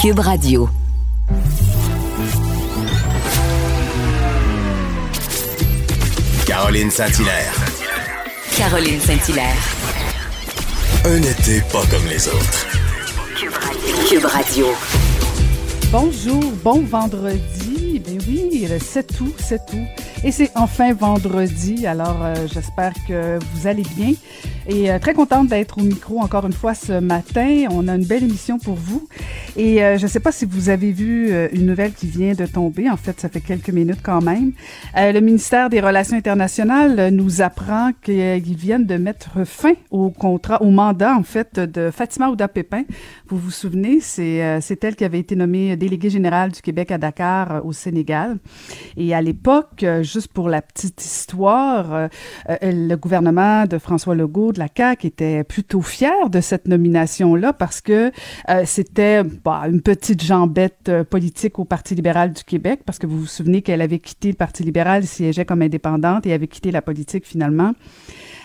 Cube Radio. Caroline Saint-Hilaire. Caroline Saint-Hilaire. Un été pas comme les autres. Cube Radio. Bonjour, bon vendredi. Ben oui, 7 août, 7 août. Et c'est enfin vendredi, alors euh, j'espère que vous allez bien. Et euh, très contente d'être au micro encore une fois ce matin. On a une belle émission pour vous. Et euh, je ne sais pas si vous avez vu une nouvelle qui vient de tomber. En fait, ça fait quelques minutes quand même. le ministère des Relations internationales nous apprend qu'ils viennent de mettre fin au contrat, au mandat en fait de Fatima Ouda Pépin. Vous vous souvenez, c'est c'est elle qui avait été nommée déléguée générale du Québec à Dakar au Sénégal. Et à l'époque, juste pour la petite histoire, euh, euh, le gouvernement de François Legault de la CAQ était plutôt fier de cette nomination-là parce que euh, c'était bah, une petite jambette politique au Parti libéral du Québec parce que vous vous souvenez qu'elle avait quitté le Parti libéral, siégeait comme indépendante et avait quitté la politique finalement.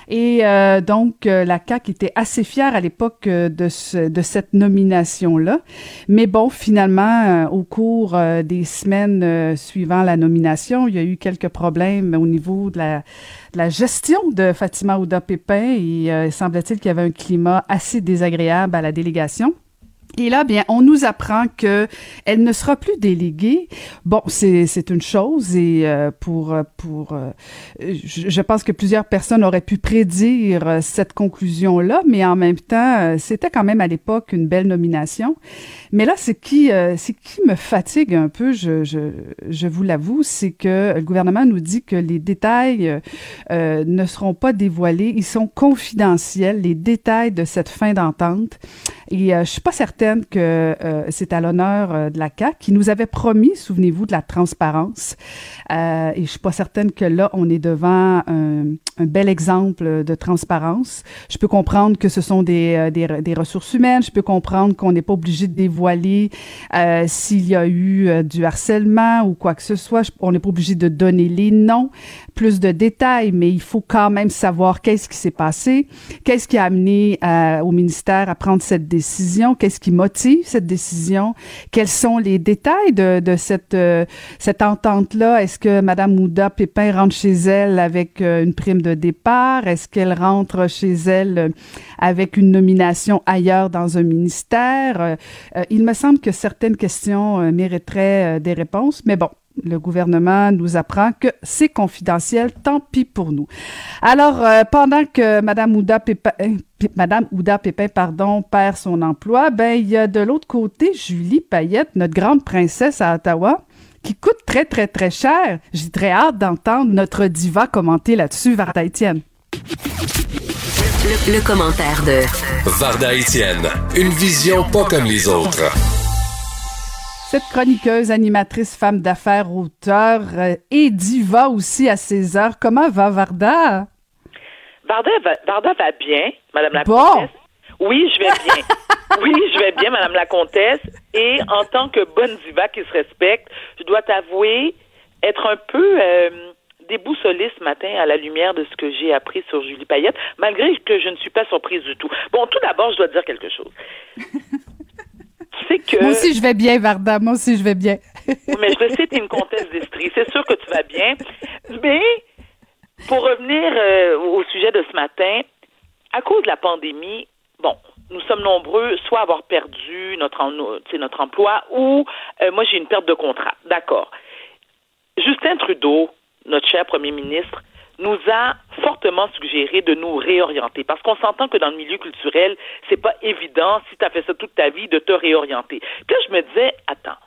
Et euh, donc, euh, la CAQ était assez fière à l'époque euh, de, ce, de cette nomination-là. Mais bon, finalement, au cours des semaines suivant la nomination, il y a eu quelques problèmes au niveau de la, gestion de Fatima Ouda Pépin. Et semble-t-il qu'il y avait un climat assez désagréable à la délégation. Et là, bien, on nous apprend que elle ne sera plus déléguée. Bon, c'est une chose et euh, pour pour euh, je, pense que plusieurs personnes auraient pu prédire euh, cette conclusion là, mais en même temps, c'était quand même à l'époque une belle nomination. Mais là, c'est qui c'est qui me fatigue un peu, je je, je vous l'avoue, c'est que le gouvernement nous dit que les détails ne seront pas dévoilés, ils sont confidentiels, les détails de cette fin d'entente. Et je suis pas certaine que euh, c'est à l'honneur euh, de la CAC qui nous avait promis, souvenez-vous, de la transparence. Euh, et je suis pas certaine que là, on est devant un, bel exemple de transparence. Je peux comprendre que ce sont des, des ressources humaines. Je peux comprendre qu'on n'est pas obligé de dévoiler s'il y a eu du harcèlement ou quoi que ce soit. On n'est pas obligé de donner les noms, plus de détails, mais il faut quand même savoir qu'est-ce qui s'est passé, qu'est-ce qui a amené au ministère à prendre cette décision, qu'est-ce qui motive cette décision? Quels sont les détails de, de cette, euh, cette entente-là? Est-ce que Mme Ouda Pépin rentre chez elle avec euh, une prime de départ? Est-ce qu'elle rentre chez elle euh, avec une nomination ailleurs dans un ministère? il me semble que certaines questions mériteraient des réponses, mais bon, le gouvernement nous apprend que c'est confidentiel, tant pis pour nous. Alors, euh, pendant que Mme Ouda Pépin, euh, Madame Ouda Pépin pardon, perd son emploi, ben il y a de l'autre côté Julie Payette, notre grande princesse à Ottawa, qui coûte très, très, très cher. J'ai très hâte d'entendre notre diva commenter là-dessus, Varda Étienne. Le, le, commentaire de Varda Étienne, une vision pas comme les autres. Cette chroniqueuse, animatrice, femme d'affaires, auteur euh, et diva aussi à ses heures. Comment va Varda? Varda va, Varda va bien, Madame la Comtesse. Oui, je vais bien. oui, je vais bien, Madame la Comtesse. Et en tant que bonne diva qui se respecte, je dois t'avouer être un peu euh, déboussolée ce matin à la lumière de ce que j'ai appris sur Julie Payette, malgré que je ne suis pas surprise du tout. Bon, tout d'abord, je dois dire quelque chose. Moi aussi, je vais bien, Varda. Moi aussi, je vais bien. mais je le sais, tu es une comtesse d'esprit. C'est sûr que tu vas bien. Mais pour revenir euh, au sujet de ce matin, à cause de la pandémie, bon, nous sommes nombreux soit à avoir perdu notre, notre emploi ou euh, moi j'ai une perte de contrat. D'accord. Justin Trudeau, notre cher premier ministre, nous a fortement suggéré de nous réorienter parce qu'on s'entend que dans le milieu culturel, c'est pas évident si tu as fait ça toute ta vie de te réorienter. Puis je me disais, attends,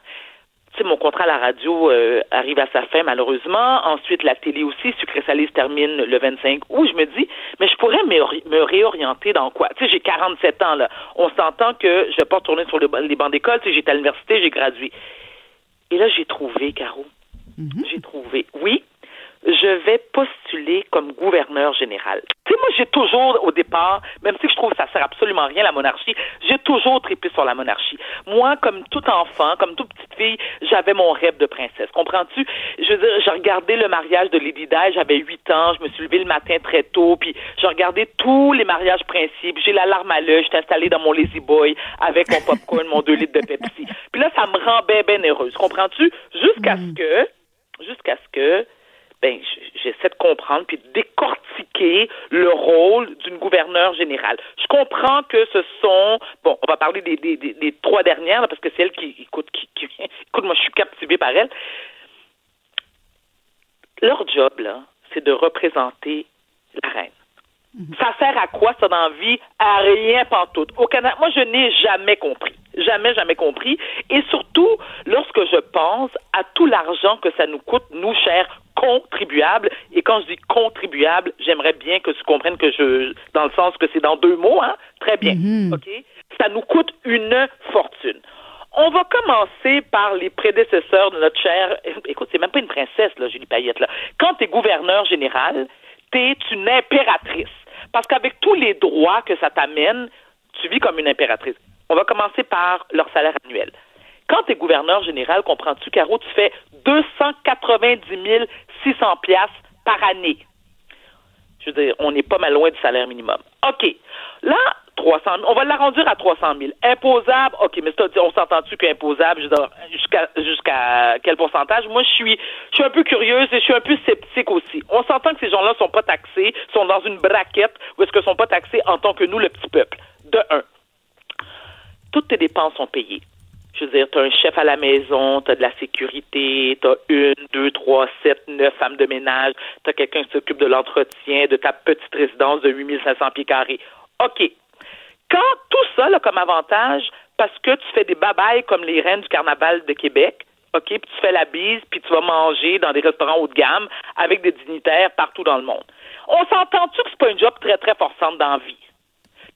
tu sais, mon contrat à la radio euh, arrive à sa fin malheureusement. Ensuite, la télé aussi, Sucré Salé se termine le 25 août. Je me dis, mais je pourrais me, réorienter dans quoi? Tu sais, j'ai 47 ans, là. On s'entend que je vais pas retourner sur les bancs d'école. Tu sais, j'étais à l'université, j'ai gradué. Et là, j'ai trouvé, Caro. Mm-hmm. J'ai trouvé. Oui, je vais postuler comme gouverneur général. Tu sais, moi, j'ai toujours, au départ, même si je trouve que ça sert absolument rien, la monarchie, j'ai toujours trippé sur la monarchie. Moi, comme tout enfant, comme toute petite fille, j'avais mon rêve de princesse. Comprends-tu? Je veux dire, j'ai regardé le mariage de Lady Di, j'avais 8 ans, je me suis levée le matin très tôt, puis j'ai regardé tous les mariages principes, j'ai la larme à l'œil, j'étais installée dans mon Lazy Boy avec mon popcorn, mon 2 litres de Pepsi. Puis là, ça me rend bien, bien heureuse. Comprends-tu? Jusqu'à ce que, jusqu'à ce que, ben, j'essaie de comprendre puis de décortiquer le rôle d'une gouverneure générale. Je comprends que ce sont, bon, on va parler des, des, des, trois dernières, parce que c'est elle qui, écoute, qui, qui, écoute, moi, je suis captivée par elle. Leur job, là, c'est de représenter la reine. Mhm. Ça sert à quoi ça dans vie? À rien pantoute. Au Canada, moi, je n'ai jamais compris. Jamais, jamais compris. Et surtout, lorsque je pense à tout l'argent que ça nous coûte, nous, chers contribuables, et quand je dis contribuable, j'aimerais bien que tu comprennes que je, dans le sens que c'est dans deux mots, hein? Très bien. Mhm. OK? Ça nous coûte une fortune. On va commencer par les prédécesseurs de notre chère. Écoute, c'est même pas une princesse, là, Julie Payette, là. Quand tu es gouverneur général, tu es une impératrice. Parce qu'avec tous les droits que ça t'amène, tu vis comme une impératrice. On va commencer par leur salaire annuel. Quand tu es gouverneur général, comprends-tu, Caro, tu fais 290 600 piastres par année. Je veux dire, on n'est pas mal loin du salaire minimum. OK. Là, 300 on va l'arrondir à 300 000. Imposable, OK, mais on s'entend-tu qu'imposable, jusqu'à jusqu'à quel pourcentage? Moi, je suis je suis un peu curieuse et je suis un peu sceptique aussi. On s'entend que ces gens-là sont pas taxés, sont dans une braquette ou est-ce que sont pas taxés en tant que nous, le petit peuple? De un toutes tes dépenses sont payées. Je veux dire, tu as un chef à la maison, tu as de la sécurité, tu as une, deux, trois, sept, neuf femmes de ménage, tu as quelqu'un qui s'occupe de l'entretien de ta petite résidence de 8500 pieds carrés. OK. Quand tout ça, là, comme avantage, parce que tu fais des babayes comme les reines du carnaval de Québec, OK, puis tu fais la bise, puis tu vas manger dans des restaurants haut de gamme avec des dignitaires partout dans le monde. On s'entend-tu que c'est pas un job très, très forçante dans la vie?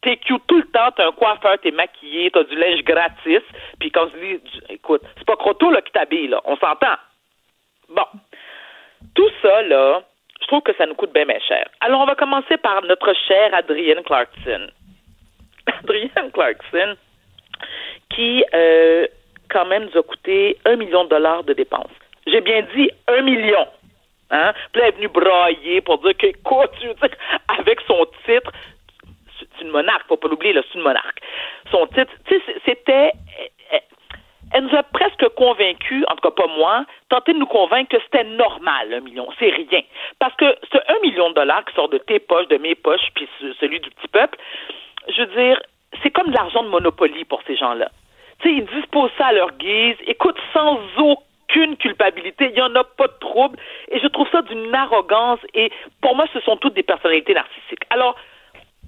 T'es cute tout le temps, t'as un coiffeur, t'es maquillé, t'as du linge gratis, puis quand je dis, écoute, c'est pas Croto là qui t'habille, là, on s'entend. Bon. Tout ça, là, je trouve que ça nous coûte bien, bien cher. Alors, on va commencer par notre chère Adrienne Clarkson. Adrienne Clarkson, qui, euh, quand même, nous a coûté un million de dollars de dépenses. J'ai bien dit un million. Hein? Puis elle est venue brailler pour dire que, écoute, avec son titre, c'est une monarque, faut pas l'oublier, c'est une monarque. Son titre, tu sais, c'était elle nous a presque convaincus, en tout cas pas moi, tenté de nous convaincre que c'était normal, un million. C'est rien. Parce que ce un million de dollars qui sort de tes poches, de mes poches, puis celui du petit peuple, je veux dire, c'est comme de l'argent de Monopoly pour ces gens-là. Tu sais, ils disposent ça à leur guise, écoute, sans aucune culpabilité, il n'y en a pas de trouble, et je trouve ça d'une arrogance, et pour moi, ce sont toutes des personnalités narcissiques. Alors,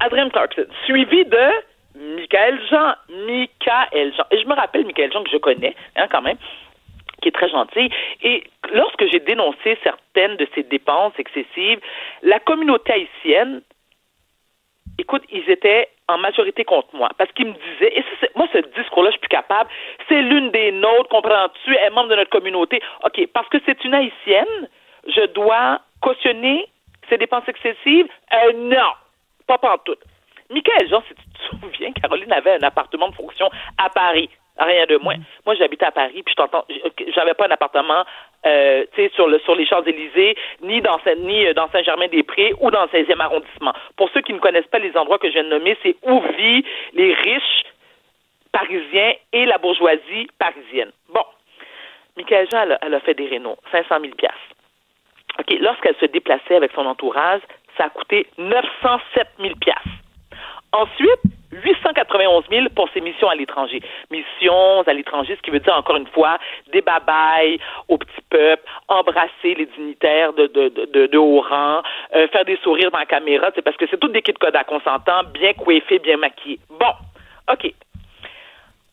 Adrien Clarkson, suivi de Michael Jean. Michael Jean. Et je me rappelle Michael Jean que je connais, hein, quand même, qui est très gentil. Et lorsque j'ai dénoncé certaines de ces dépenses excessives, la communauté haïtienne, écoute, ils étaient en majorité contre moi. Parce qu'ils me disaient, et moi, ce discours-là, je suis plus capable, c'est l'une des nôtres, comprends-tu, elle est membre de notre communauté. OK, parce que c'est une haïtienne, je dois cautionner ces dépenses excessives? Euh, non. Pas pantoute. Michael Jean, si tu te souviens, Caroline avait un appartement de fonction à Paris. Rien de moins. Mm. Moi, j'habitais à Paris, puis je t'entends, j'avais pas un appartement, euh, tu sais, sur le sur les Champs Élysées, ni dans ni euh, dans Saint-Germain-des-Prés ou dans le 16e arrondissement. Pour ceux qui ne connaissent pas les endroits que je viens de nommer, c'est où vivent les riches parisiens et la bourgeoisie parisienne. Bon, Michael Jean, elle a, fait des rénaux, 500 000 piastres. OK, lorsqu'elle se déplaçait avec son entourage, ça a coûté 907 000 Ensuite, 891 000 pour ses missions à l'étranger. Missions à l'étranger, ce qui veut dire encore une fois des babayes au petit peuple, embrasser les dignitaires de, haut rang, euh, faire des sourires dans la caméra, c'est parce que c'est toutes des kits de code à consentant, bien coiffés, bien maquillés. Bon, OK.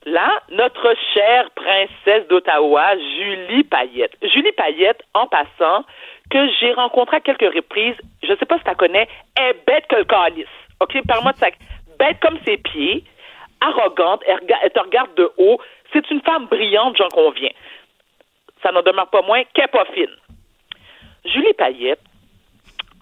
Là, notre chère princesse d'Ottawa, Julie Payette. Julie Payette, en passant, que j'ai rencontré à quelques reprises, je ne sais pas si tu la connais, est bête que le calice. OK? Parle-moi de ça. Bête comme ses pieds, arrogante, elle, te regarde de haut. C'est une femme brillante, j'en conviens. Ça n'en demeure pas moins qu'elle pas fine. Julie Payette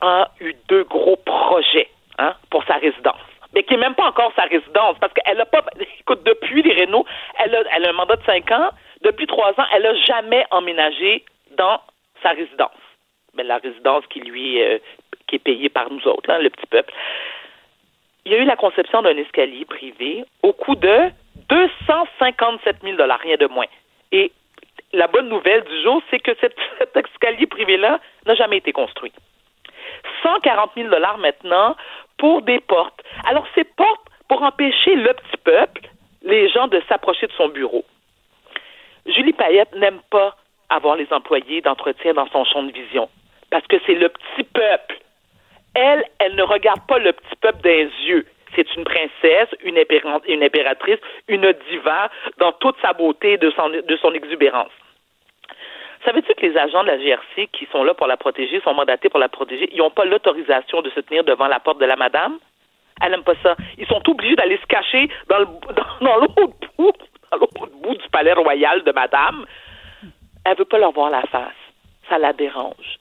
a eu deux gros projets hein, pour sa résidence mais qui n'est même pas encore sa résidence, parce qu'elle a pas, écoute, depuis les Renault, elle a, elle a un mandat de cinq ans, depuis trois ans, elle n'a jamais emménagé dans sa résidence. Mais la résidence qui lui euh, qui est payée par nous autres, hein, le petit peuple. Il y a eu la conception d'un escalier privé au coût de 257 000 rien de moins. Et la bonne nouvelle du jour, c'est que cet, cet escalier privé-là n'a jamais été construit. 140 000 maintenant pour des portes. Alors, ces portes pour empêcher le petit peuple, les gens, de s'approcher de son bureau. Julie Payette n'aime pas avoir les employés d'entretien dans son champ de vision parce que c'est le petit peuple. Elle, elle ne regarde pas le petit peuple des yeux. C'est une princesse, une, impératrice, une diva dans toute sa beauté de son, de son exubérance. Savais-tu que les agents de la GRC qui sont là pour la protéger, sont mandatés pour la protéger, ils n'ont pas l'autorisation de se tenir devant la porte de la madame? Elle n'aime pas ça. Ils sont obligés d'aller se cacher dans, dans, l'autre bout, dans bout du palais royal de madame. Elle veut pas leur voir la face. Ça la dérange.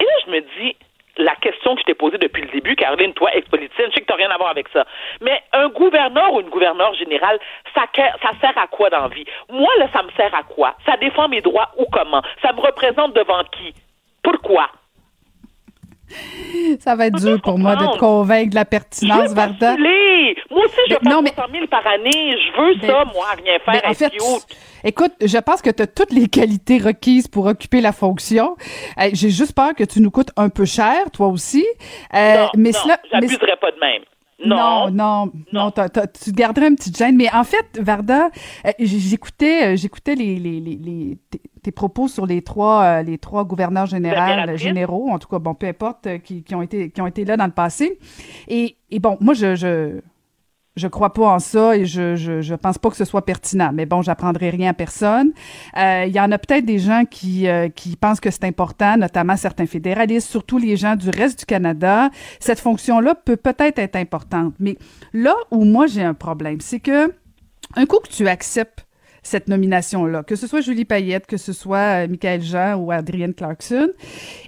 Et là, je me dis, la question que je t'ai posée depuis le début, Caroline, toi, ex-politicienne, je sais que tu rien à voir avec ça. Mais un gouverneur ou une gouverneure générale, ça, ça sert à quoi dans vie? Moi, là, ça me sert à quoi? Ça défend mes droits ou comment? Ça me représente devant qui? Pourquoi? Ça va être dur pour moi de te convaincre de la pertinence, Varda. Moi aussi, je veux mais... 100 000 par année. Je veux ça, moi, rien faire, en fait, Écoute, je pense que tu as toutes les qualités requises pour occuper la fonction. J'ai juste peur que tu nous coûtes un peu cher, toi aussi. Euh, non, mais non, j'abuserais pas de même. Non, non, non, tu garderais une petite gêne. Mais en fait, Varda, euh, j'écoutais, euh, j'écoutais les, les, les, tes propos sur les trois, euh, les trois gouverneurs généraux, généraux, en tout cas, bon, peu importe, qui, qui, ont été, qui ont été là dans le passé. Et, et bon, moi, je, je, je crois pas en ça et je, je, pense pas que ce soit pertinent. Mais bon, j'apprendrai rien à personne. Euh, il y en a peut-être des gens qui, euh, qui pensent que c'est important, notamment certains fédéralistes, surtout les gens du reste du Canada. Cette fonction-là peut peut-être être importante. Mais là où moi j'ai un problème, c'est que un coup que tu acceptes cette nomination-là, que ce soit Julie Payette, que ce soit euh, Michael Jean ou Adrienne Clarkson.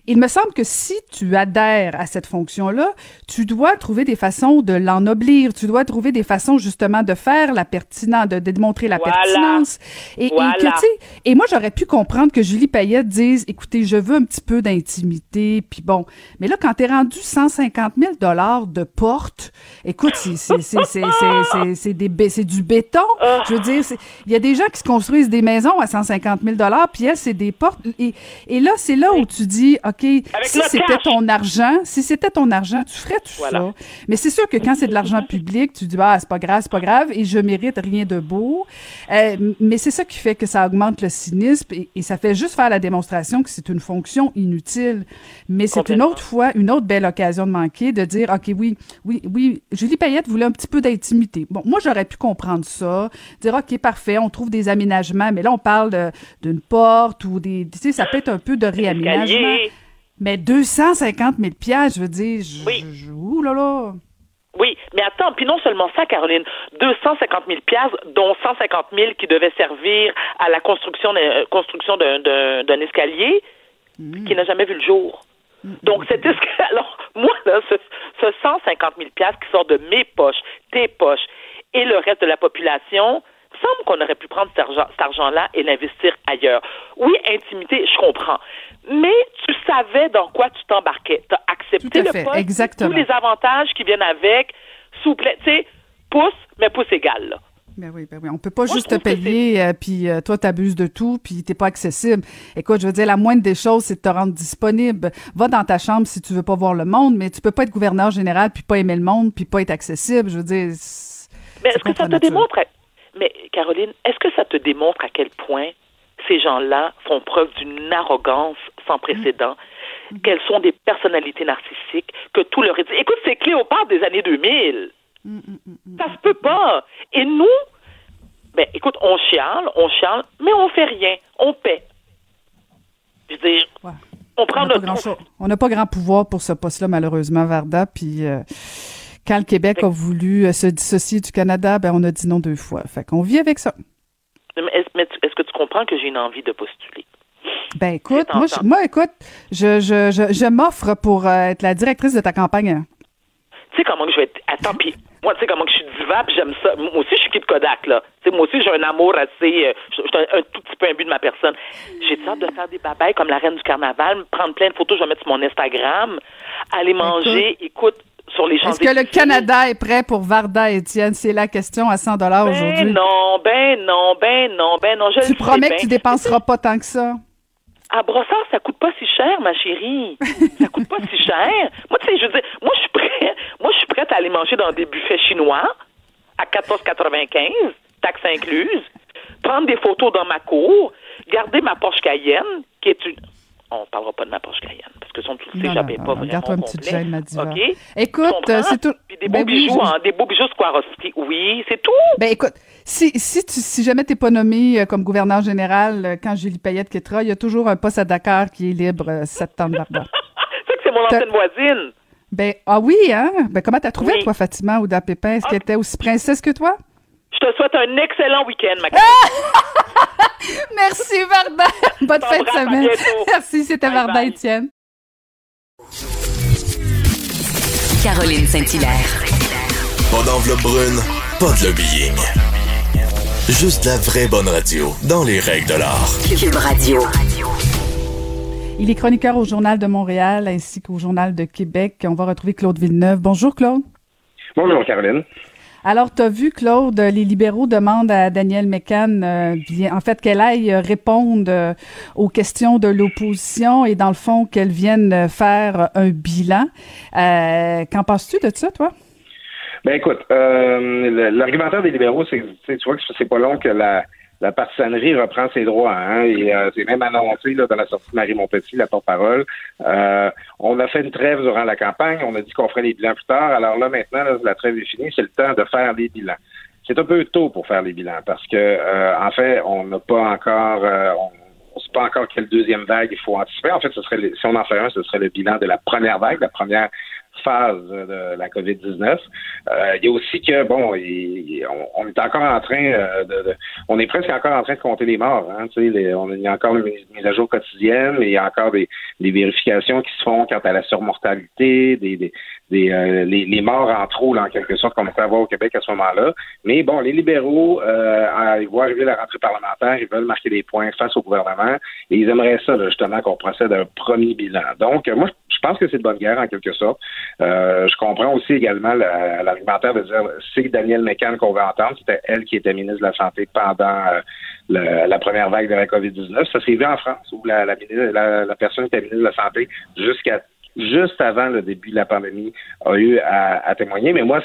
Il me semble que si tu adhères à cette fonction-là, tu dois trouver des façons de l'ennoblir, tu dois trouver des façons justement de faire la pertinence, de, démontrer la pertinence. Et, et, que, et moi, j'aurais pu comprendre que Julie Payette dise, écoutez, je veux un petit peu d'intimité, puis bon. Mais là, quand t'es rendu 150 000 dollars de porte, écoute, c'est du béton. Je veux dire, il y a des gens qui se construisent des maisons à 150 000 puis elle, c'est des portes. Et, et là, c'est là où tu dis, OK, si c'était ton argent, si c'était ton argent, tu ferais tout ça. Mais c'est sûr que quand c'est de l'argent public, tu dis, ah, c'est pas grave, c'est pas grave, et je mérite rien de beau. Euh, mais c'est ça qui fait que ça augmente le cynisme et, et ça fait juste faire la démonstration que c'est une fonction inutile. Mais c'est une autre fois, une autre belle occasion de manquer, de dire, OK, oui, oui, oui, Julie Payette voulait un petit peu d'intimité. Bon, moi, j'aurais pu comprendre ça, dire, OK, parfait, on trouve des aménagements, mais là, on parle d'une porte ou des. Tu sais, ça peut être un peu de réaménagement. Mais 250 000 je veux dire. Je, oui. ouh là là. Oui, mais attends, puis non seulement ça, Caroline, 250 000 dont 150 000 qui devaient servir à la construction d'un construction d'un escalier hmm. qui n'a jamais vu le jour. Hmm. Donc, cet escalier, alors, moi, là, ce, ce 150 000 qui sort de mes poches, tes poches, et le reste de la population, semble qu'on aurait pu prendre cet argent-là et l'investir ailleurs. Oui, intimité, je comprends. Mais tu savais dans quoi tu t'embarquais. Tu as accepté le poste, tous les avantages qui viennent avec, souple, tu sais, pouce, mais pouce égal, là. Ben oui, ben oui. On peut pas juste te payer, euh, puis euh, toi, t'abuses de tout, puis t'es pas accessible. Écoute, je veux dire, la moindre des choses, c'est de te rendre disponible. Va dans ta chambre si tu veux pas voir le monde, mais tu peux pas être gouverneur général, puis pas aimer le monde, puis pas être accessible. Je veux dire... Mais est-ce que ça te démontre mais Caroline, est-ce que ça te démontre à quel point ces gens-là font preuve d'une arrogance sans précédent, mm-hmm. qu'elles sont des personnalités narcissiques, que tout leur est dit. Écoute, c'est Cléopâtre des années 2000. Mm-hmm. Ça se peut pas. Et nous, ben, écoute, on chiale, on chiale, mais on fait rien. On paie. Je veux dire, on prend notre... On n'a pas grand pouvoir pour ce poste-là, malheureusement, Varda, puis... Euh, quand le Québec a voulu euh, se dissocier du Canada, ben on a dit non deux fois. Fait qu'on vit avec ça. Est-ce que tu comprends que j'ai une envie de postuler? Ben écoute, moi, je, moi écoute, je, je, je, je m'offre pour euh, être la directrice de ta campagne. Tu sais comment que je vais être. Attends, puis moi, tu sais comment que je suis diva, j'aime ça. Moi aussi, je suis Kid Kodak, là. Moi aussi, j'ai un amour assez. euh, suis un, un tout petit peu imbu de ma personne. J'ai hâte de faire des babayes comme la reine du carnaval, me prendre plein de photos, je vais mettre sur mon Instagram, aller manger, écoute, sur les Est-ce que le Canada est prêt pour Varda Étienne? C'est la question à 100 dollars Ben aujourd'hui. non, ben non, ben non, ben non. Je Tu promets que tu dépenseras pas tant que ça? À Brossard, ça coûte pas si cher, ma chérie. Ça coûte pas si cher. Moi, tu sais, je veux dire, moi, je suis prête, moi, je suis prête à aller manger dans des buffets chinois à 14,95, taxes incluses, prendre des photos dans ma cour, garder ma Porsche Cayenne, qui est une. On parlera pas de ma Porsche Cayenne, parce que son tout non, j'avais pas vraiment garde-toi une petite gêne, ma diva. OK? Écoute, euh, c'est tout- Puis des beaux Ben oui, bijoux, je- hein, des beaux bijoux Swarovski. Oui, c'est tout. Ben écoute, si, si, tu, si jamais t'es pas nommé euh, comme gouverneur général euh, quand Julie Payette quittera, il y a toujours un poste à Dakar qui est libre septembre Varda. c'est que c'est mon ancienne voisine. Ben, ah oui, hein? Ben, comment t'as trouvé, Oui. toi, Fatima, ou Pépin? Est-ce Ah. qu'elle était aussi princesse que toi? Je te souhaite un excellent week-end, ma Merci, Varda! Bonne fin de semaine. Merci, c'était Varda. Étienne. Caroline Saint-Hilaire. Pas d'enveloppe brune, pas de lobbying. Juste la vraie bonne radio, dans les règles de l'art. Cube Radio. Il est chroniqueur au Journal de Montréal ainsi qu'au Journal de Québec. On va retrouver Claude Villeneuve. Bonjour, Claude. Bonjour, Caroline. Alors, tu as vu, Claude, les libéraux demandent à Danielle Mécan, euh, bien, en fait, qu'elle aille euh, répondre euh, aux questions de l'opposition et, dans le fond, qu'elle vienne euh, faire un bilan. Euh, Qu'en penses-tu de ça, toi? Ben écoute, l'argumentaire des libéraux, c'est tu vois que c'est pas long que la, la partisanerie reprend ses droits. Hein, et euh, c'est même annoncé là, dans la sortie de Marie Montpetit, la porte-parole. Euh, on a fait une trêve durant la campagne. On a dit qu'on ferait les bilans plus tard. Alors là, maintenant, là, la trêve est finie. C'est le temps de faire les bilans. C'est un peu tôt pour faire les bilans parce que, euh, en fait, on n'a pas encore... euh, on, on sait pas encore quelle deuxième vague il faut anticiper. En fait, ce serait si on en fait un, ce serait le bilan de la première vague, la première phase de la COVID-19. Euh, il y a aussi que, bon, on, est encore en train euh, de, On est presque encore en train de compter les morts. Hein, les- il y a encore une mise à jour quotidienne, mais il y a encore des, vérifications qui se font quant à la surmortalité, des, euh, les, les morts en trop, là, en quelque sorte, qu'on peut avoir au Québec à ce moment-là. Mais bon, les libéraux, euh, ils voient arriver la rentrée parlementaire, ils veulent marquer des points face au gouvernement, et ils aimeraient ça, là, justement, qu'on procède à un premier bilan. Donc, euh, moi, je pense que c'est de bonne guerre, en quelque sorte. Euh, je comprends aussi également la- l'argumentaire de dire c'est Danielle Mécan qu'on va entendre. C'était elle qui était ministre de la Santé pendant euh, le- la première vague de la COVID-19. Ça s'est vu en France, où la, la, la- la personne était ministre de la Santé jusqu'à juste avant le début de la pandémie a eu à, témoigner. Mais moi,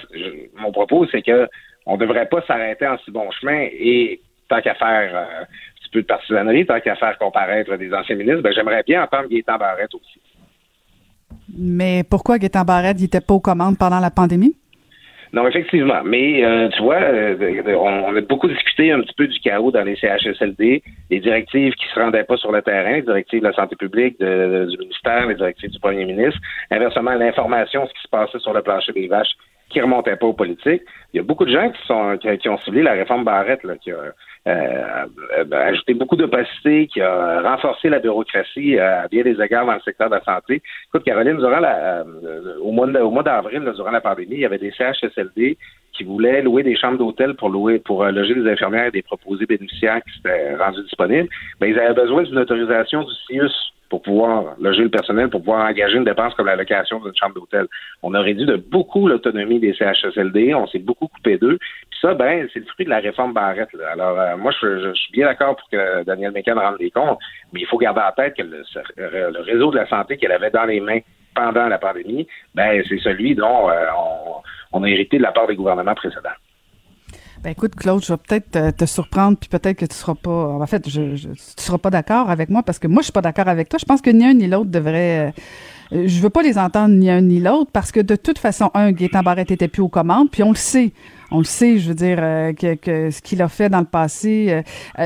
mon propos, c'est que on devrait pas s'arrêter en si bon chemin et tant qu'à faire euh, un petit peu de partisanerie, tant qu'à faire comparaître des anciens ministres, ben, j'aimerais bien entendre Gaétan Barrette aussi. Mais pourquoi Gaétan Barrette n'était pas aux commandes pendant la pandémie? Non, effectivement. Mais euh, tu vois, euh, on, a beaucoup discuté un petit peu du chaos dans les CHSLD, les directives qui se rendaient pas sur le terrain, les directives de la santé publique, du ministère, les directives du premier ministre. Inversement, l'information, ce qui se passait sur le plancher des vaches, qui remontait pas aux politiques. Il y a beaucoup de gens qui sont qui, ont ciblé la réforme Barrette, qui a euh, euh, ajouté beaucoup d'opacité, qui a renforcé la bureaucratie euh, à bien des égards dans le secteur de la santé. Écoute, Caroline, au mois de- au mois d'avril, là, durant la pandémie, il y avait des CHSLD qui voulaient louer des chambres d'hôtel pour louer pour loger des infirmières et des proposés bénéficiaires qui s'étaient rendus disponibles. Ben, ils avaient besoin d'une autorisation du CIUS pour pouvoir loger le personnel, pour pouvoir engager une dépense comme la location d'une chambre d'hôtel. On a réduit de beaucoup l'autonomie des CHSLD, on s'est beaucoup coupé d'eux. Puis ça, ben, c'est le fruit de la réforme Barrette. là. Alors, euh, moi, je, je- suis bien d'accord pour que Daniel Mécan rende des comptes, mais il faut garder en tête que le, ce- le réseau de la santé qu'elle avait dans les mains pendant la pandémie, ben, c'est celui dont euh, on, on a hérité de la part des gouvernements précédents. Ben écoute, Claude, je vais peut-être te, surprendre, puis peut-être que tu seras pas. En fait, je, je- tu seras pas d'accord avec moi parce que moi, je suis pas d'accord avec toi. Je pense que ni un ni l'autre devrait. euh, je veux pas les entendre ni un ni l'autre parce que de toute façon, un, Gaétan Barrette était plus aux commandes, puis on le sait. On le sait, je veux dire, que, que, ce qu'il a fait dans le passé,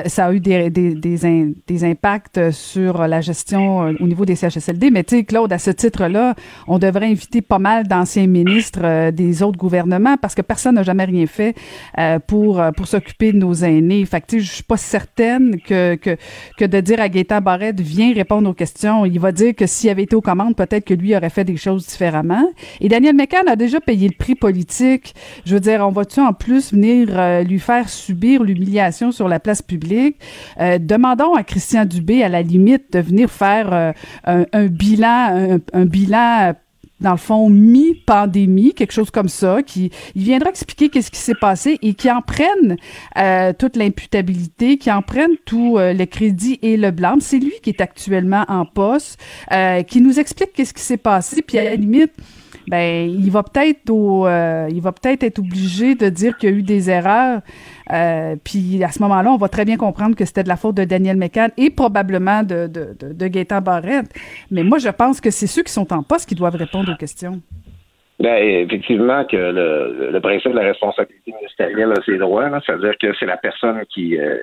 ça a eu des, des, des, des, impacts sur la gestion au niveau des CHSLD. Mais tu sais, Claude, à ce titre-là, on devrait inviter pas mal d'anciens ministres des autres gouvernements parce que personne n'a jamais rien fait pour, pour s'occuper de nos aînés. Fait que tu sais, je suis pas certaine que, que, que de dire à Gaétan Barrette, viens répondre aux questions, il va dire que s'il avait été aux commandes, peut-être que lui aurait fait des choses différemment. Et Daniel McCann a déjà payé le prix politique. Je veux dire, on en plus venir euh, lui faire subir l'humiliation sur la place publique? Euh, demandons à Christian Dubé, à la limite, de venir faire euh, un, bilan, un, bilan dans le fond, mi-pandémie, quelque chose comme ça, qui il viendra expliquer qu'est-ce qui s'est passé et qui en prenne toute l'imputabilité, qui en prenne tout le crédit et le blâme. C'est lui qui est actuellement en poste, qui nous explique qu'est-ce qui s'est passé, puis à la limite, ben il va peut-être au, euh, il va peut-être être obligé de dire qu'il y a eu des erreurs. Euh, puis à ce moment-là, on va très bien comprendre que c'était de la faute de Daniel McCann et probablement de, de, de, Barrette. Mais moi, je pense que c'est ceux qui sont en poste qui doivent répondre aux questions. Ben, effectivement, que le, le, principe de la responsabilité ministérielle a ses droits, c'est-à-dire que c'est la personne qui, euh,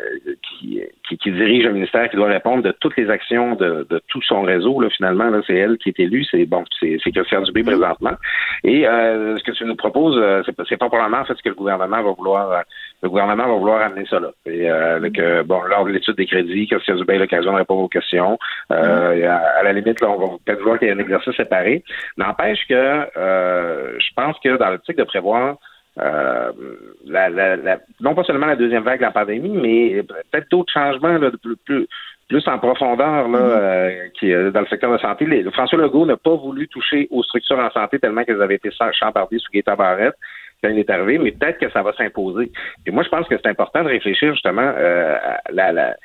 qui, qui, dirige le ministère qui doit répondre de toutes les actions de, de tout son réseau. Là, finalement, là, c'est elle qui est élue, c'est bon, c'est, Christian Dubé présentement. Et euh, ce que tu nous proposes, euh, c'est, pas probablement en fait ce que le gouvernement va vouloir. Euh, le gouvernement va vouloir amener ça là. Et euh, avec bon, lors de l'étude des crédits, Christian Dubé a l'occasion de répondre aux questions. Euh, à, à, la limite, là, on va peut-être voir qu'il y a un exercice séparé. N'empêche que euh, je pense que dans l'optique de prévoir euh, la, la, la, non pas seulement la deuxième vague de la pandémie, mais peut-être d'autres changements là, de plus, plus, plus en profondeur là, mm-hmm. euh, qui dans le secteur de la santé. Les, François Legault n'a pas voulu toucher aux structures en santé tellement qu'elles avaient été chambardées sous Gaëtan Barrette quand il est arrivé, mais peut-être que ça va s'imposer. Et moi, je pense que c'est important de réfléchir justement euh, à la, la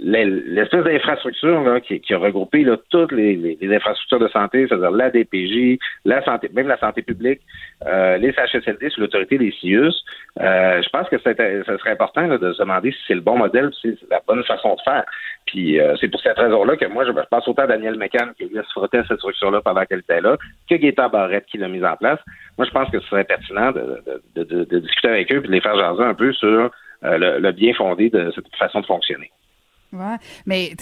l'espèce d'infrastructure qui, qui, a regroupé là, toutes les, les, les, infrastructures de santé, c'est-à-dire la DPJ, la santé, même la santé publique, euh, les CHSLD sous l'autorité des CIUS, euh, je pense que ça serait important là, de se demander si c'est le bon modèle, si c'est la bonne façon de faire. Puis euh, c'est pour cette raison-là que moi, je, pense autant à Daniel McCann qui lui a frotté à cette structure-là pendant qu'elle était là, que Gaétan Barrette qui l'a mise en place. Moi, je pense que ce serait pertinent de, de, de, de discuter avec eux et de les faire jaser un peu sur euh, le, le bien fondé de cette façon de fonctionner. Ouais. Mais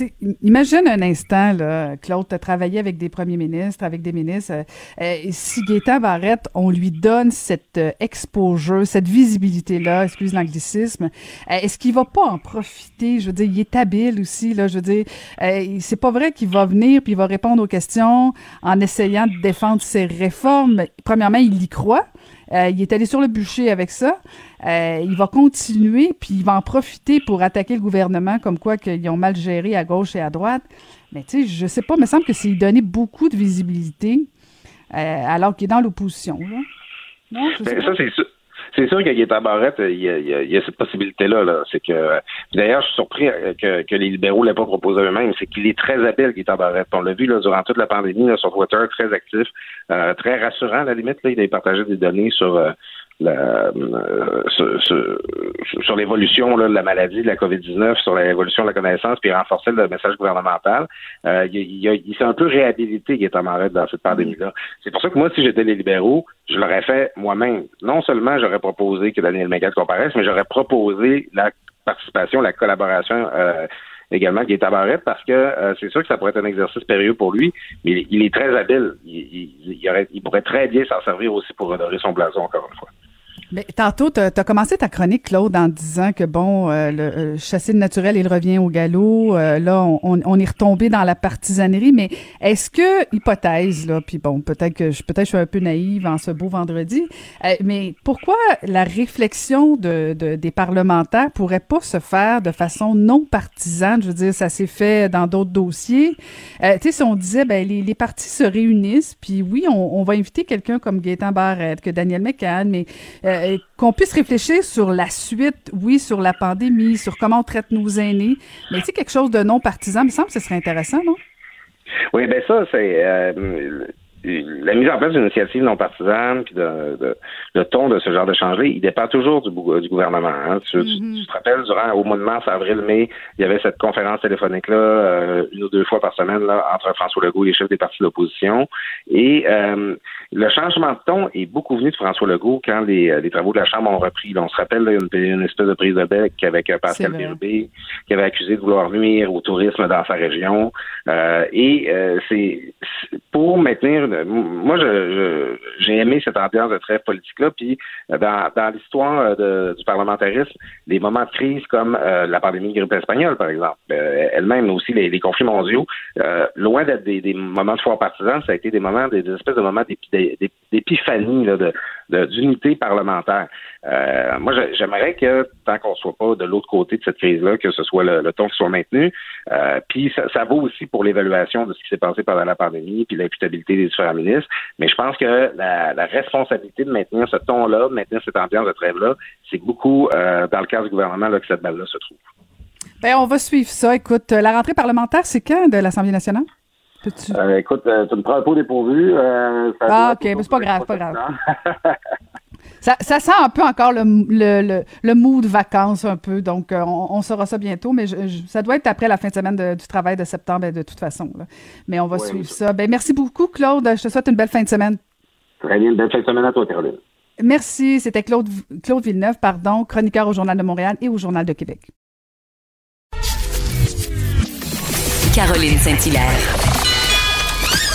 imagine un instant, là, Claude, tu as travaillé avec des premiers ministres, avec des ministres. Euh, euh, si Gaétan Barrette, on lui donne cette euh, exposure, cette visibilité-là, excuse l'anglicisme, euh, est-ce qu'il va pas en profiter? Je veux dire, il est habile aussi, là. Je veux dire, euh, c'est pas vrai qu'il va venir puis il va répondre aux questions en essayant de défendre ses réformes. Premièrement, il y croit. Euh, il est allé sur le bûcher avec ça. Euh, il va continuer, puis il va en profiter pour attaquer le gouvernement, comme quoi qu'ils ont mal géré à gauche et à droite. Mais tu sais, je sais pas, il me semble que c'est lui donner beaucoup de visibilité euh, alors qu'il est dans l'opposition. Non, je sais ben, ça, c'est sûr. C'est sûr est à Barrette, il y a, il y a cette possibilité-là. -là, c'est que d'ailleurs, je suis surpris que, que les libéraux l'aient pas proposé eux-mêmes. C'est qu'il est très habile, Gaétan Barrette. On l'a vu là, durant toute la pandémie là, sur Twitter, très actif, euh, très rassurant à la limite. Là, il a partagé des données sur euh, la, euh, sur, l'évolution de la maladie de la COVID-19, sur l'évolution de la connaissance, puis renforcer le message gouvernemental. Euh, il, il, il s'est un peu réhabilité, Gaétan Barrette, dans cette pandémie-là. C'est pour ça que moi, si j'étais les libéraux, je l'aurais fait moi-même. Non seulement j'aurais proposé que Daniel Mégal comparaisse, mais j'aurais proposé la participation, la collaboration euh, également qui est Barrette parce que euh, c'est sûr que ça pourrait être un exercice périlleux pour lui, mais il, est très habile. Il, il, il pourrait très bien s'en servir aussi pour honorer son blason encore une fois. Mais tantôt, tu as, commencé ta chronique, Claude, en disant que, bon, euh, le, euh, chasser le naturel, il revient au galop. Euh, là, on, on, est retombé dans la partisanerie. Mais est-ce que, hypothèse, là, puis bon, peut-être que je peut-être je suis un peu naïve en ce beau vendredi, mais pourquoi la réflexion de, de, des parlementaires pourrait pas se faire de façon non partisane? Je veux dire, ça s'est fait dans d'autres dossiers. tu sais, si on disait, ben, les, les partis se réunissent, puis oui, on, on va inviter quelqu'un comme Gaétan Barrette, que Daniel McCann, mais euh, qu'on puisse réfléchir sur la suite, oui, sur la pandémie, sur comment on traite nos aînés, mais c'est quelque chose de non partisan, il me semble que ce serait intéressant, non? Oui, ben ça, c'est... Euh, la mise en place d'une initiative non partisane, puis de, de, le ton de ce genre de changement, il dépend toujours du, du gouvernement. Hein. Tu, Mm-hmm. te rappelles, durant au mois de mars, avril, mai, il y avait cette conférence téléphonique là, euh, une ou deux fois par semaine là, entre François Legault et les chefs des partis d'opposition. Et euh, le changement de ton est beaucoup venu de François Legault quand les, euh, les travaux de la Chambre ont repris. Là, on se rappelle là, une, une espèce de prise de bec avec euh, Pascal. Bérubé, qui avait accusé de vouloir nuire au tourisme dans sa région. Euh, et euh, c'est pour maintenir. Moi, j'ai aimé cette ambiance de trêve politique-là. Puis euh, dans, dans l'histoire euh, du parlementarisme, les moments de crise comme euh, la pandémie de grippe espagnole, par exemple, euh, elle-même aussi les, les conflits mondiaux, euh, loin d'être des, des moments de foire partisans, ça a été des moments, des, des espèces de moments d'épi- d'é- d'é- d'épiphanie, de- d'unité parlementaire. Euh, moi, j'aimerais que, tant qu'on soit pas de l'autre côté de cette crise-là, que ce soit le, ton qui soit maintenu. Euh, puis ça, vaut aussi pour l'évaluation de ce qui s'est passé pendant la pandémie, puis l'imputabilité des différents ministres. Mais je pense que la, responsabilité de maintenir ce ton-là, de maintenir cette ambiance de trêve-là, c'est beaucoup euh, dans le cadre du gouvernement là, que cette balle-là se trouve. Ben, on va suivre ça. Écoute, la rentrée parlementaire, c'est quand de l'Assemblée nationale? Peux-tu- Euh, écoute, euh, tu me prends un peu dépourvu. Euh, ça Ah, ok, mais c'est pas grave, pas grave. 30. Ça, ça sent un peu encore le, le, le, le mood vacances un peu, donc euh, on, on saura ça bientôt, mais je- je- ça doit être après la fin de semaine de- du travail de septembre, ben, de toute façon. là. Mais on va suivre ça. Ben, merci beaucoup, Claude. Je te souhaite une belle fin de semaine. Très bien, belle fin de semaine à toi, Caroline. Merci. C'était Claude, Claude Villeneuve, pardon, chroniqueur au Journal de Montréal et au Journal de Québec. Caroline Saint-Hilaire.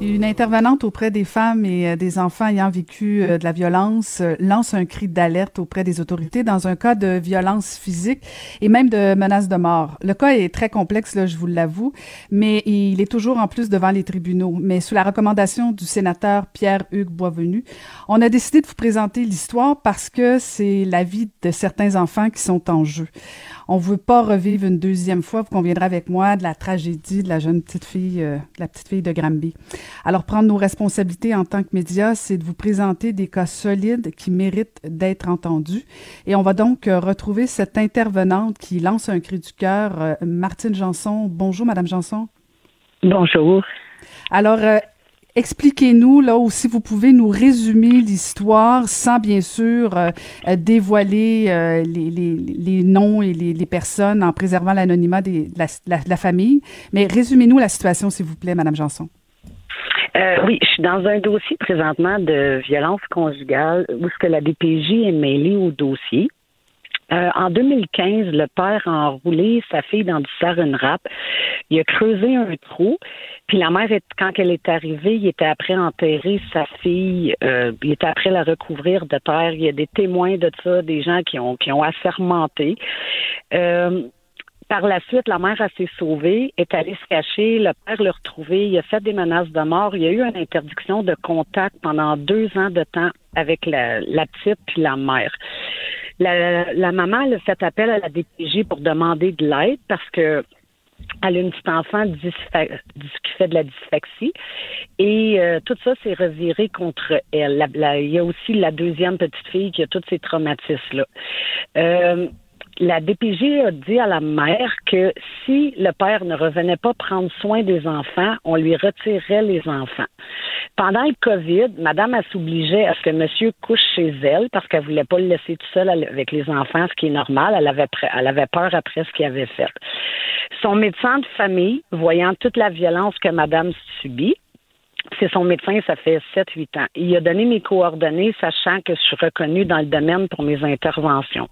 Une intervenante auprès des femmes et euh, des enfants ayant vécu euh, de la violence euh, lance un cri d'alerte auprès des autorités dans un cas de violence physique et même de menace de mort. Le cas est très complexe, là, je vous l'avoue, mais il est toujours en plus devant les tribunaux. Mais sous la recommandation du sénateur Pierre-Hugues Boisvenu, on a décidé de vous présenter l'histoire parce que c'est la vie de certains enfants qui sont en jeu. On veut pas revivre une deuxième fois, vous conviendrez avec moi, de la tragédie de la jeune petite fille, euh, de la petite fille de Granby. Alors, prendre nos responsabilités en tant que médias, c'est de vous présenter des cas solides qui méritent d'être entendus. Et on va donc euh, retrouver cette intervenante qui lance un cri du cœur, euh, Martine Janson. Bonjour, Madame Janson. Bonjour. Alors, euh, expliquez-nous, là, ou si vous pouvez nous résumer l'histoire sans, bien sûr, euh, euh, dévoiler euh, les, les, les noms et les, les personnes en préservant l'anonymat de la, la famille. Mais résumez-nous la situation, s'il vous plaît, Madame Janson. Euh, oui, je suis dans un dossier présentement de violence conjugale où ce que la DPJ est mêlée au dossier. Euh, en 2015, le père a enroulé sa fille dans du sarin wrap. Il a creusé un trou. Puis la mère, quand elle est arrivée, il était après enterrer sa fille. euh, il était après la recouvrir de terre. Il y a des témoins de ça, des gens qui ont qui ont assermenté. Euh, par la suite, la mère s'est sauvée, est allée se cacher, le père l'a retrouvée, il a fait des menaces de mort, il y a eu une interdiction de contact pendant deux ans de temps avec la, la petite puis la mère. La, la maman a fait appel à la DPJ pour demander de l'aide parce que elle a une petite enfant qui fait de la dysphaxie et euh, tout ça s'est reviré contre elle. Il y a aussi la deuxième petite fille qui a tous ces traumatismes-là. Euh, la DPJ a dit à la mère que si le père ne revenait pas prendre soin des enfants, on lui retirerait les enfants. Pendant le COVID, madame elle s'obligeait à ce que monsieur couche chez elle parce qu'elle voulait pas le laisser tout seul avec les enfants, ce qui est normal. Elle avait, pré- elle avait peur après ce qu'il avait fait. Son médecin de famille, voyant toute la violence que madame subit, c'est son médecin, ça fait 7-8 ans. Il a donné mes coordonnées, sachant que je suis reconnue dans le domaine pour mes interventions.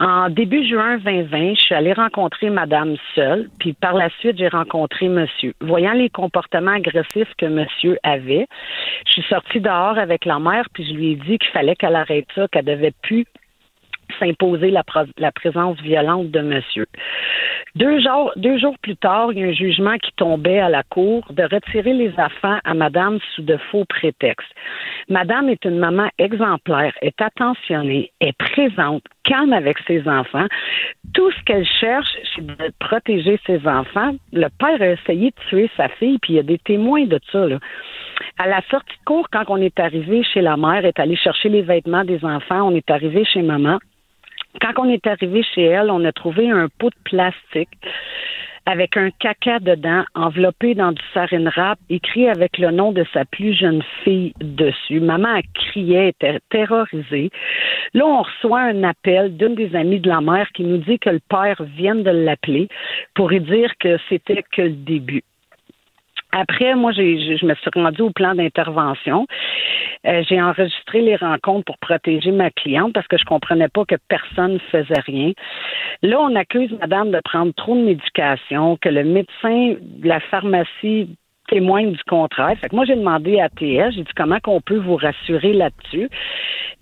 En début juin 2020, je suis allée rencontrer madame seule, puis par la suite, j'ai rencontré monsieur. Voyant les comportements agressifs que monsieur avait, je suis sortie dehors avec la mère, puis je lui ai dit qu'il fallait qu'elle arrête ça, qu'elle devait plus s'imposer la, présence violente de monsieur. Deux jours, plus tard, il y a un jugement qui tombait à la cour de retirer les enfants à madame sous de faux prétextes. Madame est une maman exemplaire, est attentionnée, est présente, calme avec ses enfants. Tout ce qu'elle cherche, c'est de protéger ses enfants. Le père a essayé de tuer sa fille, puis il y a des témoins de ça. À la sortie de cours, quand on est arrivé chez la mère, est allé chercher les vêtements des enfants, on est arrivé chez maman. Quand on est arrivé chez elle, on a trouvé un pot de plastique avec un caca dedans, enveloppé dans du sarin wrap, écrit avec le nom de sa plus jeune fille dessus. Maman criait, était terrorisée. Là, on reçoit un appel d'une des amies de la mère qui nous dit que le père vient de l'appeler pour lui dire que c'était que le début. Après, moi, j'ai, je me suis rendue au plan d'intervention. Euh, j'ai enregistré les rencontres pour protéger ma cliente parce que je comprenais pas que personne ne faisait rien. Là, on accuse madame de prendre trop de médication, que le médecin de la pharmacie témoigne du contraire. Fait que moi, j'ai demandé à TS, j'ai dit comment qu'on peut vous rassurer là-dessus.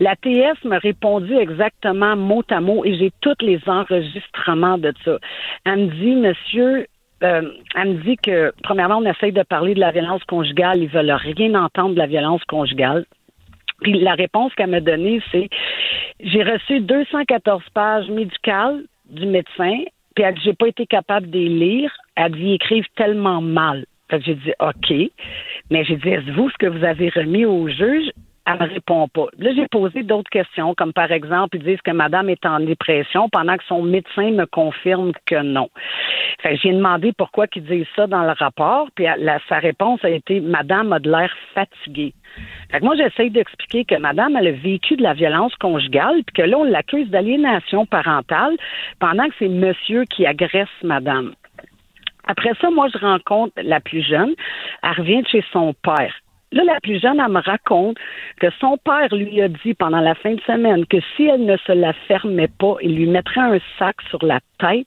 La TS m'a répondu exactement mot à mot et j'ai tous les enregistrements de ça. Elle me dit, monsieur, euh, elle me dit que, premièrement, on essaye de parler de la violence conjugale. Ils veulent rien entendre de la violence conjugale. Puis la réponse qu'elle m'a donnée, c'est j'ai reçu 214 pages médicales du médecin, puis elle dit j'ai pas été capable de les lire. Elle dit ils écrivent tellement mal. j'ai dit OK. Mais j'ai dit est-ce vous ce que vous avez remis au juge? Elle me répond pas. Là, j'ai posé d'autres questions, comme par exemple, ils disent que madame est en dépression pendant que son médecin me confirme que non. Fait j'ai demandé pourquoi ils disent ça dans le rapport, puis sa réponse a été madame a de l'air fatiguée. Fait que moi, j'essaye d'expliquer que madame, elle a vécu de la violence conjugale, puis que là, on l'accuse d'aliénation parentale pendant que c'est monsieur qui agresse madame. Après ça, moi, je rencontre la plus jeune. Elle revient de chez son père. Là, la plus jeune, elle me raconte que son père lui a dit pendant la fin de semaine que si elle ne se la fermait pas, il lui mettrait un sac sur la tête.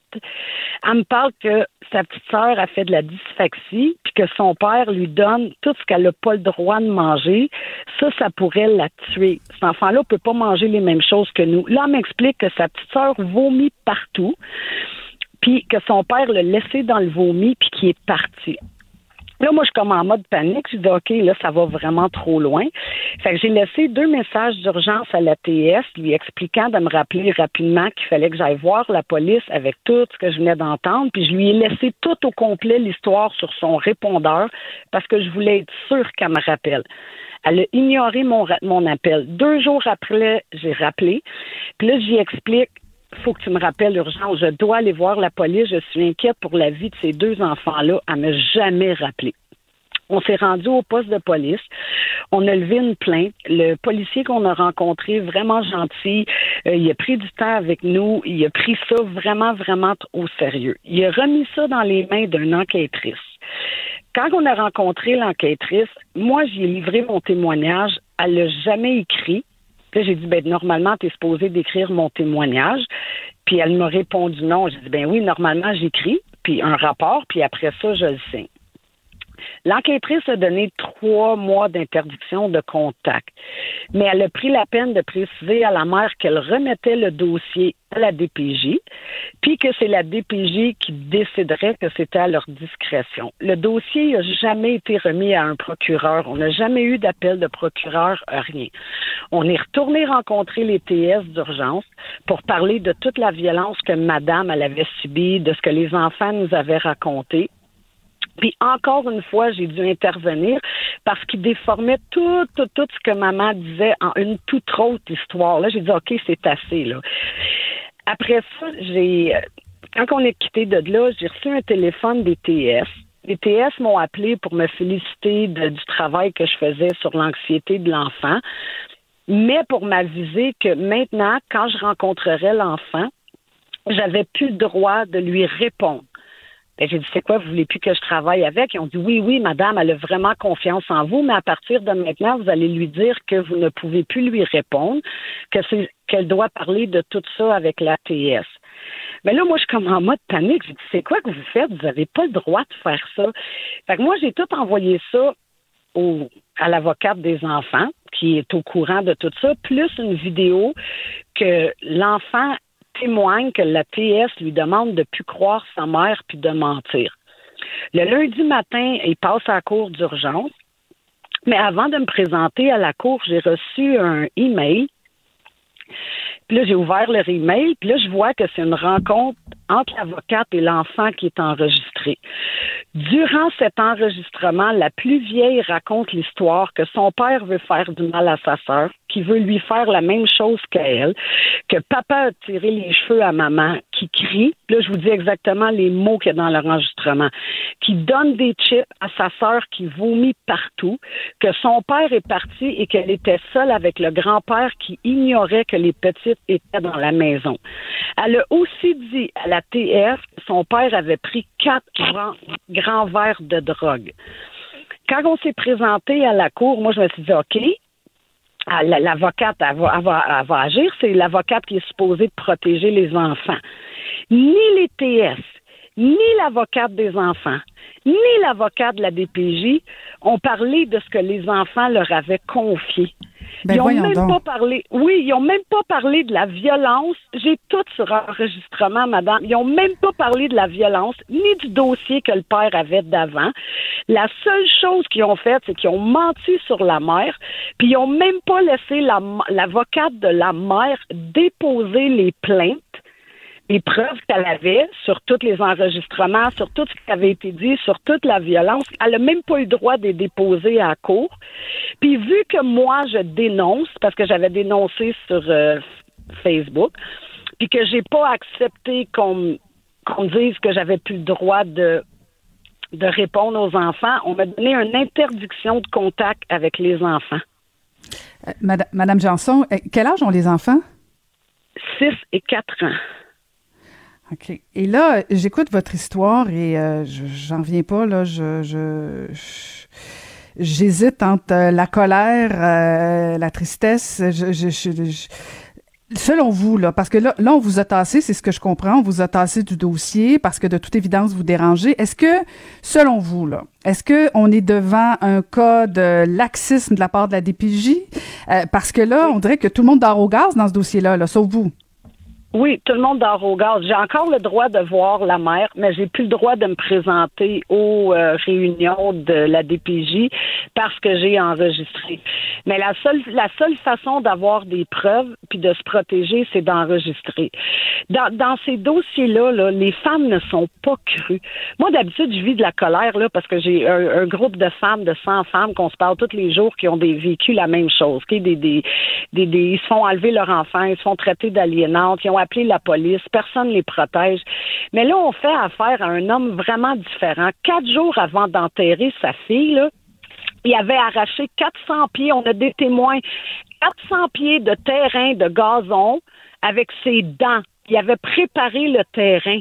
Elle me parle que sa petite sœur a fait de la dysphaxie, puis que son père lui donne tout ce qu'elle n'a pas le droit de manger. Ça, ça pourrait la tuer. Cet enfant-là ne peut pas manger les mêmes choses que nous. Là, elle m'explique que sa petite sœur vomit partout puis que son père l'a laissé dans le vomi, puis qu'il est parti. Là, moi, je suis comme en mode panique. Je dis, OK, là, ça va vraiment trop loin. Fait que j'ai laissé deux messages d'urgence à la TS, lui expliquant de me rappeler rapidement qu'il fallait que j'aille voir la police avec tout ce que je venais d'entendre. Puis je lui ai laissé tout au complet l'histoire sur son répondeur parce que je voulais être sûre qu'elle me rappelle. Elle a ignoré mon, mon appel. Deux jours après, j'ai rappelé. Puis là, j'y explique faut que tu me rappelles urgent, je dois aller voir la police, je suis inquiète pour la vie de ces deux enfants-là. Elle m'a jamais rappelé. On s'est rendu au poste de police. On a levé une plainte. Le policier qu'on a rencontré, vraiment gentil, euh, il a pris du temps avec nous. Il a pris ça vraiment, vraiment au sérieux. Il a remis ça dans les mains d'une enquêtrice. Quand on a rencontré l'enquêtrice, moi, j'ai livré mon témoignage. Elle l'a jamais écrit j'ai dit, ben, normalement, tu es supposé d'écrire mon témoignage. Puis elle m'a répondu non. J'ai dit, ben oui, normalement, j'écris, puis un rapport, puis après ça, je le signe. L'enquêtrice a donné trois mois d'interdiction de contact, mais elle a pris la peine de préciser à la mère qu'elle remettait le dossier à la DPJ, puis que c'est la DPJ qui déciderait que c'était à leur discrétion. Le dossier n'a jamais été remis à un procureur. On n'a jamais eu d'appel de procureur, rien. On est retourné rencontrer les TS d'urgence pour parler de toute la violence que madame avait subie, de ce que les enfants nous avaient raconté. Puis encore une fois, j'ai dû intervenir parce qu'il déformait tout, tout, tout ce que maman disait en une toute autre histoire. Là, j'ai dit, OK, c'est assez, là. Après ça, j'ai, quand on est quitté de là, j'ai reçu un téléphone des TS. Les TS m'ont appelé pour me féliciter du travail que je faisais sur l'anxiété de l'enfant, mais pour m'aviser que maintenant, quand je rencontrerais l'enfant, j'avais plus le droit de lui répondre. Ben, j'ai dit, c'est quoi, vous voulez plus que je travaille avec? Ils ont dit, oui, oui, madame, elle a vraiment confiance en vous, mais à partir de maintenant, vous allez lui dire que vous ne pouvez plus lui répondre, que c'est, qu'elle doit parler de tout ça avec l'ATS. Mais là, moi, je suis comme en mode panique. J'ai dit, c'est quoi que vous faites? Vous n'avez pas le droit de faire ça. Fait que moi, j'ai tout envoyé ça au, à l'avocate des enfants, qui est au courant de tout ça, plus une vidéo que l'enfant témoigne que la TS lui demande de plus croire sa mère puis de mentir. Le lundi matin, il passe à la cour d'urgence. Mais avant de me présenter à la cour, j'ai reçu un email. Puis là, j'ai ouvert leur email, puis là, je vois que c'est une rencontre entre l'avocate et l'enfant qui est enregistré. Durant cet enregistrement, la plus vieille raconte l'histoire que son père veut faire du mal à sa sœur, qui veut lui faire la même chose qu'à elle, que papa a tiré les cheveux à maman, qui crie, là je vous dis exactement les mots qu'il y a dans l'enregistrement, qui donne des chips à sa sœur qui vomit partout, que son père est parti et qu'elle était seule avec le grand-père qui ignorait que les étaient dans la maison. Elle a aussi dit à la TF que son père avait pris quatre grands, verres de drogue. Quand on s'est présenté à la cour, moi je me suis dit OK, ah, l'avocate va agir, c'est l'avocate qui est supposée de protéger les enfants. Ni les TS, ni l'avocate des enfants, ni l'avocate de la DPJ ont parlé de ce que les enfants leur avaient confié. Ben ils ont même donc. pas parlé. Oui, ils ont même pas parlé de la violence. J'ai tout sur enregistrement, madame. Ils ont même pas parlé de la violence ni du dossier que le père avait d'avant. La seule chose qu'ils ont faite, c'est qu'ils ont menti sur la mère, puis ils ont même pas laissé la- l'avocate de la mère déposer les plaintes les preuves qu'elle avait sur tous les enregistrements, sur tout ce qui avait été dit, sur toute la violence. Elle n'a même pas eu le droit de les déposer à la cour. Puis vu que moi, je dénonce, parce que j'avais dénoncé sur euh, Facebook, puis que j'ai pas accepté qu'on qu'on dise que j'avais plus le droit de de répondre aux enfants, on m'a donné une interdiction de contact avec les enfants. Euh, Madame, Madame Janson, euh, quel âge ont les enfants? 6 et 4 ans. OK. Et là, j'écoute votre histoire et euh, je- j'en viens pas, là. Je, je, j'hésite entre euh, la colère, euh, la tristesse. Je, je- je- selon vous, là, parce que là, là, on vous a tassé, c'est ce que je comprends, on vous a tassé du dossier parce que de toute évidence, vous dérangez. Est-ce que, selon vous, là, est-ce que on est devant un cas de laxisme de la part de la DPJ? Euh, parce que là, on dirait que tout le monde dort au gaz dans ce dossier-là, là, sauf vous. Oui, tout le monde dort au. J'ai encore le droit de voir la mère, mais j'ai plus le droit de me présenter aux euh, réunions de la DPJ parce que j'ai enregistré. Mais la seule la seule façon d'avoir des preuves puis de se protéger, c'est d'enregistrer. Dans, dans ces dossiers-là, là, les femmes ne sont pas crues. Moi, d'habitude, je vis de la colère là parce que j'ai un, groupe de femmes, de 100 femmes qu'on se parle tous les jours qui ont des vécu la même chose. Des, des, des, des- ils se font enlever leur enfant, ils se font traiter d'aliénantes, appelé la police, personne ne les protège. Mais là, on fait affaire à un homme vraiment différent. Quatre jours avant d'enterrer sa fille, il avait arraché 400 pieds, on a des témoins, 400 pieds de terrain de gazon avec ses dents. Il avait préparé le terrain.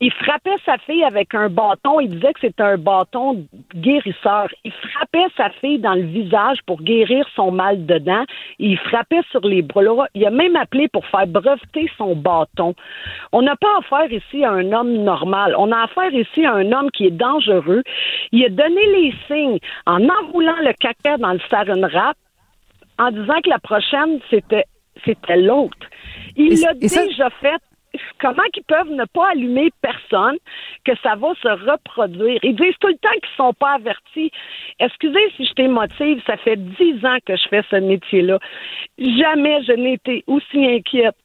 Il frappait sa fille avec un bâton. Il disait que c'était un bâton guérisseur. Il frappait sa fille dans le visage pour guérir son mal de dents. Il frappait sur les bras. Il a même appelé pour faire breveter son bâton. On n'a pas affaire ici à un homme normal. On a affaire ici à un homme qui est dangereux. Il a donné les signes en enroulant le caca dans le wrap en disant que la prochaine, c'était c'était l'autre. Il l'a ça- déjà fait. Comment qu'ils peuvent ne pas allumer personne, que ça va se reproduire? Ils disent tout le temps qu'ils sont pas avertis. Excusez si je t'émotive, ça fait dix ans que je fais ce métier-là. Jamais je n'ai été aussi inquiète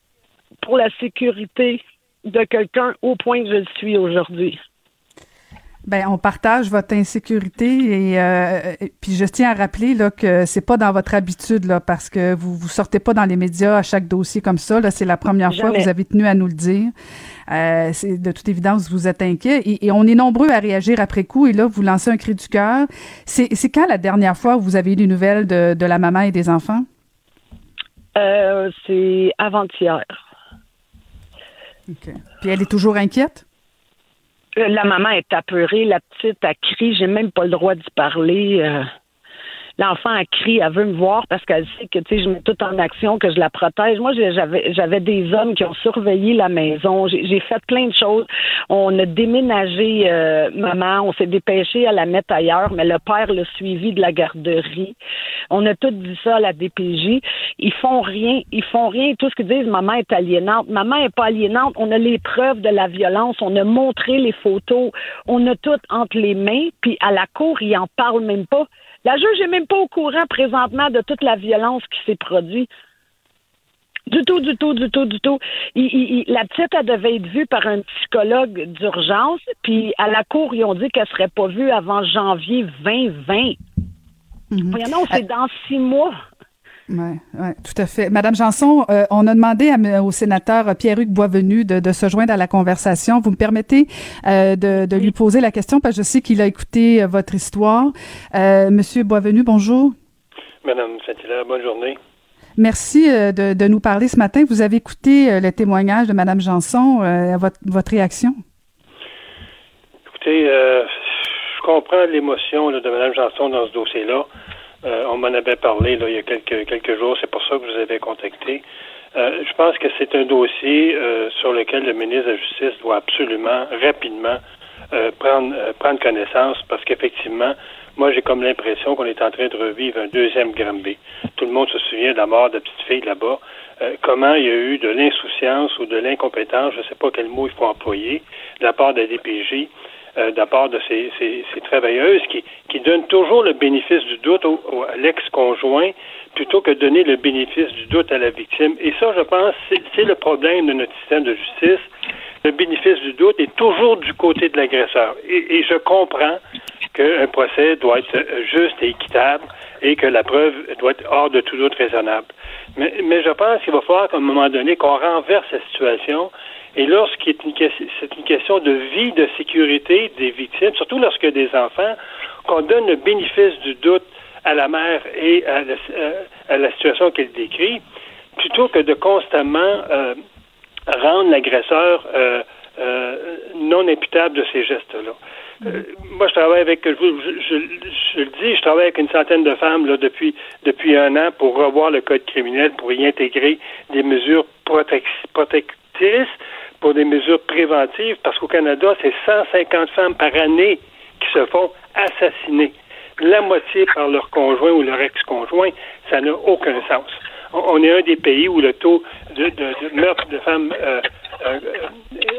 pour la sécurité de quelqu'un au point que je le suis aujourd'hui. Ben, on partage votre insécurité et, euh, et puis je tiens à rappeler là que c'est pas dans votre habitude là parce que vous vous sortez pas dans les médias à chaque dossier comme ça là c'est la première fois Jamais. vous avez tenu à nous le dire. Euh, c'est de toute évidence vous êtes inquiet et, et on est nombreux à réagir après coup et là vous lancez un cri du cœur. C'est c'est quand la dernière fois où vous avez eu des nouvelles de, de la maman et des enfants? Euh, c'est avant-hier. Puis elle est toujours inquiète? La maman est apeurée, la petite a crié, j'ai même pas le droit d'y parler. euh. L'enfant a crié, elle veut me voir parce qu'elle sait que tu je mets tout en action, que je la protège. Moi, j'avais des hommes qui ont surveillé la maison. J'ai j'ai fait plein de choses. On a déménagé euh, maman, on s'est dépêché à la mettre ailleurs, mais le père l'a suivi de la garderie. On a tout dit ça à la DPJ. Ils font rien, ils font rien. Tout ce qu'ils disent, maman est aliénante. Maman est pas aliénante. On a les preuves de la violence. On a montré les photos. On a tout entre les mains. Puis à la cour, ils en parlent même pas. La juge est même pas au courant présentement de toute la violence qui s'est produite. Du tout, du tout, du tout, du tout. la petite, elle devait être vue par un psychologue d'urgence, puis à la cour, ils ont dit qu'elle serait pas vue avant janvier 2020. Mm Voyons, c'est dans six mois. Oui, ouais, tout à fait. Madame Janson, euh, on a demandé au sénateur Pierre-Hugues Boisvenu de, se joindre à la conversation. Vous me permettez euh, de, lui poser la question parce que je sais qu'il a écouté euh, votre histoire. Monsieur Boisvenu, bonjour. Madame saint bonne journée. Merci de, nous parler ce matin. Vous avez écouté le témoignage de Madame Janson. Votre, votre, réaction? Écoutez, je comprends l'émotion de Madame Janson dans ce dossier-là. Euh, on m'en avait parlé il y a quelques, jours, c'est pour ça que je vous avais contacté. Euh, je pense que c'est un dossier euh, sur lequel le ministre de la Justice doit absolument, rapidement, prendre, prendre connaissance parce qu'effectivement, moi, j'ai comme l'impression qu'on est en train de revivre un deuxième Granby. Tout le monde se souvient de la mort de la petite fille là-bas. comment il y a eu de l'insouciance ou de l'incompétence, je ne sais pas quel mot il faut employer, de la part de la DPJ, euh, d'abord de ces, ces, travailleuses qui, qui donnent toujours le bénéfice du doute au, à l'ex-conjoint plutôt que donner le bénéfice du doute à la victime. Et ça, je pense, c'est le problème de notre système de justice. Le bénéfice du doute est toujours du côté de l'agresseur. Et, et, je comprends qu'un procès doit être juste et équitable et que la preuve doit être hors de tout doute raisonnable. Mais, mais je pense qu'il va falloir qu'à un moment donné qu'on renverse la situation et lorsqu'il c'est une question de vie, de sécurité des victimes, surtout lorsque des enfants, qu'on donne le bénéfice du doute à la mère et à la, euh, situation qu'elle décrit, plutôt que de constamment euh, rendre l'agresseur euh, non imputable de ces gestes-là. Moi, je travaille avec, je, je, le dis, je travaille avec une centaine de femmes depuis, depuis un an pour revoir le code criminel, pour y intégrer des mesures protectrices pour des mesures préventives, parce qu'au Canada, c'est 150 femmes par année qui se font assassiner. La moitié par leur conjoint ou leur ex-conjoint, ça n'a aucun sens. On est un des pays où le taux de, meurtre de femmes euh, euh,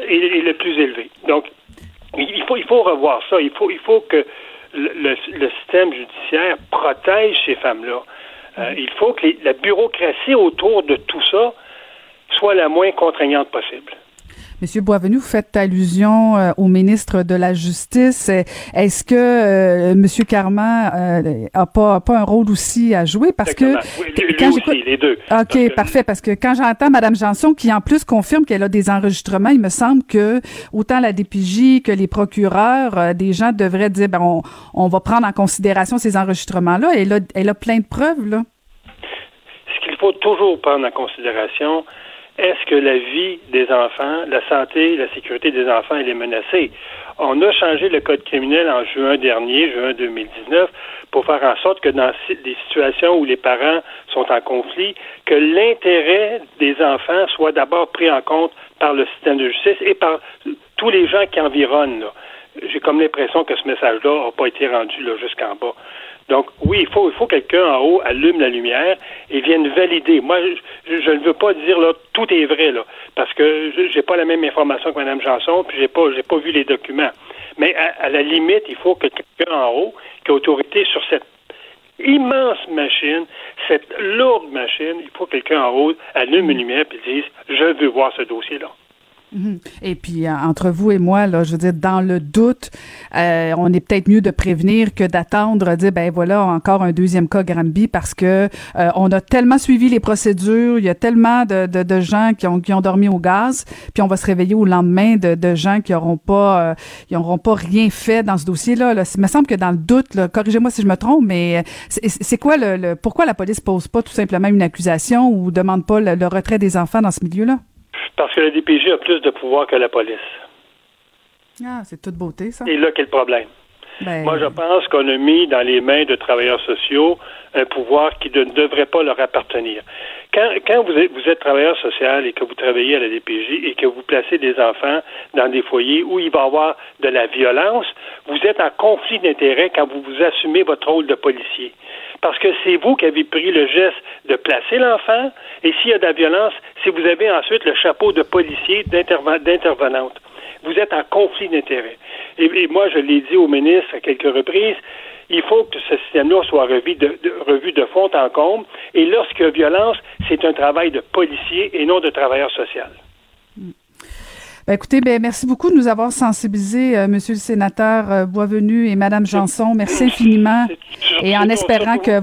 est, le plus élevé. Donc, il faut, il faut revoir ça. Il faut, il faut que le, système judiciaire protège ces femmes-là. Euh, il faut que la bureaucratie autour de tout ça soit la moins contraignante possible. Monsieur Boisvenu, vous faites allusion euh, au ministre de la Justice. Est-ce que euh, Monsieur Carman euh, a pas pas un rôle aussi à jouer? Parce que quand aussi, les deux. Ok, parfait. Parce que quand j'entends Madame Janson qui en plus confirme qu'elle a des enregistrements, il me semble que autant la DPJ que les procureurs, euh, des gens devraient dire ben on, on va prendre en considération ces enregistrements-là. Elle a elle a plein de preuves là. Ce qu'il faut toujours prendre en considération, est-ce que la vie des enfants, la santé, la sécurité des enfants, elle est menacée? On a changé le code criminel en juin dernier, juin 2019, pour faire en sorte que dans des situations où les parents sont en conflit, que l'intérêt des enfants soit d'abord pris en compte par le système de justice et par tous les gens qui environnent. J'ai comme l'impression que ce message-là n'a pas été rendu jusqu'en bas. Donc, oui, il faut, il faut quelqu'un en haut allume la lumière et vienne valider. Moi, je, ne veux pas dire là tout est vrai là, parce que j'ai pas la même information que Mme Janson, puis j'ai pas, j'ai pas vu les documents. Mais à, la limite, il faut que quelqu'un en haut, qui a autorité sur cette immense machine, cette lourde machine, il faut que quelqu'un en haut allume une lumière et dise je veux voir ce dossier-là. Mhm. Et puis euh, entre vous et moi, là, je veux dire, dans le doute, euh, on est peut-être mieux de prévenir que d'attendre, dire ben voilà encore un deuxième cas Granby parce que euh, on a tellement suivi les procédures, il y a tellement de, de, de, gens qui ont qui ont dormi au gaz, puis on va se réveiller au lendemain de, de gens qui auront pas, ils auront pas rien fait dans ce dossier-là. Là. Il me semble que dans le doute, corrigez-moi si je me trompe, mais c'est quoi le, pourquoi la police pose pas tout simplement une accusation ou demande pas le retrait des enfants dans ce milieu-là? Parce que la DPJ a plus de pouvoir que la police. Ah, c'est toute beauté, ça. Et là qu'est le problème? Ben, Moi, je pense qu'on a mis dans les mains de travailleurs sociaux un pouvoir qui ne devrait pas leur appartenir. Quand, quand vous, êtes, vous êtes travailleur social et que vous travaillez à la DPJ et que vous placez des enfants dans des foyers où il va y avoir de la violence, vous êtes en conflit d'intérêts quand vous vous assumez votre rôle de policier parce que c'est vous qui avez pris le geste de placer l'enfant, et s'il y a de la violence, si vous avez ensuite le chapeau de policier, d'intervenante. Vous êtes en conflit d'intérêts. Et, moi, je l'ai dit au ministre à quelques reprises, Il faut que ce système-là soit revu de, revu de fond en comble. Et lorsqu'il y a violence, c'est un travail de policier et non de travailleur social. Ben écoutez, ben merci beaucoup de nous avoir sensibilisés, euh, Monsieur le sénateur euh, Boisvenu et Madame Janson. Merci infiniment. Et en espérant que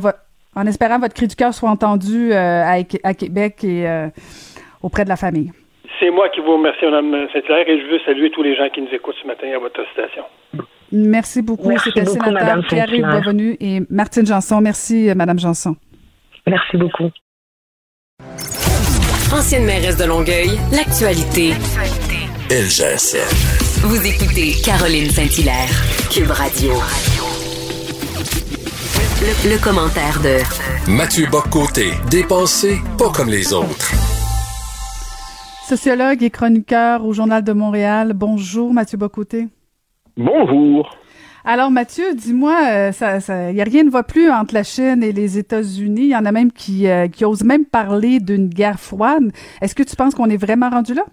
en espérant votre cri du cœur soit entendu euh, à, Québec et auprès de la famille. C'est moi qui vous remercie, Mme Saint-Hilaire, et je veux saluer tous les gens qui nous écoutent ce matin à votre station. Merci beaucoup. C'était le sénateur Pierre-Yves Boisvenu et Martine Janson. Merci, Mme Janson. Merci beaucoup. Ancienne mairesse de Longueuil, l'actualité. Vous écoutez Caroline Saint-Hilaire, Cube Radio. Le, commentaire de Mathieu Boccoté, dépensé pas comme les autres. Sociologue et chroniqueur au Journal de Montréal. Bonjour, Mathieu Bocoté. Bonjour. Alors Mathieu, dis-moi, il euh, n'y a rien ne va plus entre la Chine et les États-Unis. Il y en a même qui, euh, qui osent même parler d'une guerre froide. Est-ce que tu penses qu'on est vraiment rendu là?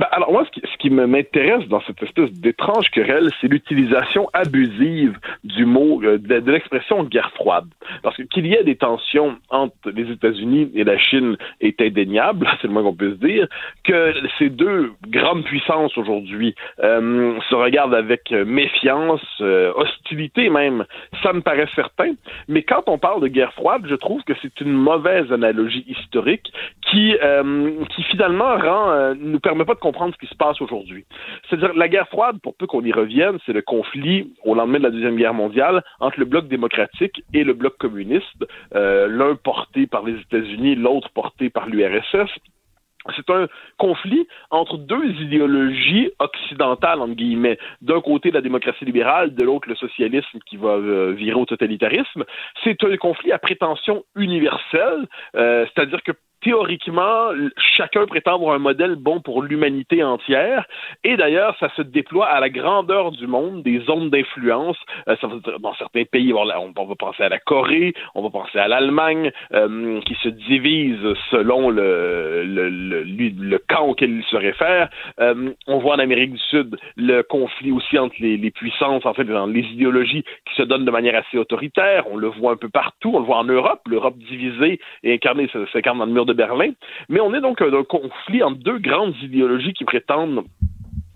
Ben, alors moi, ce qui, ce qui m'intéresse dans cette espèce d'étrange querelle, c'est l'utilisation abusive du mot, euh, de, l'expression guerre froide. Parce que qu'il y ait des tensions entre les États-Unis et la Chine est indéniable, c'est le moins qu'on puisse dire. Que ces deux grandes puissances aujourd'hui euh, se regardent avec méfiance, euh, hostilité même, ça me paraît certain. Mais quand on parle de guerre froide, je trouve que c'est une mauvaise analogie historique qui, qui finalement rend, nous permet pas de comprendre ce qui se passe aujourd'hui. C'est-à-dire, la guerre froide, pour peu qu'on y revienne, c'est le conflit au lendemain de la Deuxième Guerre mondiale entre le bloc démocratique et le bloc communiste, euh, l'un porté par les États-Unis, l'autre porté par l'URSS. C'est un conflit entre deux idéologies occidentales, entre guillemets. D'un côté, la démocratie libérale, de l'autre, le socialisme qui va euh, virer au totalitarisme. C'est un conflit à prétention universelle, euh, c'est-à-dire que théoriquement, chacun prétend avoir un modèle bon pour l'humanité entière. Et d'ailleurs, ça se déploie à la grandeur du monde, des zones d'influence. Euh, dans certains pays, on, va penser à la Corée, on va penser à l'Allemagne, euh, qui se divise selon le, le, le, le, camp auquel il se réfère. Euh, on voit en Amérique du Sud le conflit aussi entre les, puissances, en fait, dans les idéologies qui se donnent de manière assez autoritaire. On le voit un peu partout. On le voit en Europe. L'Europe divisée et incarnée s'incarne dans le mur de Berlin. Mais on est donc dans un conflit entre deux grandes idéologies qui prétendent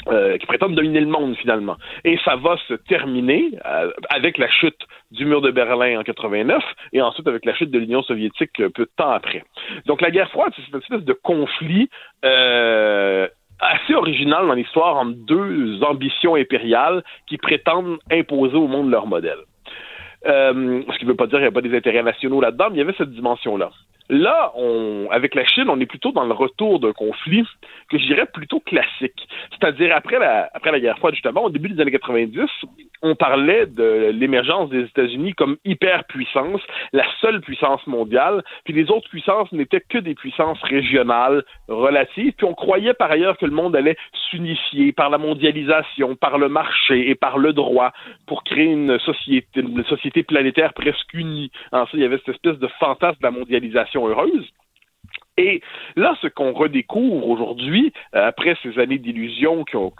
euh, qui prétendent dominer le monde finalement. Et ça va se terminer euh, avec la chute du mur de Berlin en 89 et ensuite avec la chute de l'Union soviétique peu de temps après. Donc la guerre froide, c'est une espèce de conflit euh, assez original dans l'histoire entre deux ambitions impériales qui prétendent imposer au monde leur modèle. ce qui ne veut pas dire qu'il n'y a pas des intérêts nationaux là-dedans, mais il y avait cette dimension-là. Là, avec la Chine, on est plutôt dans le retour d'un conflit que je dirais plutôt classique. C'est-à-dire après la, après la guerre froide, justement, au début des années 90, on parlait de l'émergence des États-Unis comme hyperpuissance, la seule puissance mondiale, puis les autres puissances n'étaient que des puissances régionales relatives, puis on croyait par ailleurs que le monde allait s'unifier par la mondialisation, par le marché et par le droit pour créer une société, une société planétaire presque unie. Ensuite, il y avait cette espèce de fantasme de la mondialisation heureuse. Et là, ce qu'on redécouvre aujourd'hui, euh, après ces années d'illusions qui ont,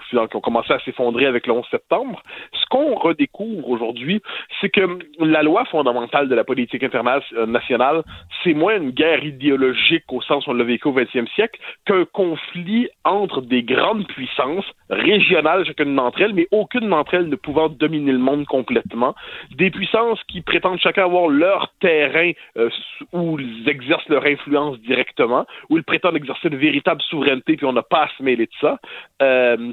commencé à s'effondrer avec le 11 septembre, ce qu'on redécouvre aujourd'hui, c'est que la loi fondamentale de la politique internationale, c'est moins une guerre idéologique au sens où on l'a vécu au 20e siècle qu'un conflit entre des grandes puissances régionales, chacune d'entre elles, mais aucune d'entre elles ne pouvant dominer le monde complètement. Des puissances qui prétendent chacun avoir leur terrain euh, où ils exercent leur influence directement, où ils prétendent exercer une véritable souveraineté, puis on n'a pas à se mêler de ça. Euh,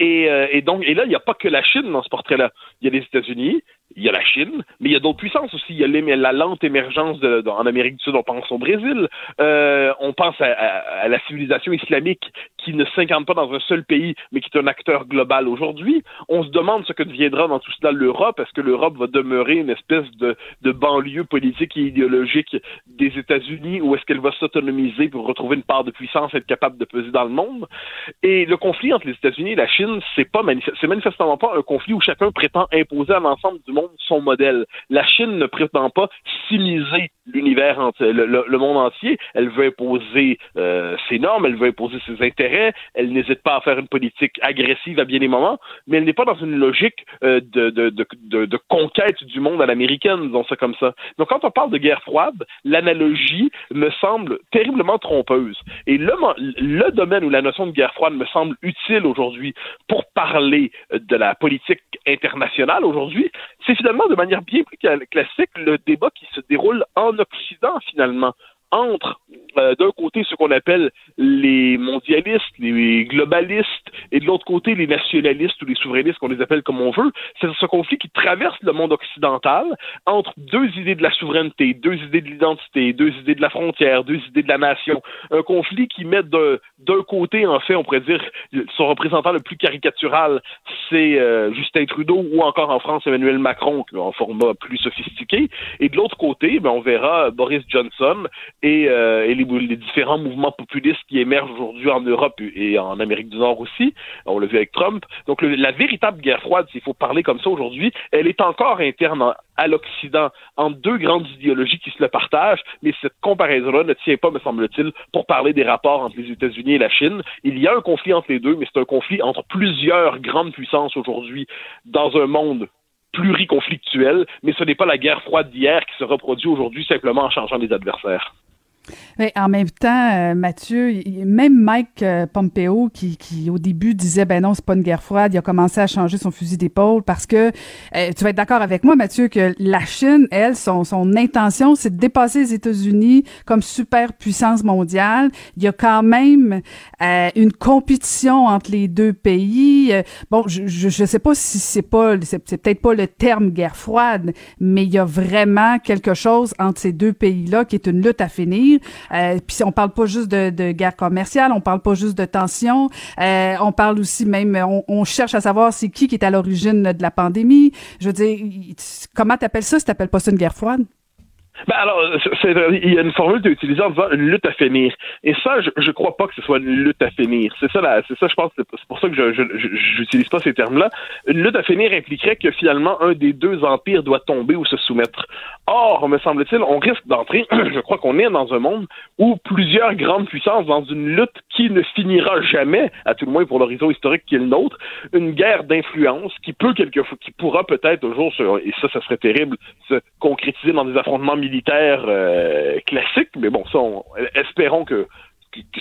euh, et, donc, et là, il n'y a pas que la Chine dans ce portrait-là. Il y a les États-Unis, il y a la Chine, mais il y a d'autres puissances aussi. Il y a la lente émergence en Amérique du Sud, on pense au Brésil, euh, on pense à, la civilisation islamique qui ne s'incarne pas dans un seul pays, mais qui est un acteur global aujourd'hui. On se demande ce que deviendra dans tout cela l'Europe. Est-ce que l'Europe va demeurer une espèce de, banlieue politique et idéologique des États-Unis ou est-ce qu'elle va s'autonomiser pour retrouver une part de puissance, et être capable de peser dans le monde? Et le conflit entre les États-Unis et la Chine, c'est manifestement pas un conflit où chacun prétend imposer à l'ensemble du monde son modèle. La Chine ne prétend pas s'immiser l'univers, le, monde entier. Elle veut imposer euh, ses normes, elle veut imposer ses intérêts. Elle n'hésite pas à faire une politique agressive à bien des moments, mais elle n'est pas dans une logique euh, de, de, de, conquête du monde à l'américaine, disons ça comme ça. Donc quand on parle de guerre froide, l'analogie me semble terriblement trompeuse. Et le, le domaine où la notion de guerre froide me semble utile aujourd'hui pour parler de la politique internationale aujourd'hui, c'est finalement de manière bien plus classique le débat qui se déroule en Occident finalement entre euh, d'un côté ce qu'on appelle les mondialistes, les globalistes, et de l'autre côté les nationalistes ou les souverainistes, qu'on les appelle comme on veut, c'est ce conflit qui traverse le monde occidental entre deux idées de la souveraineté, deux idées de l'identité, deux idées de la frontière, deux idées de la nation. Un conflit qui met d'un côté, en fait, on pourrait dire, son représentant le plus caricatural, c'est euh, Justin Trudeau ou encore en France Emmanuel Macron, en format plus sophistiqué. Et de l'autre côté, ben, on verra Boris Johnson et, euh, et les, différents mouvements populistes qui émergent aujourd'hui en Europe et en Amérique du Nord aussi. On l'a vu avec Trump. Donc la véritable guerre froide, s'il faut parler comme ça aujourd'hui, elle est encore interne à l'Occident en deux grandes idéologies qui se le partagent, mais cette comparaison-là ne tient pas, me semble-t-il, pour parler des rapports entre les États-Unis et la Chine. Il y a un conflit entre les deux, mais c'est un conflit entre plusieurs grandes puissances aujourd'hui dans un monde pluriconflictuel, mais ce n'est pas la guerre froide d'hier qui se reproduit aujourd'hui simplement en changeant les adversaires. Mais en même temps, euh, Mathieu, même Mike euh, Pompeo, qui, qui, au début disait ben non, c'est pas une guerre froide, il a commencé à changer son fusil d'épaule parce que euh, tu vas être d'accord avec moi, Mathieu, que la Chine, elle, son, son intention, c'est de dépasser les États-Unis comme superpuissance mondiale. Il y a quand même une compétition entre les deux pays. bon, je, je, je sais pas si c'est pas, c'est peut-être pas le terme guerre froide, mais il y a vraiment quelque chose entre ces deux pays-là qui est une lutte à finir. Euh, puis on parle pas juste de, de, guerre commerciale, on parle pas juste de tension, euh, on parle aussi même, on, on cherche à savoir c'est qui qui est à l'origine de la pandémie. Je veux dire, comment t'appelles ça si t'appelles pas ça une guerre froide? Ben alors, il y a une formule qui est utilisée en disant une lutte à finir. Et ça, je, je crois pas que ce soit une lutte à finir. C'est ça, c'est ça, je pense, c'est pour ça que je, j'utilise pas ces termes-là. Une lutte à finir impliquerait que finalement un des deux empires doit tomber ou se soumettre. Or, me semble-t-il, on risque d'entrer, je crois qu'on est dans un monde où plusieurs grandes puissances dans une lutte qui ne finira jamais, à tout le moins pour l'horizon historique qui est le nôtre, une guerre d'influence qui peut quelquefois, qui pourra peut-être un jour, et ça, ça serait terrible, se concrétiser dans des affrontements militaire euh, classique, mais bon, ça, espérons que,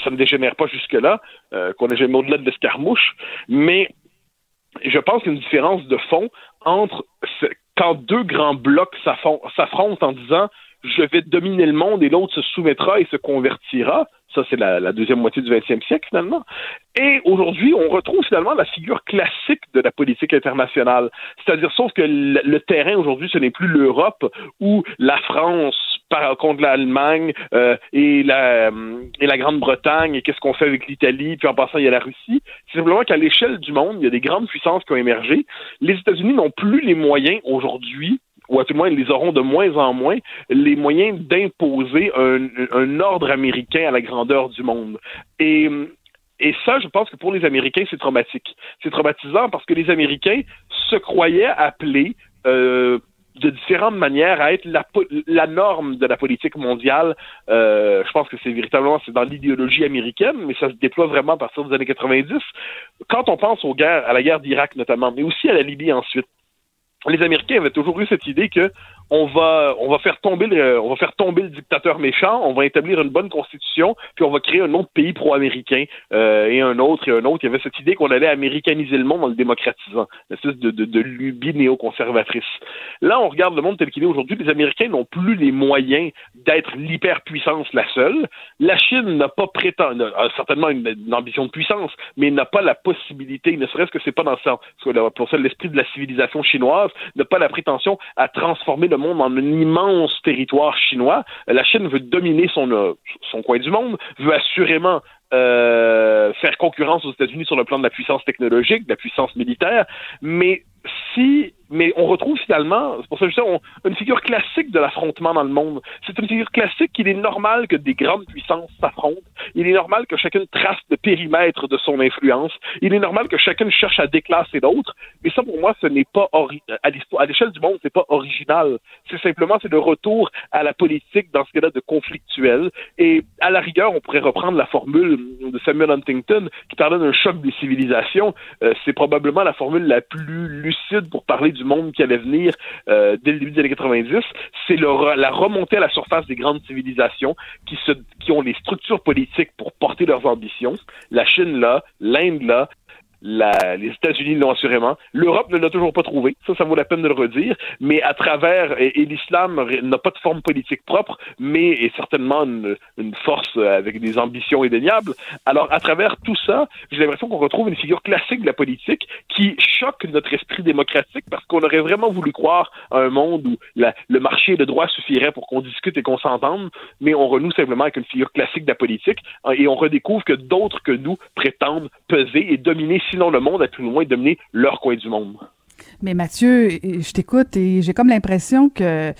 ça ne dégénère pas jusque-là, euh, qu'on ait jamais au-delà de l'escarmouche, mais je pense qu'il y a une différence de fond entre quand deux grands blocs s'affrontent en disant je vais dominer le monde et l'autre se soumettra et se convertira. Ça, c'est la, deuxième moitié du 20e siècle, finalement. Et aujourd'hui, on retrouve finalement la figure classique de la politique internationale. C'est-à-dire, sauf que le, terrain aujourd'hui, ce n'est plus l'Europe où la France par contre l'Allemagne euh, et la et la Grande-Bretagne et qu'est-ce qu'on fait avec l'Italie puis en passant il y a la Russie c'est simplement qu'à l'échelle du monde il y a des grandes puissances qui ont émergé les États-Unis n'ont plus les moyens aujourd'hui ou à tout le moins ils auront de moins en moins, les moyens d'imposer un, ordre américain à la grandeur du monde. Et, ça, je pense que pour les Américains, c'est traumatique. C'est traumatisant parce que les Américains se croyaient appelés euh, de différentes manières à être la, norme de la politique mondiale. Euh, je pense que c'est véritablement c'est dans l'idéologie américaine, mais ça se déploie vraiment à partir des années 90. Quand on pense à la guerre d'Irak notamment, mais aussi à la Libye ensuite, les Américains avaient toujours eu cette idée que on va on va faire tomber le, on va faire tomber le dictateur méchant, on va établir une bonne constitution, puis on va créer un autre pays pro-américain euh, et un autre et un autre. Il y avait cette idée qu'on allait américaniser le monde en le démocratisant, une espèce de, de, de lubie néoconservatrice. Là, on regarde le monde tel qu'il est aujourd'hui. Les Américains n'ont plus les moyens d'être l'hyperpuissance la seule. La Chine n'a pas prétendu, a certainement une, ambition de puissance, mais n'a pas la possibilité, ne serait-ce que c'est pas dans ça, pour ça l'esprit de la civilisation chinoise, n'a pas la prétention à transformer le monde en un immense territoire chinois. La Chine veut dominer son, euh, son coin du monde, veut assurément euh, faire concurrence aux États-Unis sur le plan de la puissance technologique, de la puissance militaire, mais si mais on retrouve finalement, c'est pour ça que je dis, une figure classique de l'affrontement dans le monde. C'est une figure classique qu'il est normal que des grandes puissances s'affrontent. Il est normal que chacune trace le périmètre de son influence. Il est normal que chacune cherche à déclasser l'autre. Mais ça, pour moi, ce n'est pas à l'échelle du monde, c'est pas original. C'est simplement c'est le retour à la politique dans ce cas-là de conflictuel. Et à la rigueur, on pourrait reprendre la formule de Samuel Huntington qui parlait d'un choc des civilisations. Euh, c'est probablement la formule la plus lucide pour parler du monde qui allait venir euh, dès le début des années 90, c'est la remontée à la surface des grandes civilisations qui, se, qui ont les structures politiques pour porter leurs ambitions. La Chine là, l'Inde là, les États-Unis l'ont assurément. L'Europe ne l'a toujours pas trouvé. Ça, ça vaut la peine de le redire. Mais à travers, et, l'islam n'a pas de forme politique propre, mais est certainement une, force avec des ambitions indéniables. Alors, à travers tout ça, j'ai l'impression qu'on retrouve une figure classique de la politique qui choque notre esprit démocratique parce qu'on aurait vraiment voulu croire à un monde où le marché et le droit suffiraient pour qu'on discute et qu'on s'entende, mais on renoue simplement avec une figure classique de la politique et on redécouvre que d'autres que nous prétendent peser et dominer sinon le monde, à tout le moins dominer leur coin du monde. Mais Mathieu, je t'écoute et j'ai comme l'impression que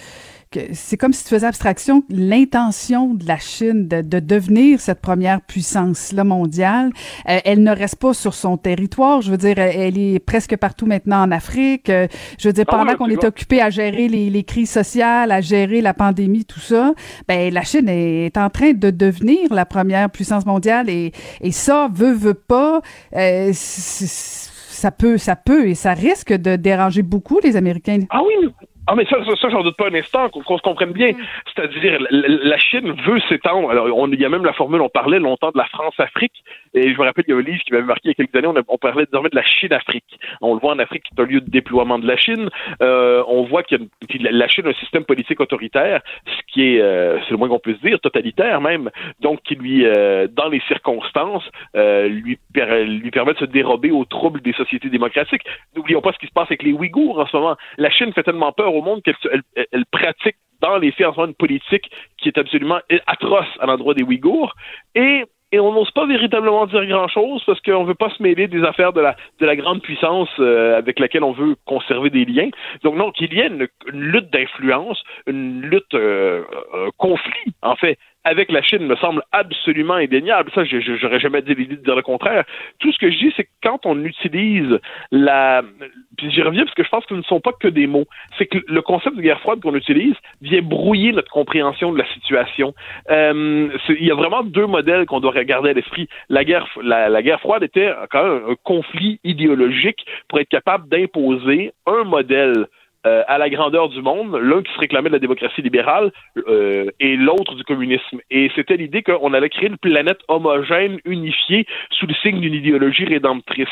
c'est comme si tu faisais abstraction l'intention de la Chine de, devenir cette première puissance là mondiale. Euh, elle ne reste pas sur son territoire. Je veux dire, elle est presque partout maintenant en Afrique. Euh, je veux dire, ah pendant qu'on est occupé à gérer les, les, crises sociales, à gérer la pandémie, tout ça, ben la Chine est en train de devenir la première puissance mondiale et, et ça veut veut pas. Euh, ça peut, ça peut et ça risque de déranger beaucoup les Américains. Ah oui, ah, mais ça, ça, j'en doute pas un instant, qu'on se comprenne bien. Mm. C'est-à-dire, la, Chine veut s'étendre. Alors, on, il y a même la formule, on parlait longtemps de la France-Afrique. Et je me rappelle, il y a un livre qui m'avait marqué il y a quelques années, on, parlait désormais de la Chine-Afrique. On le voit en Afrique, qui est un lieu de déploiement de la Chine. Euh, on voit que la Chine a un système politique autoritaire, ce qui est, euh, c'est le moins qu'on puisse dire, totalitaire même. Donc, qui lui, euh, dans les circonstances, lui, lui permet de se dérober aux troubles des sociétés démocratiques. N'oublions pas ce qui se passe avec les Ouïghours en ce moment. La Chine fait tellement peur au monde qu'elle pratique dans les faits en ce moment une politique qui est absolument atroce à l'endroit des Ouïghours. Et et on n'ose pas véritablement dire grand-chose parce qu'on ne veut pas se mêler des affaires de la, de la grande puissance euh, avec laquelle on veut conserver des liens. Donc non, qu'il y ait une, lutte d'influence, une lutte, euh, un conflit, en fait, avec la Chine me semble absolument indéniable. Ça, j'aurais jamais dit l'idée de dire le contraire. Tout ce que je dis, c'est que quand on utilise la... Puis j'y reviens parce que je pense que ce ne sont pas que des mots. C'est que le concept de guerre froide qu'on utilise vient brouiller notre compréhension de la situation. Euh, il y a vraiment deux modèles qu'on doit regarder à l'esprit. La guerre, la, guerre froide était quand même un conflit idéologique pour être capable d'imposer un modèle euh, à la grandeur du monde, l'un qui se réclamait de la démocratie libérale euh, et l'autre du communisme. Et c'était l'idée qu'on allait créer une planète homogène, unifiée, sous le signe d'une idéologie rédemptrice.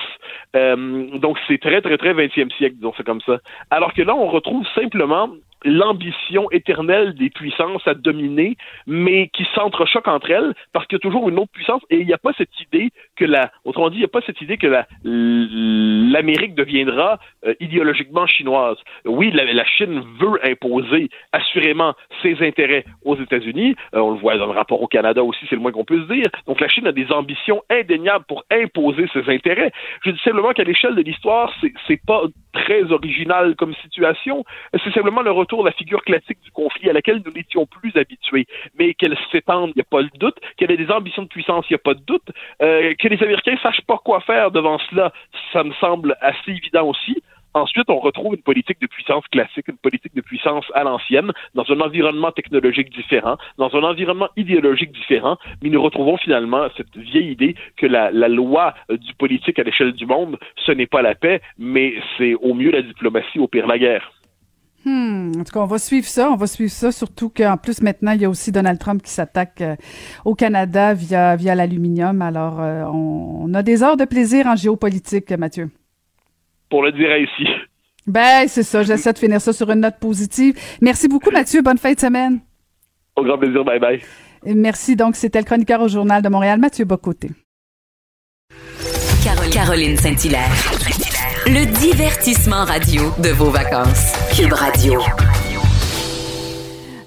Euh, donc c'est très, très, très 20e siècle, disons c'est comme ça. Alors que là, on retrouve simplement l'ambition éternelle des puissances à dominer, mais qui s'entrechoquent entre elles parce qu'il y a toujours une autre puissance et il n'y a pas cette idée que la, autrement dit, il n'y a pas cette idée que la, l'Amérique deviendra euh, idéologiquement chinoise. Oui, la, Chine veut imposer assurément ses intérêts aux États-Unis. Euh, on le voit dans le rapport au Canada aussi, c'est le moins qu'on puisse dire. Donc la Chine a des ambitions indéniables pour imposer ses intérêts. Je dis simplement qu'à l'échelle de l'histoire, c'est, c'est pas très original comme situation. C'est simplement le retour de la figure classique du conflit à laquelle nous n'étions plus habitués. Mais qu'elle s'étende, il n'y a pas de doute. Qu'elle ait des ambitions de puissance, il n'y a pas de doute. Euh, que les Américains sachent pas quoi faire devant cela, ça me semble assez évident aussi. Ensuite, on retrouve une politique de puissance classique, une politique de puissance à l'ancienne, dans un environnement technologique différent, dans un environnement idéologique différent, mais nous retrouvons finalement cette vieille idée que la, loi du politique à l'échelle du monde, ce n'est pas la paix, mais c'est au mieux la diplomatie, au pire la guerre. Hmm. En tout cas, on va suivre ça. On va suivre ça, surtout qu'en plus, maintenant, il y a aussi Donald Trump qui s'attaque euh, au Canada via, via l'aluminium. Alors, euh, on, a des heures de plaisir en géopolitique, Mathieu pour le dire ici. Ben, c'est ça. J'essaie de finir ça sur une note positive. Merci beaucoup, Mathieu. Bonne fin de semaine. Au grand plaisir. Bye bye. merci. Donc, c'était le chroniqueur au Journal de Montréal, Mathieu Bocoté. Caroline Saint-Hilaire. Le divertissement radio de vos vacances. Cube Radio.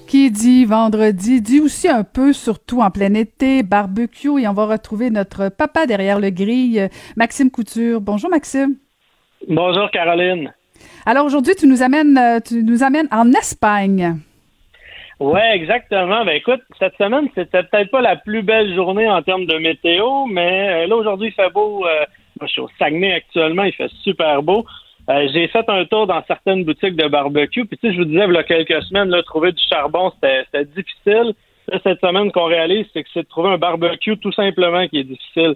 Qui dit vendredi, dit aussi un peu, surtout en plein été, barbecue, et on va retrouver notre papa derrière le grille, Maxime Couture. Bonjour Maxime. Bonjour Caroline. Alors aujourd'hui, tu nous amènes, euh, tu nous amènes en Espagne. Ouais, exactement. Ben écoute, cette semaine, c'était peut-être pas la plus belle journée en termes de météo, mais euh, là aujourd'hui, il fait beau. Euh, je suis au Saguenay actuellement, il fait super beau. Euh, j'ai fait un tour dans certaines boutiques de barbecue, puis tu sais, je vous disais, il y a quelques semaines, trouver du charbon, c'était difficile. Cette semaine, qu'on réalise, c'est que c'est de trouver un barbecue tout simplement qui est difficile.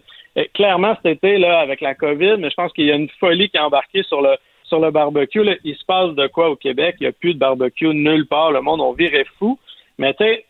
Clairement, cet été, là, avec la COVID, mais je pense qu'il y a une folie qui est embarquée sur le sur le barbecue. Il se passe de quoi au Québec? Il n'y a plus de barbecue nulle part. Le monde, on virait fou. Mais tu sais,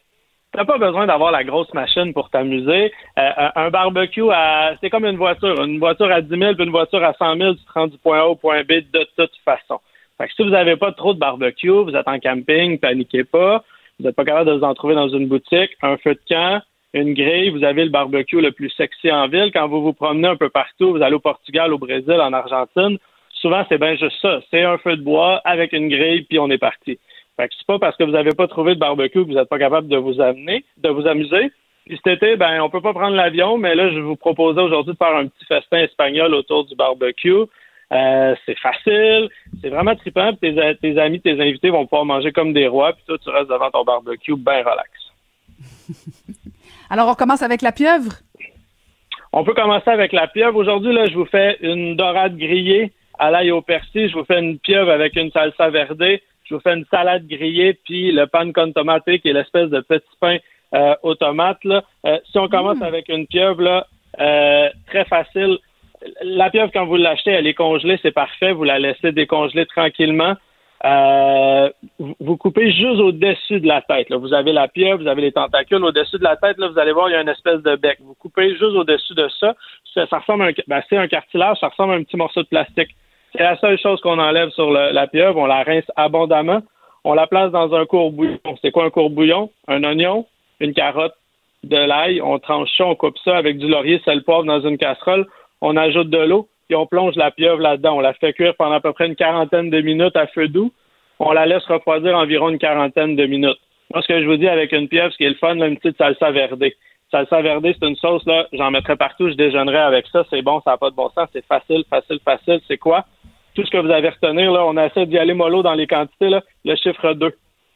t'as pas besoin d'avoir la grosse machine pour t'amuser. Euh, un barbecue, à, c'est comme une voiture. Une voiture à 10 000 puis une voiture à 100 000, tu te du point A au point B de toute façon. Fait que si vous n'avez pas trop de barbecue, vous êtes en camping, paniquez pas. Vous n'êtes pas capable de vous en trouver dans une boutique. Un feu de camp, une grille, vous avez le barbecue le plus sexy en ville. Quand vous vous promenez un peu partout, vous allez au Portugal, au Brésil, en Argentine, souvent, c'est bien juste ça. C'est un feu de bois avec une grille, puis on est parti. Fait que c'est pas parce que vous n'avez pas trouvé de barbecue que vous n'êtes pas capable de vous amener, de vous amuser. Puis cet été, ben, on peut pas prendre l'avion, mais là, je vous proposais aujourd'hui de faire un petit festin espagnol autour du barbecue. Euh, c'est facile, c'est vraiment trippant. Tes, tes amis, tes invités vont pouvoir manger comme des rois, puis toi, tu restes devant ton barbecue bien relax. Alors, on commence avec la pieuvre? On peut commencer avec la pieuvre. Aujourd'hui, là, je vous fais une dorade grillée à l'ail au persil. Je vous fais une pieuvre avec une salsa verdée. Je vous fais une salade grillée, puis le pan con tomate, qui est l'espèce de petit pain euh, aux tomates. Là. Euh, si on commence mm. avec une pieuvre, là, euh, très facile. La pieuvre, quand vous l'achetez, elle est congelée, c'est parfait. Vous la laissez décongeler tranquillement. Euh, vous coupez juste au-dessus de la tête. Là. Vous avez la pieuvre, vous avez les tentacules. Au-dessus de la tête, là, vous allez voir, il y a une espèce de bec. Vous coupez juste au-dessus de ça. Ça, ressemble à un, ben, c'est un cartilage, ça ressemble à un petit morceau de plastique. C'est la seule chose qu'on enlève sur la pieuvre. On la rince abondamment. On la place dans un courbouillon. C'est quoi un courbouillon? Un oignon, une carotte, de l'ail. On tranche ça, on coupe ça avec du laurier, sel, poivre dans une casserole. On ajoute de l'eau, puis on plonge la pieuvre là-dedans. On la fait cuire pendant à peu près une quarantaine de minutes à feu doux. On la laisse refroidir environ une quarantaine de minutes. Moi, ce que je vous dis avec une pieuvre, ce qui est le fun, là, une petite salsa verdée. Salsa verdée, c'est une sauce, là, j'en mettrais partout, je déjeunerais avec ça. C'est bon, ça n'a pas de bon sens, c'est facile, facile, facile. C'est quoi? tout ce que vous avez retenir, là, on essaie d'y aller mollo dans les quantités, là, le chiffre 2.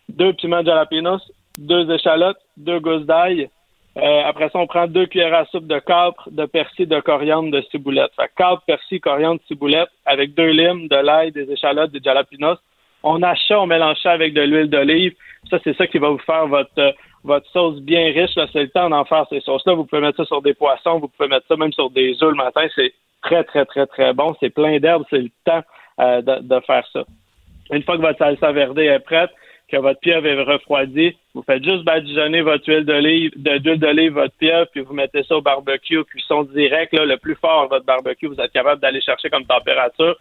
Deux piments jalapenos, deux échalotes, deux gousses d'ail. Euh, après ça, on prend deux cuillères à soupe de capre, de persil, de coriandre, de ciboulette. Fait capre, persil, coriandre, ciboulette, avec deux limes, de l'ail, des échalotes, des jalapenos. On achète, on mélange ça avec de l'huile d'olive. Ça, c'est ça qui va vous faire votre euh, votre sauce bien riche. C'est le temps d'en faire ces sauces-là. Vous pouvez mettre ça sur des poissons, vous pouvez mettre ça même sur des œufs le matin. C'est très, très, très, très bon. C'est plein d'herbes, c'est le temps euh, de, faire ça. Une fois que votre salsa verdée est prête, que votre pieuvre est refroidie, vous faites juste badigeonner votre huile d'olive, d'huile d'olive, votre pieuvre, puis vous mettez ça au barbecue, cuisson directe, là, le plus fort votre barbecue, vous êtes capable d'aller chercher comme température.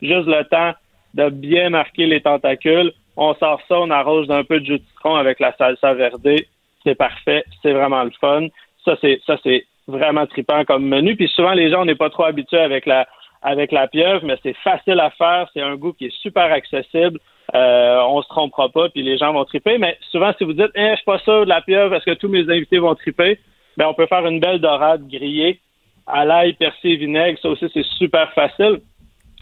Juste le temps de bien marquer les tentacules. On sort ça, on arrose d'un peu de jus de citron avec la salsa verdée. C'est parfait, c'est vraiment le fun. Ça, c'est ça, c'est vraiment tripant comme menu. Puis souvent, les gens, on n'est pas trop habitués avec la avec la pieuvre, mais c'est facile à faire. C'est un goût qui est super accessible. Euh, on se trompera pas, puis les gens vont triper. Mais souvent, si vous dites, eh, je suis pas sûr de la pieuvre, est-ce que tous mes invités vont triper? Ben, on peut faire une belle dorade grillée à l'ail, persil, vinaigre. Ça aussi, c'est super facile.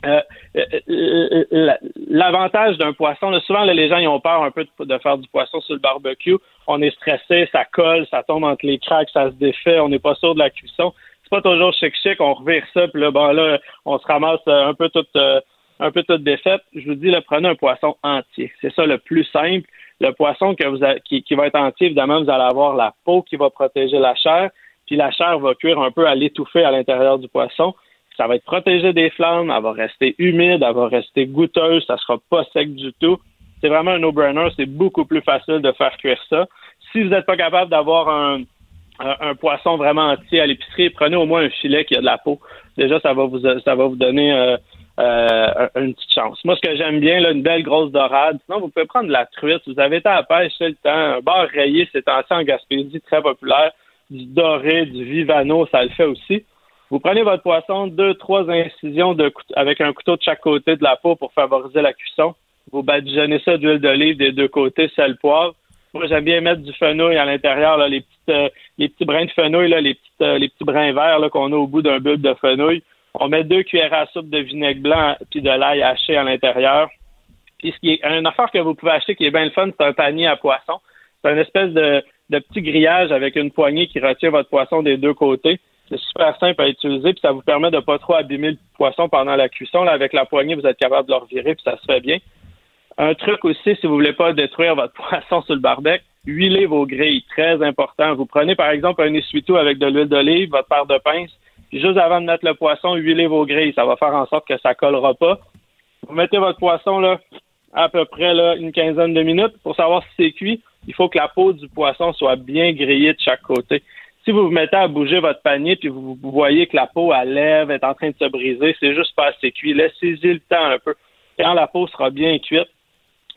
Euh, euh, euh, l'avantage d'un poisson, souvent les gens ils ont peur un peu de, faire du poisson sur le barbecue. On est stressé, ça colle, ça tombe entre les craques, ça se défait, on n'est pas sûr de la cuisson. C'est pas toujours chic chic, on revire ça, puis là, bon là, on se ramasse un peu toute un peu toute défaite. Je vous dis, là, prenez un poisson entier. C'est ça le plus simple. Le poisson que vous qui, qui va être entier, évidemment, vous allez avoir la peau qui va protéger la chair, puis la chair va cuire un peu à l'étouffer à l'intérieur du poisson ça va être protégé des flammes, elle va rester humide, elle va rester goûteuse, ça sera pas sec du tout. C'est vraiment un no-brainer, c'est beaucoup plus facile de faire cuire ça. Si vous n'êtes pas capable d'avoir un, un, poisson vraiment entier à l'épicerie, prenez au moins un filet qui a de la peau. Déjà, ça va vous ça va vous donner euh, euh, une petite chance. Moi, ce que j'aime bien, là, une belle grosse dorade. Sinon, vous pouvez prendre de la truite. Vous avez été à la pêche, le temps. Un bar rayé, c'est en Gaspésie, très populaire. Du doré, du vivano, ça le fait aussi. Vous prenez votre poisson, deux, trois incisions avec un couteau de chaque côté de la peau pour favoriser la cuisson. Vous badigeonnez ça d'huile d'olive des deux côtés, sel, poivre. Moi, j'aime bien mettre du fenouil à l'intérieur, les, petites, euh, petits brins de fenouil, euh, les petits brins verts qu'on a au bout d'un bulbe de fenouil. On met deux cuillères à soupe de vinaigre blanc puis de l'ail haché à l'intérieur. Puis ce qui est une affaire que vous pouvez acheter qui est bien le fun, c'est un panier à poisson. C'est une espèce de, de petit grillage avec une poignée qui retient votre poisson des deux côtés. C'est super simple à utiliser, puis ça vous permet de pas trop abîmer le poisson pendant la cuisson. Là, avec la poignée, vous êtes capable de le revirer, puis ça se fait bien. Un truc aussi, si vous voulez pas détruire votre poisson sur le barbecue, huilez vos grilles, très important. Vous prenez par exemple un essuie-tout avec de l'huile d'olive, votre paire de pince, puis juste avant de mettre le poisson, huilez vos grilles. Ça va faire en sorte que ça collera pas. Vous mettez votre poisson là à peu près là, une quinzaine de minutes pour savoir si c'est cuit. Il faut que la peau du poisson soit bien grillée de chaque côté. Si vous vous mettez à bouger votre panier puis vous, voyez que la peau à lèvres est en train de se briser, c'est juste pas assez cuit. Laissez-y le temps un peu. Quand la peau sera bien cuite,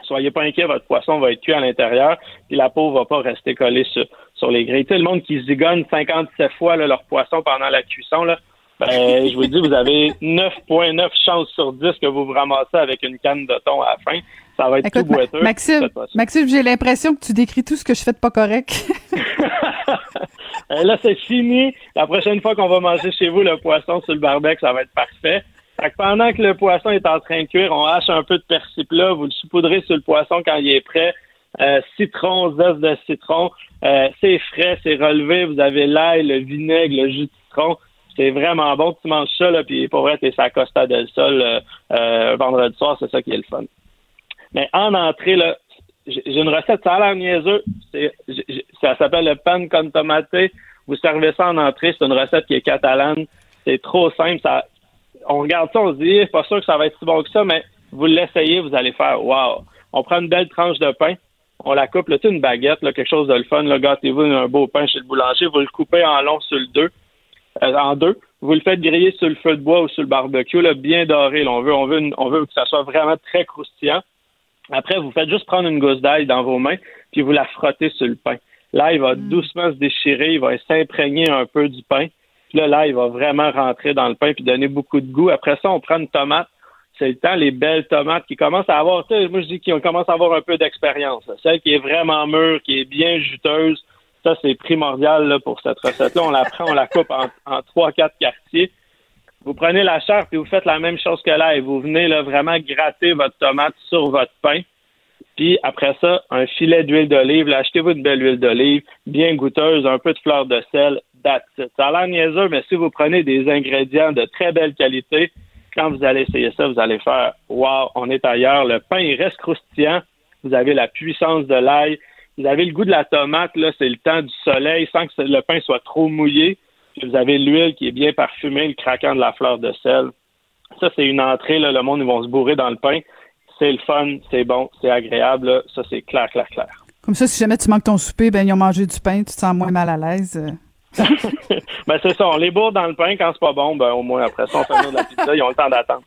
soyez pas inquiet, votre poisson va être cuit à l'intérieur, puis la peau va pas rester collée sur, sur les grilles. Tu sais, le monde qui zigonne 57 fois là, leur poisson pendant la cuisson, là, ben, je vous dis, vous avez 9,9 chances sur 10 que vous vous ramassez avec une canne de thon à la fin. Ça va être tout boiteux. Maxime, Maxime j'ai l'impression que tu décris tout ce que je fais de pas correct. Euh, là, c'est fini. La prochaine fois qu'on va manger chez vous le poisson sur le barbecue, ça va être parfait. Fait que pendant que le poisson est en train de cuire, on hache un peu de persil plat, vous le saupoudrez sur le poisson quand il est prêt. Euh, citron, zeste de citron, euh, c'est frais, c'est relevé, vous avez l'ail, le vinaigre, le jus de citron. C'est vraiment bon. Tu manges ça, là, puis pour vrai, t'es sa Costa del Sol euh, vendredi soir, c'est ça qui est le fun. Mais en entrée, là, j'ai une recette, ça a l'air niaiseux. Ça s'appelle le pan con tomate. Vous servez ça en entrée, c'est une recette qui est catalane. C'est trop simple. Ça, on regarde ça, on se dit, pas sûr que ça va être si bon que ça, mais vous l'essayez, vous allez faire wow. On prend une belle tranche de pain, on la coupe, là, une baguette, là, quelque chose de le fun, là, gâtez-vous un beau pain chez le boulanger, vous le coupez en long sur le deux, euh, en deux. Vous le faites griller sur le feu de bois ou sur le barbecue, là, bien doré. on, veut, on, veut on veut que ça soit vraiment très croustillant. Après, vous faites juste prendre une gousse d'ail dans vos mains, puis vous la frottez sur le pain. Là, il va mm. doucement se déchirer, il va s'imprégner un peu du pain. Puis là, là, il va vraiment rentrer dans le pain puis donner beaucoup de goût. Après ça, on prend une tomate. C'est le temps, les belles tomates qui commencent à avoir, moi je dis qu'ils commencent à avoir un peu d'expérience. Celle qui est vraiment mûre, qui est bien juteuse, ça, c'est primordial là, pour cette recette-là. On la prend, on la coupe en trois, quatre quartiers. Vous prenez la chair et vous faites la même chose que et vous venez là, vraiment gratter votre tomate sur votre pain. Puis après ça, un filet d'huile d'olive. Achetez-vous une belle huile d'olive, bien goûteuse, un peu de fleur de sel. That's Ça a l'air niaiseux, mais si vous prenez des ingrédients de très belle qualité, quand vous allez essayer ça, vous allez faire Wow, on est ailleurs. Le pain, il reste croustillant. Vous avez la puissance de l'ail vous avez le goût de la tomate, là, c'est le temps du soleil, sans que le pain soit trop mouillé. Puis vous avez l'huile qui est bien parfumée, le craquant de la fleur de sel. Ça, c'est une entrée, là, le monde, ils vont se bourrer dans le pain. C'est le fun, c'est bon, c'est agréable, Ça, c'est clair, clair, clair. Comme ça, si jamais tu manques ton souper, ben, ils ont mangé du pain, tu te sens moins mal à l'aise. ben, c'est ça, on les bourre dans le pain quand c'est pas bon, ben, au moins, après ça, on fait de la pizza, ils ont le temps d'attendre.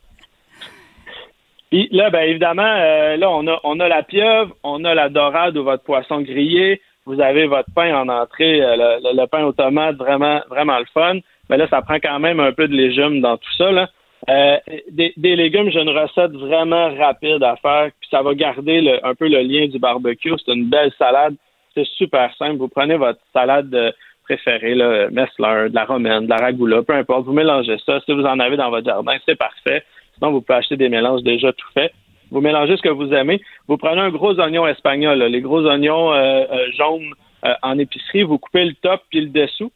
Puis là, ben évidemment, euh, là, on a, on a la pieuvre, on a la dorade ou votre poisson grillé, vous avez votre pain en entrée, euh, le, pain aux tomates, vraiment, vraiment le fun. Mais là, ça prend quand même un peu de légumes dans tout ça. Là. Euh, des, légumes, j'ai une recette vraiment rapide à faire, puis ça va garder un peu le lien du barbecue. C'est une belle salade. C'est super simple. Vous prenez votre salade préférée, là, Messler, de la romaine, de la ragoula, peu importe. Vous mélangez ça. Si vous en avez dans votre jardin, c'est parfait. Sinon, vous pouvez acheter des mélanges déjà tout faits. Vous mélangez ce que vous aimez. Vous prenez un gros oignon espagnol, les gros oignons euh, euh, jaunes euh, en épicerie. Vous coupez le top puis le dessous.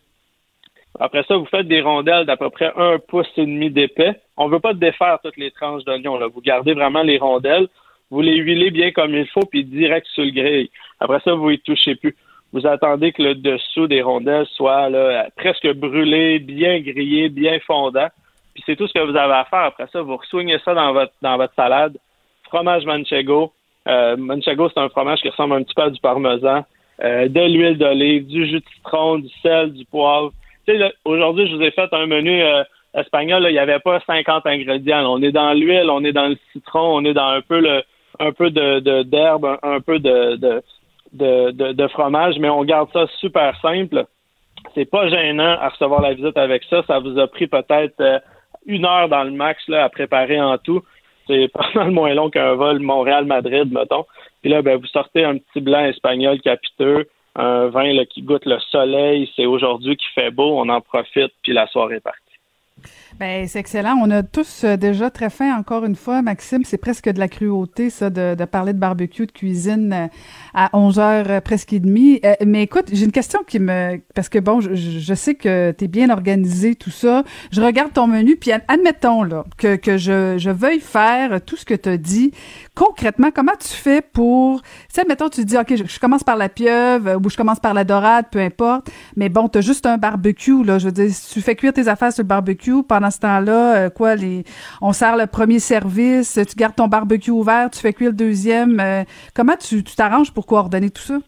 Après ça, vous faites des rondelles d'à peu près un pouce et demi d'épais. On ne veut pas défaire toutes les tranches d'oignons. Vous gardez vraiment les rondelles. Vous les huilez bien comme il faut, puis direct sur le grill. Après ça, vous y touchez plus. Vous attendez que le dessous des rondelles soit presque brûlé, bien grillé, bien fondant. Puis c'est tout ce que vous avez à faire. Après ça, vous soignez ça dans votre, dans votre salade. Fromage manchego. Euh, manchego, c'est un fromage qui ressemble un petit peu à du parmesan. Euh, de l'huile d'olive, du jus de citron, du sel, du poivre. Aujourd'hui, je vous ai fait un menu euh, espagnol. il n'y avait pas 50 ingrédients. On est dans l'huile, on est dans le citron, on est dans un peu de d'herbe, un, peu de fromage, mais on garde ça super simple. C'est pas gênant à recevoir la visite avec ça. Ça vous a pris peut-être une heure dans le max à préparer en tout. C'est pas mal moins long qu'un vol Montréal-Madrid, mettons. Puis là, ben, vous sortez un petit blanc espagnol capiteux, un vin qui goûte le soleil. C'est aujourd'hui qui fait beau, on en profite, puis la soirée est partie. Ben, c'est excellent. On a tous euh, déjà très faim, encore une fois, Maxime. C'est presque de la cruauté, ça, de, de parler de barbecue, de cuisine euh, à 11 heures euh, presque et demie. mais écoute, j'ai une question qui me... Parce que, bon, je, je sais que tu es bien organisé, tout ça. Je regarde ton menu, puis admettons, là, que, que je, je veuille faire tout ce que tu as dit. Concrètement, comment tu fais pour... Tu sais, admettons, tu dis, OK, je, commence par la pieuvre ou je commence par la dorade, peu importe. Mais bon, tu as juste un barbecue, là. Je veux dire, tu fais cuire tes affaires sur le barbecue pendant ce temps-là, euh, quoi, les, on sert le premier service, tu gardes ton barbecue ouvert, tu fais cuire le deuxième. Euh, comment tu t'arranges pour coordonner tout ça?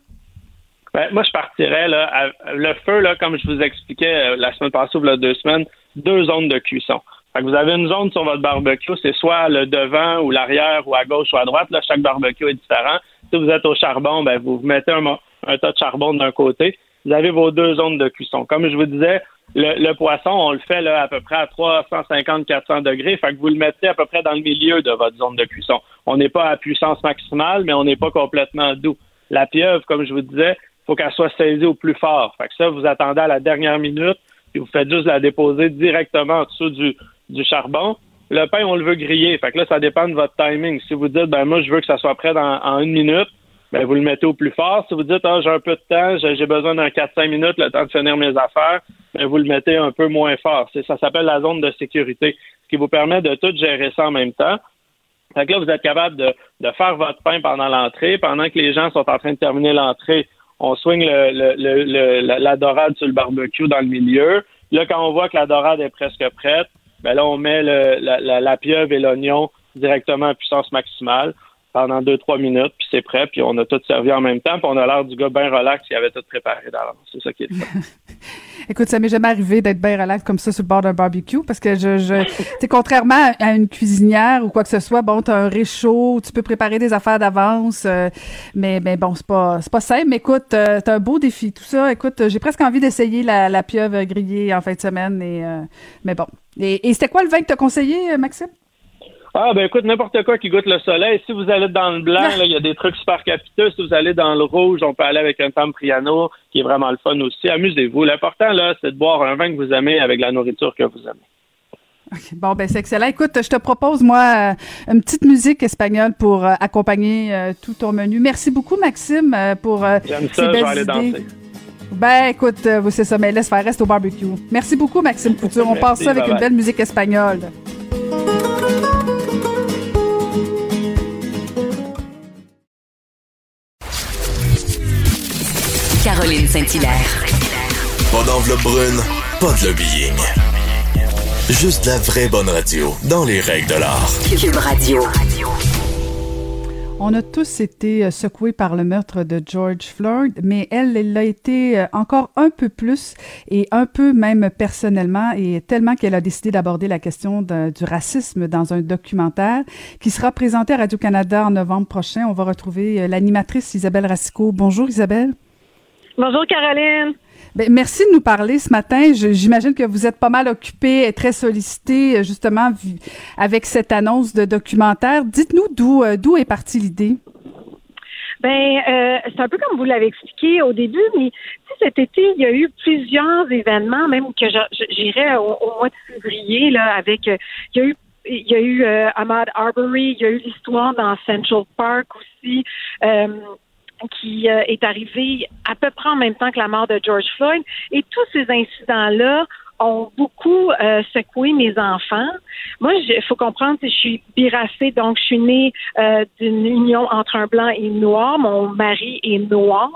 Ben, moi, je partirais là, le feu, là, comme je vous expliquais euh, la semaine passée ou deux semaines, deux zones de cuisson. vous avez une zone sur votre barbecue, c'est soit le devant ou l'arrière ou à gauche ou à droite. Là, chaque barbecue est différent. Si vous êtes au charbon, ben, vous mettez un tas de charbon d'un côté. Vous avez vos deux zones de cuisson. Comme je vous disais, le, poisson, on le fait là, à peu près à 350-400 degrés. Fait que vous le mettez à peu près dans le milieu de votre zone de cuisson. On n'est pas à puissance maximale, mais on n'est pas complètement doux. La pieuvre, comme je vous disais, faut qu'elle soit saisie au plus fort. Fait que ça, vous attendez à la dernière minute, et vous faites juste la déposer directement en dessous du, du charbon. Le pain, on le veut griller. Fait que là, ça dépend de votre timing. Si vous dites, ben moi, je veux que ça soit prêt dans, en une minute, ben, vous le mettez au plus fort. Si vous dites, ah, j'ai un peu de temps, j'ai besoin d'un 4-5 minutes, le temps de finir mes affaires, ben, vous le mettez un peu moins fort. Ça s'appelle la zone de sécurité, ce qui vous permet de tout gérer ça en même temps. Que là, vous êtes capable de, faire votre pain pendant l'entrée. Pendant que les gens sont en train de terminer l'entrée, on swing la dorade sur le barbecue dans le milieu. Là, quand on voit que la dorade est presque prête, ben là, on met la pieuvre et l'oignon directement à puissance maximale pendant deux, trois minutes, puis c'est prêt, puis on a tout servi en même temps, puis on a l'air du gars bien relax qui avait tout préparé d'avance. C'est ça qui est le Écoute, ça m'est jamais arrivé d'être bien relax comme ça sur le bord d'un barbecue, parce que je, je tu contrairement à une cuisinière ou quoi que ce soit, bon, t'as un réchaud, tu peux préparer des affaires d'avance, euh, mais, mais bon, c'est pas, c'est pas simple. Mais écoute, euh, t'as un beau défi, tout ça. Écoute, j'ai presque envie d'essayer la, la pieuvre grillée en fin de semaine, et, euh, mais bon. Et, et c'était quoi le vin que t'as conseillé, Maxime? Ah, ben écoute, n'importe quoi qui goûte le soleil. Si vous allez dans le blanc, il y a des trucs super capiteux. Si vous allez dans le rouge, on peut aller avec un Tampriano, qui est vraiment le fun aussi. Amusez-vous. L'important, là, c'est de boire un vin que vous aimez avec la nourriture que vous aimez. Bon, ben c'est excellent. Écoute, je te propose, moi, euh, une petite musique espagnole pour euh, accompagner euh, tout ton menu. Merci beaucoup, Maxime, pour J'aime ça, je vais aller danser. Ben, écoute, c'est ça, mais laisse faire, reste au barbecue. Merci beaucoup, Maxime Couture. On passe ça avec une belle musique espagnole. Caroline Saint-Hilaire. Pas d'enveloppe brune, pas de lobbying. Juste la vraie bonne radio, dans les règles de l'art. Cube Radio. On a tous été euh, secoués par le meurtre de George Floyd, mais elle, elle l'a été euh, encore un peu plus et un peu même personnellement et tellement qu'elle a décidé d'aborder la question du racisme dans un documentaire qui sera présenté à Radio-Canada en novembre prochain. On va retrouver euh, l'animatrice Isabelle Racicot. Bonjour Isabelle. Bonjour Caroline. Ben, merci de nous parler ce matin. J'imagine que vous êtes pas mal occupée et très sollicitée justement avec cette annonce de documentaire. Dites-nous d'où euh, d'où est partie l'idée. Ben, euh, c'est un peu comme vous l'avez expliqué au début, mais cet été, il y a eu plusieurs événements, même que j'irais au, mois de février là, avec. Euh, il y a eu il y a eu Ahmad Arbery, il y a eu l'histoire dans Central Park aussi qui euh, est arrivé à peu près en même temps que la mort de George Floyd. Et tous ces incidents-là ont beaucoup euh, secoué mes enfants. Moi, il faut comprendre que je suis biracée, donc je suis née euh, d'une union entre un blanc et un noir. Mon mari est noir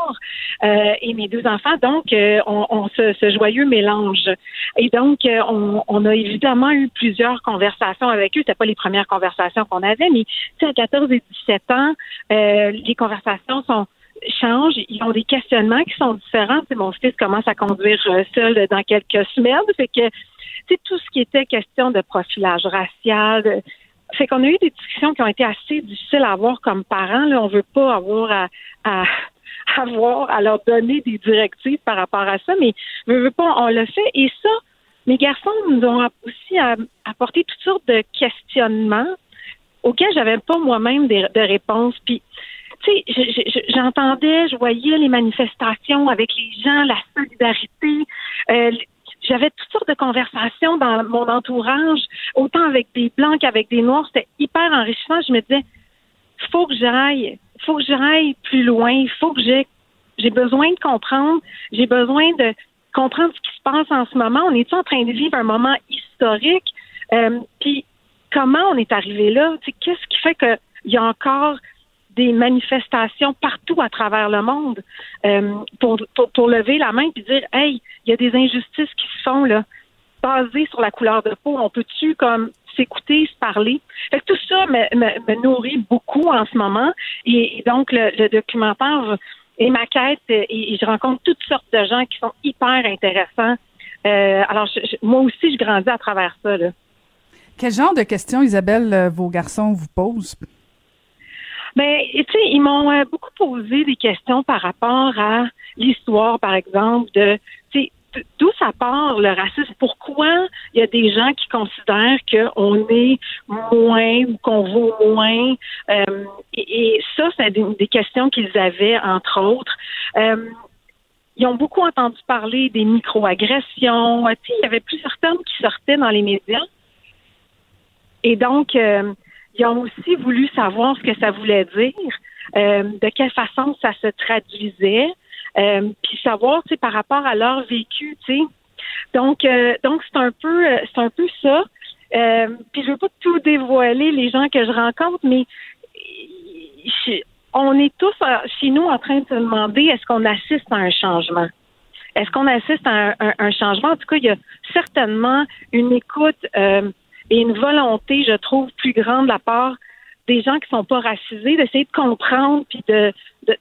euh, et mes deux enfants, donc on, on ce, joyeux mélange. Et donc, on, on, a évidemment eu plusieurs conversations avec eux. C'était pas les premières conversations qu'on avait, mais à 14 et 17 ans, les conversations sont changent, ils ont des questionnements qui sont différents. mon fils commence à conduire euh, seul dans quelques semaines. Fait que c'est tout ce qui était question de profilage racial. fait qu'on a eu des discussions qui ont été assez difficiles à avoir comme parents. Là, on veut pas avoir à, avoir à leur donner des directives par rapport à ça, mais on le fait. Et ça, mes garçons nous ont aussi apporté toutes sortes de questionnements auxquelles j'avais pas moi-même de, de réponse. Puis, j'entendais, je voyais les manifestations avec les gens, la solidarité. Euh, j'avais toutes sortes de conversations dans mon entourage, autant avec des blancs qu'avec des noirs. C'était hyper enrichissant. Je me disais, faut que j'aille, faut que j'aille plus loin. Faut que j'ai, j'ai besoin de comprendre. J'ai besoin de comprendre ce qui se passe en ce moment. On est en train de vivre un moment historique? Euh, puis comment on est arrivé là? Qu'est-ce qui fait qu'il y a encore des manifestations partout à travers le monde euh, pour, pour, lever la main et dire Hey, il y a des injustices qui se font là, basées sur la couleur de peau. On peut-tu comme s'écouter, se parler? Fait tout ça me, me, nourrit beaucoup en ce moment. Et, donc le, documentaire et ma quête, et, je rencontre toutes sortes de gens qui sont hyper intéressants. Euh, alors moi aussi, je grandis à travers ça. Quel genre de questions, Isabelle, euh, vos garçons vous posent? Ben, tu sais, ils m'ont euh, beaucoup posé des questions par rapport à l'histoire, par exemple, de, d'où ça part le racisme? Pourquoi il y a des gens qui considèrent qu'on est moins ou qu'on vaut moins? Euh, et, ça, c'est des, questions qu'ils avaient, entre autres. Euh, ils ont beaucoup entendu parler des microagressions. Il y avait plusieurs termes qui sortaient dans les médias. Et donc, ils ont aussi voulu savoir ce que ça voulait dire, euh, de quelle façon ça se traduisait, euh, puis savoir, tu sais, par rapport à leur vécu, tu sais. Donc, euh, donc c'est un peu, c'est un peu ça. puis je veux pas tout dévoiler les gens que je rencontre, mais on est tous chez nous en train de se demander est-ce qu'on assiste à un changement? Est-ce qu'on assiste à un, changement? En tout cas, il y a certainement une écoute et une volonté, je trouve, plus grande de la part des gens qui sont pas racisés, d'essayer de comprendre puis de, de,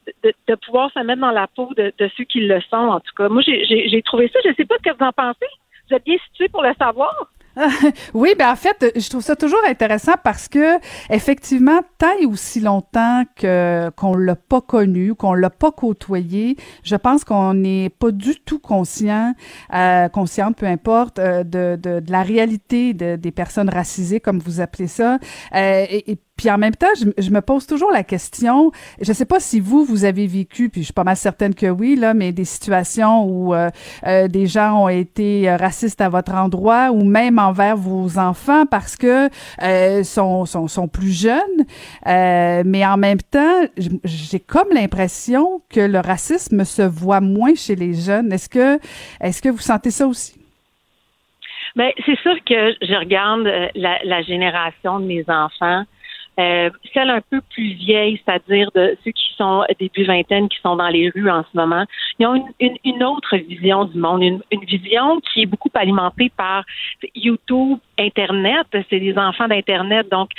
de, pouvoir se mettre dans la peau de, de ceux qui le sont, en tout cas. Moi, j'ai trouvé ça. Je sais pas ce que vous en pensez. Vous êtes bien situé pour le savoir. oui, ben en fait, je trouve ça toujours intéressant parce que effectivement, tant et aussi longtemps que qu'on l'a pas connu, qu'on l'a pas côtoyé, je pense qu'on n'est pas du tout conscient, euh, consciente, peu importe, euh, de, de, de, la réalité de, des personnes racisées, comme vous appelez ça, euh, et puis en même temps, je, me pose toujours la question, je sais pas si vous, vous avez vécu, puis je suis pas mal certaine que oui, là, mais des situations où euh, euh, des gens ont été euh, racistes à votre endroit ou même envers vos enfants parce que euh, sont, sont, sont, plus jeunes. mais en même temps, j'ai comme l'impression que le racisme se voit moins chez les jeunes. Est-ce que, est-ce que vous sentez ça aussi? Bien, c'est sûr que je regarde la, la génération de mes enfants euh, celle un peu plus vieille, c'est-à-dire de ceux qui sont début vingtaine, qui sont dans les rues en ce moment, ils ont une, une, autre vision du monde, une, une, vision qui est beaucoup alimentée par YouTube, Internet. C'est des enfants d'Internet, donc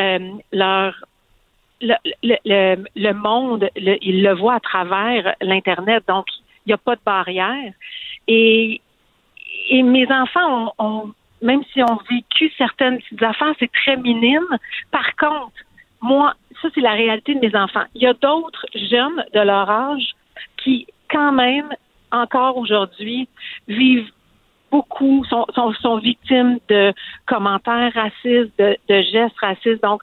euh, leur le, le, le, monde, ils le voient à travers l'Internet, donc il n'y a pas de barrière. Et, et mes enfants ont, ont même si on vécu certaines petites affaires, c'est très minime. Par contre, moi, ça, c'est la réalité de mes enfants. Il y a d'autres jeunes de leur âge qui, quand même, encore aujourd'hui, vivent beaucoup, sont, sont, victimes de commentaires racistes, de, gestes racistes. Donc,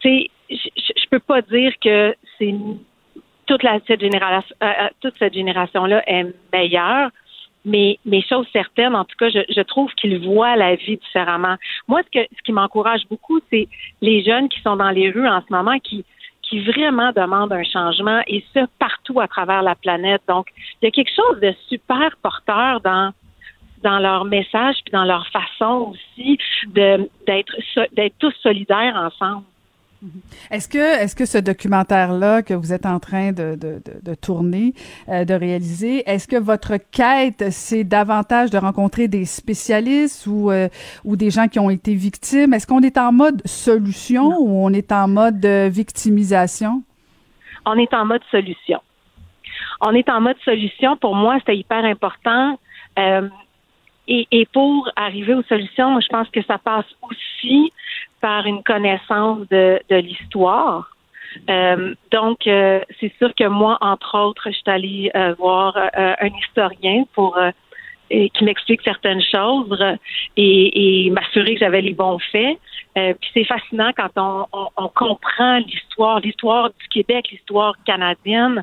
tu je, je peux pas dire que c'est toute la cette génération, euh, euh, toute cette génération-là est meilleure. Mais, mais chose certaine, en tout cas, je, je trouve qu'ils voient la vie différemment. Moi, ce, que, ce qui m'encourage beaucoup, c'est les jeunes qui sont dans les rues en ce moment, qui, qui vraiment demandent un changement, et ce, partout à travers la planète. Donc, il y a quelque chose de super porteur dans dans leur message puis dans leur façon aussi de d'être d'être tous solidaires ensemble. Mm-hmm. Est-ce que, est-ce que ce documentaire-là que vous êtes en train de, de, de, tourner, euh, de réaliser, est-ce que votre quête, c'est davantage de rencontrer des spécialistes ou, euh, ou des gens qui ont été victimes? Est-ce qu'on est en mode solution ou on est en mode victimisation? On est en mode solution. On est en mode solution. Pour moi, c'était hyper important. Euh, et, et, pour arriver aux solutions, moi, je pense que ça passe aussi par une connaissance de, de l'histoire. Euh, donc, euh, c'est sûr que moi, entre autres, je suis allée euh, voir un historien pour et qui m'explique certaines choses et, et m'assurer que j'avais les bons faits. Euh, puis c'est fascinant quand on, on, on comprend l'histoire, l'histoire du Québec, l'histoire canadienne.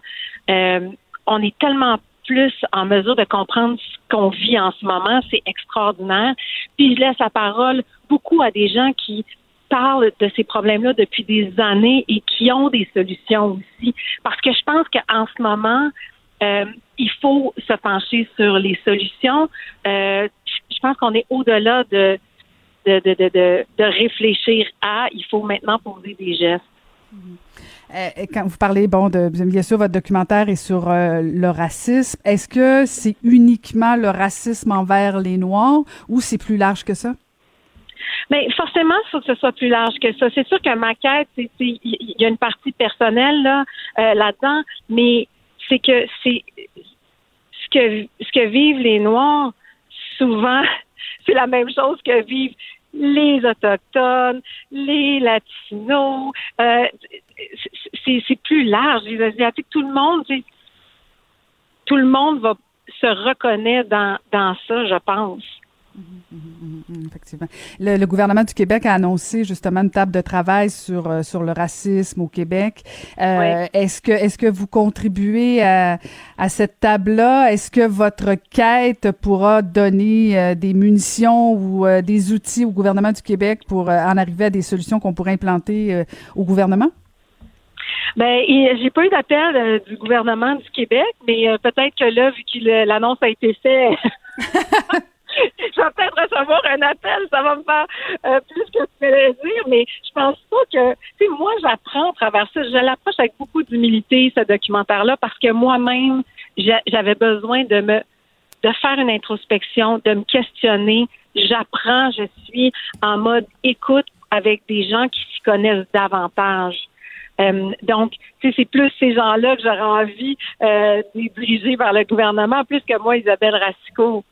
Euh, on est tellement plus en mesure de comprendre ce qu'on vit en ce moment. C'est extraordinaire. Puis je laisse la parole beaucoup à des gens qui parlent de ces problèmes-là depuis des années et qui ont des solutions aussi. Parce que je pense qu'en ce moment, euh, il faut se pencher sur les solutions. Euh, je pense qu'on est au-delà de de, de, de, de, réfléchir à, il faut maintenant poser des gestes. Euh, quand vous parlez, bon, de, bien sûr, votre documentaire est sur le racisme. Est-ce que c'est uniquement le racisme envers les Noirs ou c'est plus large que ça? Mais forcément, il faut que ce soit plus large que ça. C'est sûr que ma quête, il y a une partie personnelle euh, là-dedans, mais c'est que c'est ce que ce que vivent les Noirs souvent, c'est la même chose que vivent les Autochtones, les Latinos. Euh, c'est plus large. Les Asiatiques, tout le monde, tout le monde va se reconnaître dans, dans ça, je pense. Effectivement. Le, gouvernement du Québec a annoncé justement une table de travail sur euh, sur le racisme au Québec. Euh, Est-ce que est-ce que vous contribuez à, à cette table-là? Est-ce que votre quête pourra donner euh, des munitions ou euh, des outils au gouvernement du Québec pour en arriver à des solutions qu'on pourrait implanter au gouvernement? Ben, j'ai pas eu d'appel du gouvernement du Québec, mais peut-être que là, vu que l'annonce a été faite, je vais peut-être recevoir un appel, ça va me faire euh, plus que plaisir, mais je pense pas que, tu sais, moi, j'apprends à travers ça. Je l'approche avec beaucoup d'humilité, ce documentaire-là, parce que moi-même, j'avais besoin de me, de faire une introspection, de me questionner. J'apprends, je suis en mode écoute avec des gens qui s'y connaissent davantage. Euh, donc, c'est plus ces gens-là que j'aurais envie euh, de diriger vers le gouvernement, plus que moi, Isabelle Racicot.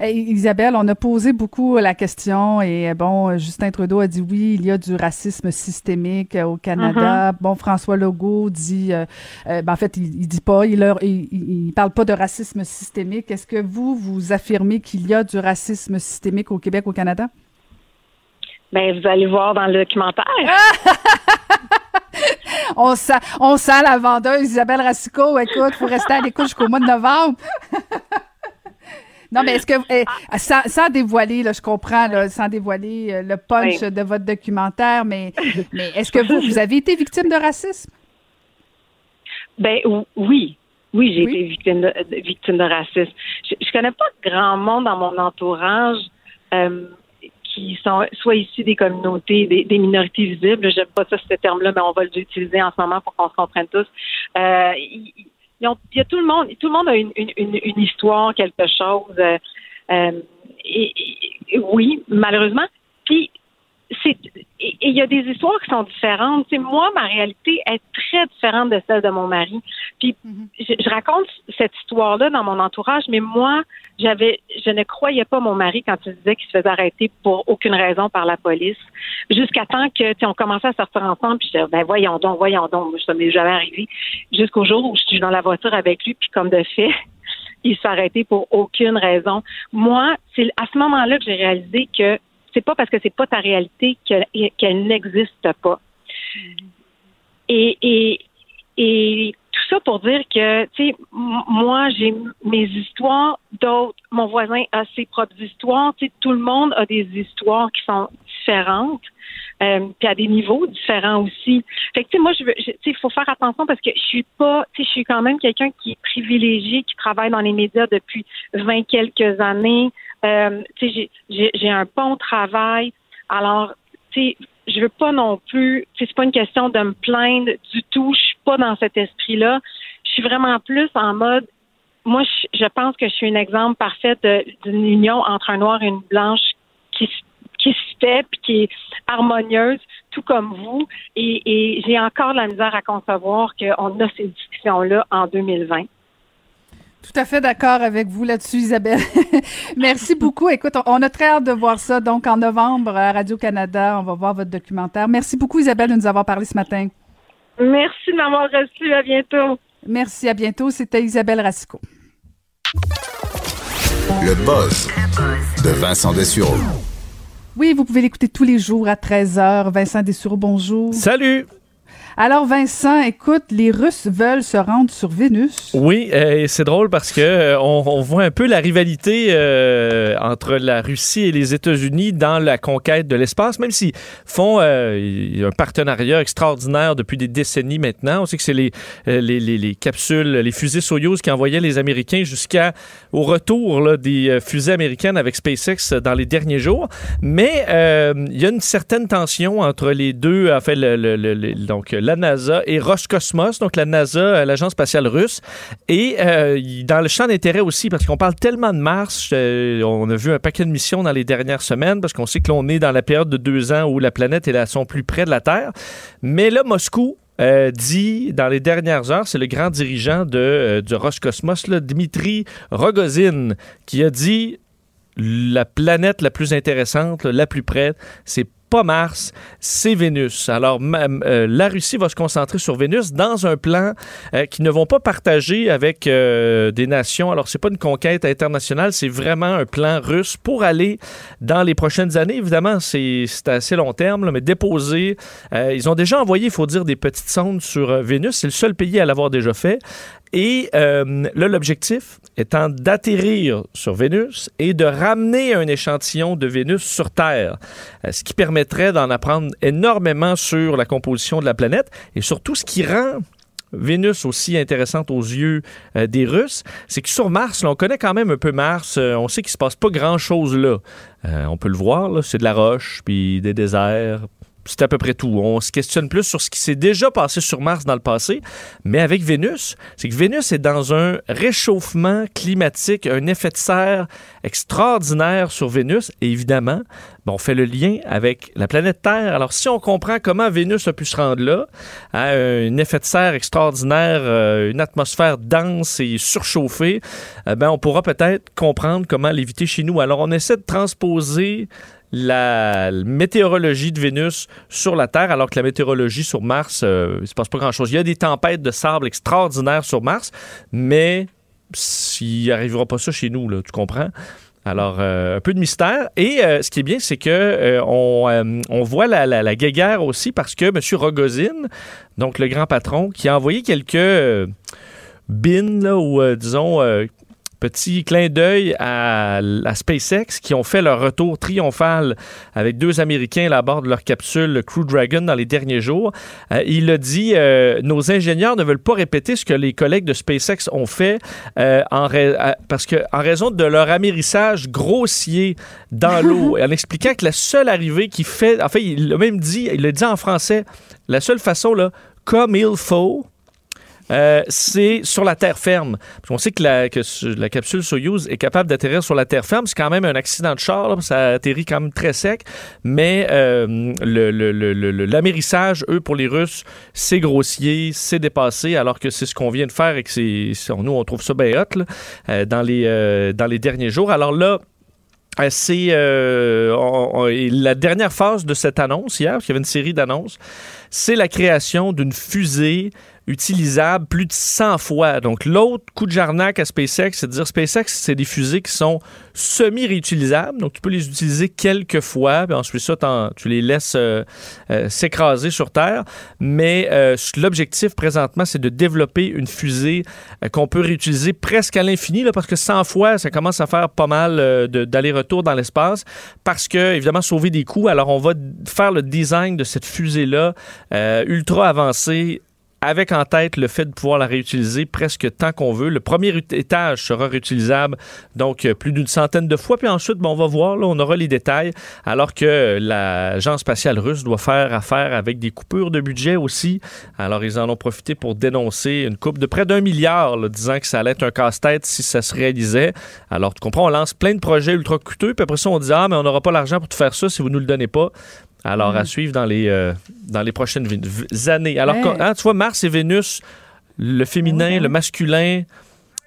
Isabelle, on a posé beaucoup la question et bon, Justin Trudeau a dit oui, il y a du racisme systémique au Canada. Mm-hmm. Bon, François Legault dit, euh, euh, ben, en fait, il, dit pas, il, leur, il, parle pas de racisme systémique. Est-ce que vous, vous affirmez qu'il y a du racisme systémique au Québec, au Canada? Ben, vous allez voir dans le documentaire. on sent, on sent la vendeuse Isabelle Racicot. Écoute, faut rester à l'écoute jusqu'au mois de novembre. Non, mais est-ce que, eh, sans, dévoiler, là, je comprends, là, sans dévoiler euh, le punch de votre documentaire, mais, mais est-ce que vous, vous avez été victime de racisme? Ben oui. Oui, j'ai été victime de, victime de racisme. Je, ne connais pas grand monde dans mon entourage euh, qui sont soit issus des communautés, des, minorités visibles. J'aime pas ça, ce terme-là, mais on va l'utiliser en ce moment pour qu'on se comprenne tous. Euh, il y a tout le monde, tout le monde a une, une, une histoire, quelque chose. Euh, euh, et, oui, malheureusement. Puis c'est et il y a des histoires qui sont différentes. Moi, ma réalité est très différente de celle de mon mari. Puis mhm. je, raconte cette histoire-là dans mon entourage, mais moi, j'avais, je ne croyais pas mon mari quand il disait qu'il se faisait arrêter pour aucune raison par la police, jusqu'à temps que, on commençait à sortir ensemble. Puis je disais, ben voyons donc, voyons donc, ça m'est jamais arrivé. Jusqu'au jour où je suis dans la voiture avec lui, puis comme de fait, il s'est arrêté pour aucune raison. Moi, c'est à ce moment-là que j'ai réalisé que c'est pas parce que c'est pas ta réalité qu'elle n'existe pas. Et, tout ça pour dire que, tu sais, moi, j'ai mes histoires, d'autres, mon voisin a ses propres histoires, tu sais, tout le monde a des histoires qui sont différentes, euh, puis à des niveaux différents aussi. Fait que, tu sais, moi, je veux, tu sais, il faut faire attention parce que je suis pas, tu sais, je suis quand même quelqu'un qui est privilégié, qui travaille dans les médias depuis 20 quelques années. Euh, j'ai un bon travail. Alors, tu sais, je veux pas non plus, c'est pas une question de me plaindre du tout. Je suis pas dans cet esprit-là. Je suis vraiment plus en mode, moi, je, pense que je suis un exemple parfait d'une union entre un noir et une blanche qui, se fait puis qui est harmonieuse, tout comme vous. Et, et j'ai encore la misère à concevoir qu'on a ces discussions-là en 2020. Tout à fait d'accord avec vous là-dessus, Isabelle. Merci beaucoup. Écoute, on a très hâte de voir ça. Donc, en novembre, à Radio-Canada, on va voir votre documentaire. Merci beaucoup, Isabelle, de nous avoir parlé ce matin. Merci de m'avoir reçu. À bientôt. Merci. À bientôt. C'était Isabelle Racicot. Le buzz de Vincent Dessureau. Oui, vous pouvez l'écouter tous les jours à 13h. Vincent Dessureau, bonjour. Salut! Alors Vincent, écoute, les Russes veulent se rendre sur Vénus. Oui, euh, c'est drôle parce que euh, on, voit un peu la rivalité euh, entre la Russie et les États-Unis dans la conquête de l'espace, même s'ils font un partenariat extraordinaire depuis des décennies maintenant. On sait que c'est les, les, les, capsules, les fusées Soyuz qui envoyaient les Américains jusqu'à au retour des fusées américaines avec SpaceX dans les derniers jours. Mais il y a une certaine tension entre les deux, la NASA et Roscosmos, donc la NASA, euh, l'agence spatiale russe. Et euh, dans le champ d'intérêt aussi, parce qu'on parle tellement de Mars, euh, on a vu un paquet de missions dans les dernières semaines, parce qu'on sait que l'on est dans la période de deux ans où la planète est à son plus près de la Terre. Mais là, Moscou dit dans les dernières heures, c'est le grand dirigeant de, de Roscosmos, là, Dmitri Rogozin, qui a dit la planète la plus intéressante, la plus près, c'est pas Mars, c'est Vénus. Alors, euh, la Russie va se concentrer sur Vénus dans un plan euh, qu'ils ne vont pas partager avec euh, des nations. Alors, c'est pas une conquête internationale, c'est vraiment un plan russe pour aller dans les prochaines années. Évidemment, c'est assez long terme, mais déposer. ils ont déjà envoyé, il faut dire, des petites sondes sur Vénus. C'est le seul pays à l'avoir déjà fait. Et euh, là, l'objectif étant d'atterrir sur Vénus et de ramener un échantillon de Vénus sur Terre, euh, ce qui permettrait d'en apprendre énormément sur la composition de la planète et surtout ce qui rend Vénus aussi intéressante aux yeux euh, des Russes, c'est que sur Mars, on connaît quand même un peu Mars, on sait qu'il se passe pas grand-chose là. on peut le voir, c'est de la roche, puis des déserts, c'est à peu près tout. On se questionne plus sur ce qui s'est déjà passé sur Mars dans le passé, mais avec Vénus, c'est que Vénus est dans un réchauffement climatique, un effet de serre extraordinaire sur Vénus, et évidemment, on fait le lien avec la planète Terre. Alors, si on comprend comment Vénus a pu se rendre là, à un effet de serre extraordinaire, euh, une atmosphère dense et surchauffée, eh ben, on pourra peut-être comprendre comment l'éviter chez nous. Alors, on essaie de transposer la météorologie de Vénus sur la Terre, alors que la météorologie sur Mars, euh, il ne se passe pas grand-chose. Il y a des tempêtes de sable extraordinaires sur Mars, mais s'il arrivera pas ça chez nous, là, tu comprends? Alors, euh, un peu de mystère. Et euh, ce qui est bien, c'est que on, voit la, la, guéguerre aussi parce que M. Rogozin, donc le grand patron, qui a envoyé quelques bins, ou disons Petit clin d'œil à, SpaceX qui ont fait leur retour triomphal avec deux Américains à bord de leur capsule Crew Dragon dans les derniers jours. Euh, il a dit euh, Nos ingénieurs ne veulent pas répéter ce que les collègues de SpaceX ont fait euh, en parce que en raison de leur amérissage grossier dans l'eau, en expliquant que la seule arrivée qui fait. En fait, il l'a même dit, il l'a dit en français, la seule façon, là, comme il faut, euh, c'est sur la terre ferme. On sait que la, capsule Soyuz est capable d'atterrir sur la terre ferme. C'est quand même un accident de char, ça atterrit quand même très sec. Mais euh, l'amérissage, eux, pour les Russes, c'est grossier, c'est dépassé, alors que c'est ce qu'on vient de faire et que c'est, nous, on trouve ça bien hot euh, dans, les, derniers jours. Alors là, c'est la dernière phase de cette annonce hier, parce qu'il y avait une série d'annonces, c'est la création d'une fusée utilisable plus de 100 fois. Donc, l'autre coup de jarnac à SpaceX, c'est de dire SpaceX, c'est des fusées qui sont semi-réutilisables. Donc, tu peux les utiliser quelques fois, ensuite ça, tu les laisses euh, euh, s'écraser sur Terre. Mais euh, l'objectif présentement, c'est de développer une fusée qu'on peut réutiliser presque à l'infini, parce que 100 fois, ça commence à faire pas mal d'aller-retour dans l'espace, parce que, évidemment, sauver des coûts. Alors, on va faire le design de cette fusée-là ultra avancée avec en tête le fait de pouvoir la réutiliser presque tant qu'on veut. Le premier étage sera réutilisable, donc euh, plus d'une centaine de fois. Puis ensuite, bon, on va voir, on aura les détails, alors que l'agence spatiale russe doit faire affaire avec des coupures de budget aussi. Alors, ils en ont profité pour dénoncer une coupe de près d'un milliard, disant que ça allait être un casse-tête si ça se réalisait. Alors, tu comprends, on lance plein de projets ultra coûteux, puis après ça, on dit, ah, mais on n'aura pas l'argent pour te faire ça si vous nous le donnez pas. Alors, à mm. suivre dans les, euh, dans les prochaines années. Alors, hein, tu vois, Mars et Vénus, le féminin, le masculin,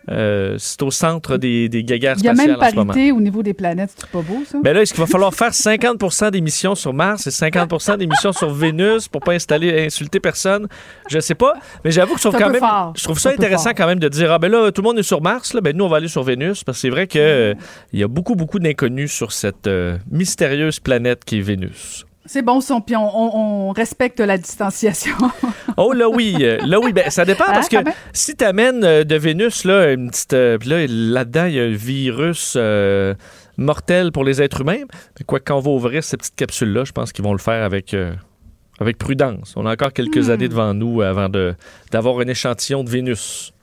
Euh, c'est au centre des, des guéguerres Il y a spatiales même moment. parité au niveau des planètes, c'est pas beau, ça? Ben là, est-ce qu'il va falloir faire 50 d'émissions sur Mars et 50 d'émissions sur Vénus pour pas installer, insulter personne? Je sais pas. Mais j'avoue que je trouve quand même, fort. je trouve ça intéressant quand même de dire, ah ben là, tout le monde est sur Mars, là, ben nous, on va aller sur Vénus. Parce que c'est vrai que euh, il y a beaucoup, beaucoup d'inconnus sur cette euh, mystérieuse planète qui est Vénus. C'est bon, son, puis on, respecte la distanciation. Oh là oui, euh, là oui, ben ça dépend Hein, parce que si tu amènes de Vénus là une petite euh, puis là là-dedans il y a un virus euh, mortel pour les êtres humains, mais quoi quand on va ouvrir ces petites capsules là, je pense qu'ils vont le faire avec euh, avec prudence. On a encore quelques Hmm. années devant nous avant de d'avoir un échantillon de Vénus.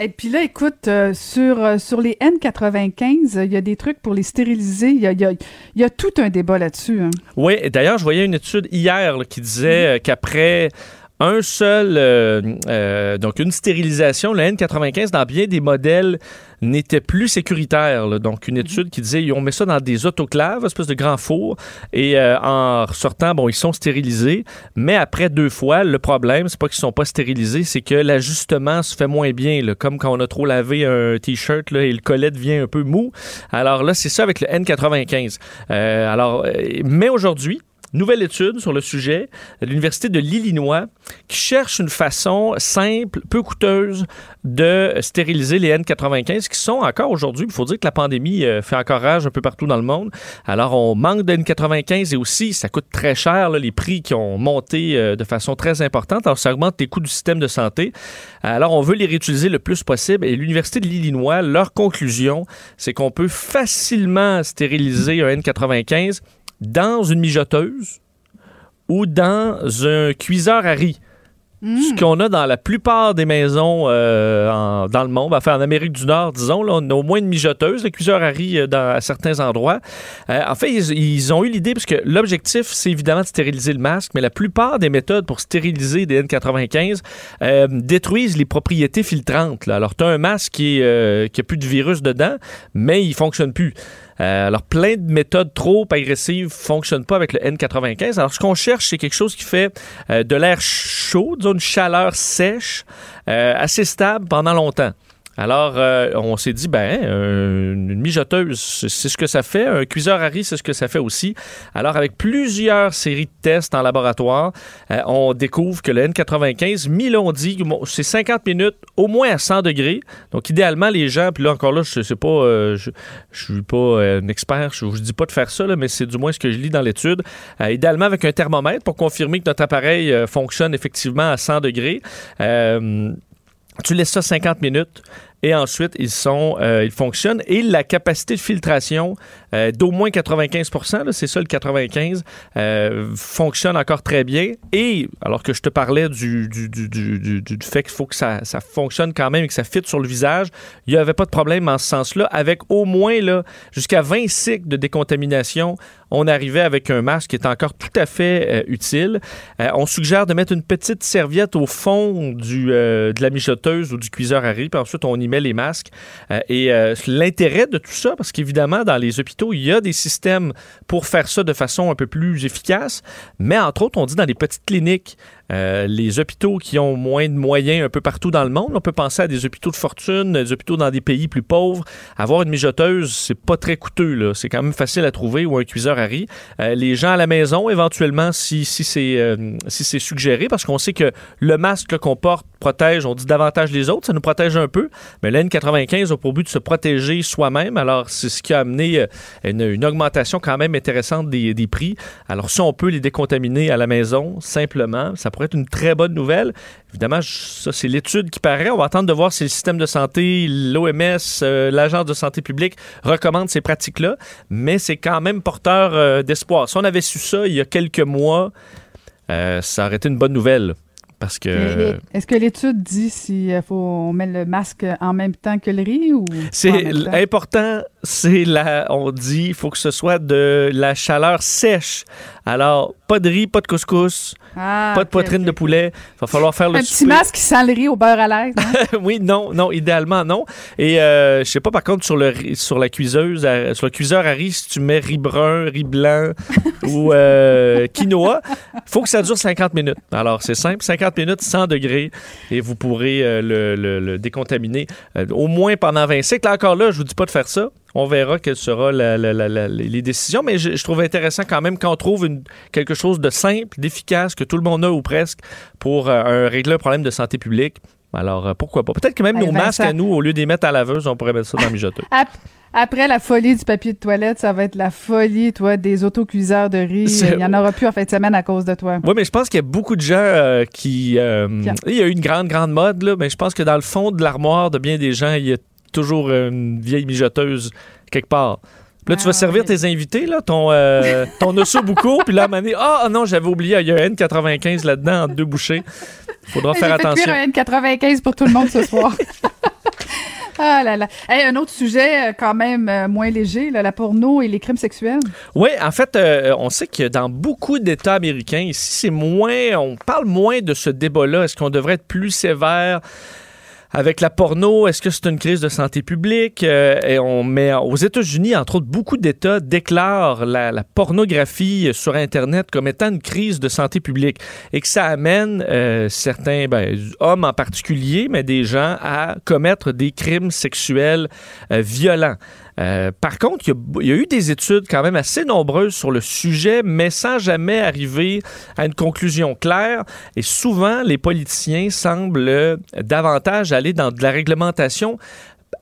Et puis là, écoute, euh, sur, euh, sur les N95, euh, il y a des trucs pour les stériliser. Il y a, y a- tout un débat là-dessus. hein. Oui, d'ailleurs, je voyais une étude hier qui disait euh, qu'après un seul, donc une stérilisation, le N95 dans bien des modèles n'était plus sécuritaire. là. Donc, une étude qui disait on met ça dans des autoclaves, espèce de grands fours, et euh, en ressortant, bon, ils sont stérilisés, mais après deux fois, le problème, c'est pas qu'ils sont pas stérilisés, c'est que l'ajustement se fait moins bien, là, comme quand on a trop lavé un t-shirt et le collet devient un peu mou. Alors là, c'est ça avec le N95. Euh, alors, euh, mais aujourd'hui, Nouvelle étude sur le sujet de l'Université de l'Illinois qui cherche une façon simple, peu coûteuse de stériliser les N95 qui sont encore aujourd'hui, il faut dire que la pandémie euh, fait encore rage un peu partout dans le monde. Alors on manque de N95 et aussi ça coûte très cher, les prix qui ont monté euh, de façon très importante. Alors ça augmente les coûts du système de santé. Alors on veut les réutiliser le plus possible et l'Université de l'Illinois, leur conclusion, c'est qu'on peut facilement stériliser un N95 dans une mijoteuse ou dans un cuiseur à riz. Ce qu'on a dans la plupart des maisons euh, en- dans le monde, enfin en Amérique du Nord, disons, là, on a au moins une mijoteuse, le cuiseur à riz euh, dans, à certains endroits. Euh, en fait, ils, ils ont eu l'idée, parce que l'objectif, c'est évidemment de stériliser le masque, mais la plupart des méthodes pour stériliser des N95 euh, détruisent les propriétés filtrantes. là. Alors, tu as un masque qui n'a plus de virus dedans, mais il fonctionne plus. Euh, alors, plein de méthodes trop agressives ne fonctionnent pas avec le N95. Alors, ce qu'on cherche, c'est quelque chose qui fait euh, de l'air chaud, disons une chaleur sèche, euh, assez stable pendant longtemps. Alors, euh, on s'est dit, ben, une mijoteuse, c'est ce que ça fait. Un cuiseur à riz, c'est ce que ça fait aussi. Alors, avec plusieurs séries de tests en laboratoire, euh, on découvre que le N95, mis on dit, c'est 50 minutes, au moins à 100 degrés. Donc, idéalement, les gens, puis là, encore là, je sais pas, euh, je, suis pas un expert, je vous dis pas de faire ça, mais c'est du moins ce que je lis dans l'étude. Idéalement, avec un thermomètre pour confirmer que notre appareil fonctionne effectivement à 100 degrés. Tu laisses ça 50 minutes et ensuite ils sont euh, ils fonctionnent. Et la capacité de filtration euh, d'au moins 95 là, c'est ça le 95 euh, fonctionne encore très bien et alors que je te parlais du, du, du, du, fait qu'il faut que ça, ça fonctionne quand même et que ça fitte sur le visage il n'y avait pas de problème en ce sens-là avec au moins là jusqu'à 20 cycles de décontamination on arrivait avec un masque qui est encore tout à fait euh, utile. On suggère de mettre une petite serviette au fond du, de la mijoteuse ou du cuiseur à riz, puis ensuite on y met les masques. Et l'intérêt de tout ça, parce qu'évidemment, dans les hôpitaux, il y a des systèmes pour faire ça de façon un peu plus efficace, mais entre autres, on dit dans les petites cliniques, euh, les hôpitaux qui ont moins de moyens un peu partout dans le monde, on peut penser à des hôpitaux de fortune, des hôpitaux dans des pays plus pauvres. Avoir une mijoteuse, c'est pas très coûteux, là. c'est quand même facile à trouver, ou un cuiseur à riz. Euh, les gens à la maison, éventuellement, si, si c'est euh, si suggéré, parce qu'on sait que le masque qu'on porte protège, on dit davantage les autres, ça nous protège un peu, mais la N95 a pour but de se protéger soi-même, alors c'est ce qui a amené euh, une, une augmentation quand même intéressante des, des prix. Alors si on peut les décontaminer à la maison, simplement, ça pourrait être une très bonne nouvelle. Évidemment, ça c'est l'étude qui paraît, on va attendre de voir si le système de santé, l'OMS, euh, l'Agence de santé publique recommandent ces pratiques-là, mais c'est quand même porteur euh, d'espoir. Si on avait su ça il y a quelques mois, euh, ça aurait été une bonne nouvelle. Parce que Est-ce que l'étude dit si faut on met le masque en même temps que le riz ou c'est important c'est la, on dit, il faut que ce soit de la chaleur sèche. Alors, pas de riz, pas de couscous, Ah, pas de poitrine de poulet. Il va falloir faire le Un petit masque sans le riz au beurre à l'aise. hein? oui, non, non, idéalement non. Et euh, je sais pas par contre sur le sur la cuiseuse, à- sur le cuiseur à riz, si tu mets riz brun, riz blanc ou euh, quinoa, faut que ça dure 50 minutes. Alors c'est simple, 50 minutes, 100 degrés, et vous pourrez euh, le, le- le décontaminer euh, au moins pendant 20 cycles. Là, encore là, je vous dis pas de faire ça. On verra quelles seront les décisions, mais je, je trouve intéressant quand même qu'on trouve une- quelque chose de simple, d'efficace, que tout le monde a ou presque, pour euh, un- régler un problème de santé publique. Alors, euh, pourquoi pas? Peut-être que même nos masques Vincent. à nous, au lieu de les mettre à laveuse, on pourrait mettre ça dans le mijoteur. Ap- Après la folie du papier de toilette, ça va être la folie, toi, des autocuiseurs de riz. Il y en aura plus en fin de semaine à cause de toi. Oui, mais je pense qu'il y a beaucoup de gens euh, qui... euh, Il y a eu une grande, grande mode, là, mais je pense que dans le fond de l'armoire de bien des gens, il y a toujours une vieille mijoteuse quelque part. Là, tu vas Ah, servir tes invités, là, ton, euh, ton ossobuco, puis là, donné, ah non, j'avais oublié, il y a un N95 là-dedans, entre deux bouchées. Faudra faire attention. cuire un N95 pour tout le monde ce soir. ah là là. Hey, un autre sujet euh, quand même euh, moins léger, là, la porno et les crimes sexuels. Oui, en fait, euh, on sait que dans beaucoup d'États américains, ici, c'est moins, on parle moins de ce débat-là. Est-ce qu'on devrait être plus sévère? Avec la porno, est-ce que c'est une crise de santé publique? Euh, et on met aux États-Unis, entre autres, beaucoup d'États déclarent la, pornographie sur Internet comme étant une crise de santé publique et que ça amène euh, certains ben, hommes en particulier, mais des gens à commettre des crimes sexuels euh, violents. Euh, par contre, il y, y a eu des études quand même assez nombreuses sur le sujet, mais sans jamais arriver à une conclusion claire. Et souvent, les politiciens semblent euh, davantage aller dans de la réglementation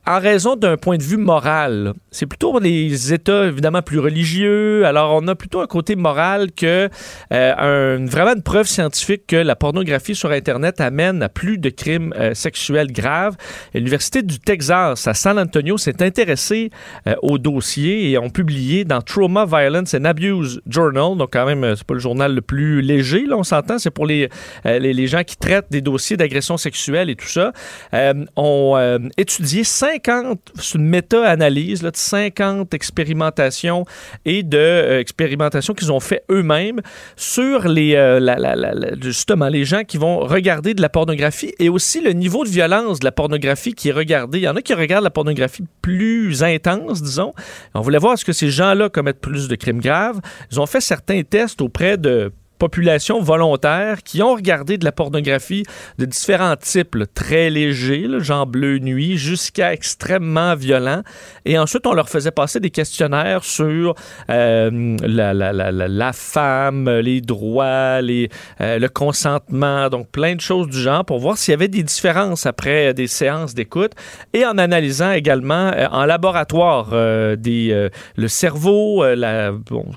en raison d'un point de vue moral. C'est plutôt les États évidemment plus religieux. Alors on a plutôt un côté moral que euh, un- vraiment une preuve scientifique que la pornographie sur Internet amène à plus de crimes euh, sexuels graves. L'université du Texas à San Antonio s'est intéressée euh, au dossier et ont publié dans Trauma, Violence and Abuse Journal. Donc quand même c'est pas le journal le plus léger là, on s'entend. C'est pour les, euh, les les gens qui traitent des dossiers d'agression sexuelle et tout ça. Euh, ont étudié 50, c'est une méta-analyse de 50 expérimentations et de euh, expérimentations qu'ils ont fait eux-mêmes sur les, euh, justement les gens qui vont regarder de la pornographie et aussi le niveau de violence de la pornographie qui est regardé. Il y en a qui regardent la pornographie plus intense, disons. On voulait voir est-ce que ces gens-là commettent plus de crimes graves. Ils ont fait certains tests auprès de populations volontaires qui ont regardé de la pornographie de différents types, là, très légers, genre bleu nuit, jusqu'à extrêmement violents. Et ensuite, on leur faisait passer des questionnaires sur euh, la, femme, les droits, les, euh, le consentement, donc plein de choses du genre pour voir s'il y avait des différences après des séances d'écoute et en analysant également euh, en laboratoire des, le cerveau,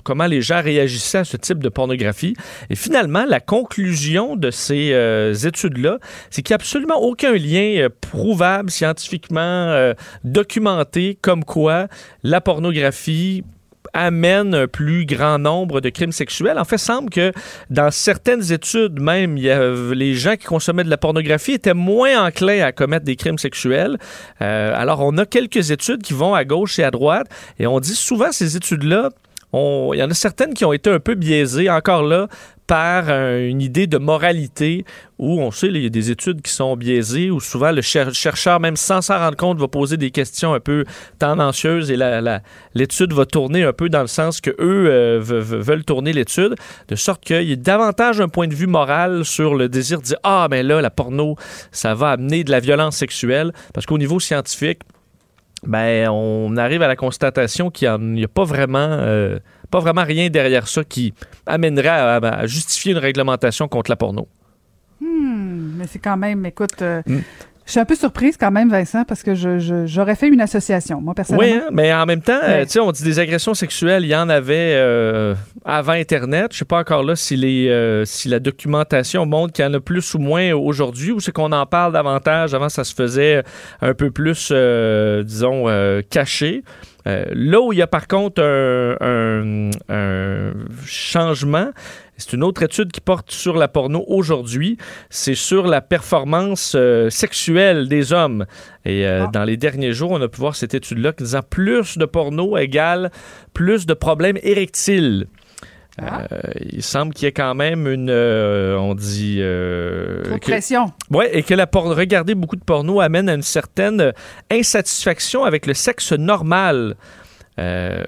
comment les gens réagissaient à ce type de pornographie. Et finalement, la conclusion de ces euh, études-là, c'est qu'il n'y a absolument aucun lien euh, prouvable scientifiquement euh, documenté comme quoi la pornographie amène un plus grand nombre de crimes sexuels. En fait, semble que dans certaines études même, a, les gens qui consommaient de la pornographie étaient moins enclins à commettre des crimes sexuels. Euh, alors, on a quelques études qui vont à gauche et à droite, et on dit souvent ces études-là, il y en a certaines qui ont été un peu biaisées, encore là, par euh, une idée de moralité où on sait, il y a des études qui sont biaisées, où souvent le cher- chercheur, même sans s'en rendre compte, va poser des questions un peu tendancieuses et l'étude va tourner un peu dans le sens que eux euh, ve- ve- veulent tourner l'étude, de sorte qu'il y ait davantage un point de vue moral sur le désir de dire Ah, mais là, la porno, ça va amener de la violence sexuelle, parce qu'au niveau scientifique, ben, on arrive à la constatation qu'il n'y a pas vraiment, euh, pas vraiment rien derrière ça qui amènerait à, à justifier une réglementation contre la porno. Hmm, mais c'est quand même, écoute, euh, Hmm. Je suis un peu surprise quand même, Vincent, parce que je- je- j'aurais fait une association, moi, personnellement. Oui, hein, mais en même temps, Ouais. tu sais, on dit des agressions sexuelles, il y en avait euh, avant Internet. Je sais pas encore là si, les, euh, si la documentation montre qu'il y en a plus ou moins aujourd'hui, ou c'est qu'on en parle davantage. Avant, ça se faisait un peu plus, euh, disons, caché. Là où il y a par contre un, un- un changement, C'est une autre étude qui porte sur la porno aujourd'hui. C'est sur la performance euh, sexuelle des hommes. Et euh, dans les derniers jours, on a pu voir cette étude-là qui disant plus de porno égale plus de problèmes érectiles. Ah. Euh, il semble qu'il y ait quand même une, euh, on dit, euh, Trop de que- pression. Ouais, et que la regarder beaucoup de porno amène à une certaine insatisfaction avec le sexe normal. Euh,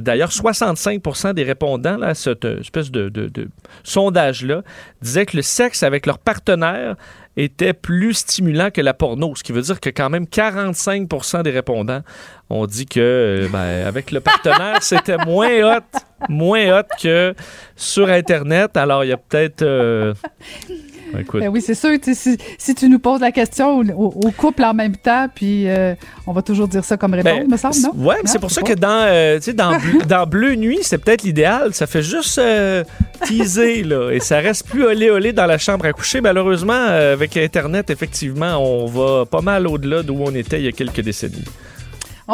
D'ailleurs, 65% des répondants là, à cette espèce de, de- de sondage-là disaient que le sexe avec leur partenaire était plus stimulant que la porno, ce qui veut dire que quand même 45% des répondants ont dit que euh, ben, avec le partenaire, c'était moins hot, moins hot que sur Internet. Alors, il y a peut-être... euh, écoute, Ben oui, c'est sûr. Si, si tu nous poses la question au, couple en même temps, puis euh, on va toujours dire ça comme réponse, Ben, me semble, non? Ouais, mais c'est pour ça que dans, euh, tu sais, dans, Bleu, dans Bleu Nuit, c'est peut-être l'idéal. Ça fait juste euh, teaser, là. Et ça reste plus olé olé dans la chambre à coucher. Malheureusement, euh, avec Internet, effectivement, on va pas mal au-delà d'où on était il y a quelques décennies.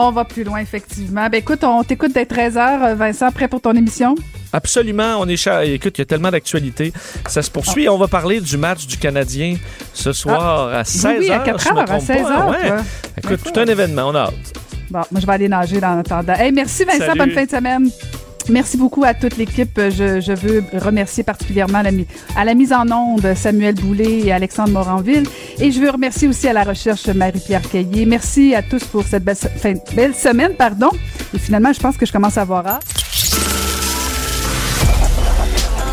On va plus loin, effectivement. Ben écoute, on t'écoute dès 13h. Vincent, prêt pour ton émission? Absolument, on est cha- Écoute, il y a tellement d'actualités. Ça se poursuit. On va parler du match du Canadien ce soir à 16h. Ah. oui, à 4 si je me heures, à trompe 16 pas. heures, Ouais. toi. Écoute, tout un événement, on a hâte. Bon, moi, je vais aller nager dans l'attendant. Hey, merci, Vincent. Salut. Bonne fin de semaine. Merci beaucoup à toute l'équipe. Je, je veux remercier particulièrement la à la mise en onde Samuel Boulay et Alexandre Moranville. Et je veux remercier aussi à la recherche Marie-Pierre Caillé. Merci à tous pour cette belle, fin- belle semaine. pardon. Et finalement, je pense que je commence à avoir hâte.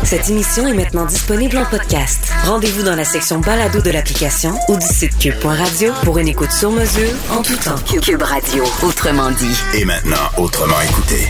Cette émission est maintenant disponible en podcast. Rendez-vous dans la section balado de l'application ou du site cube.radio pour une écoute sur mesure en tout temps. Cube Radio, autrement dit. Et maintenant, autrement écouté.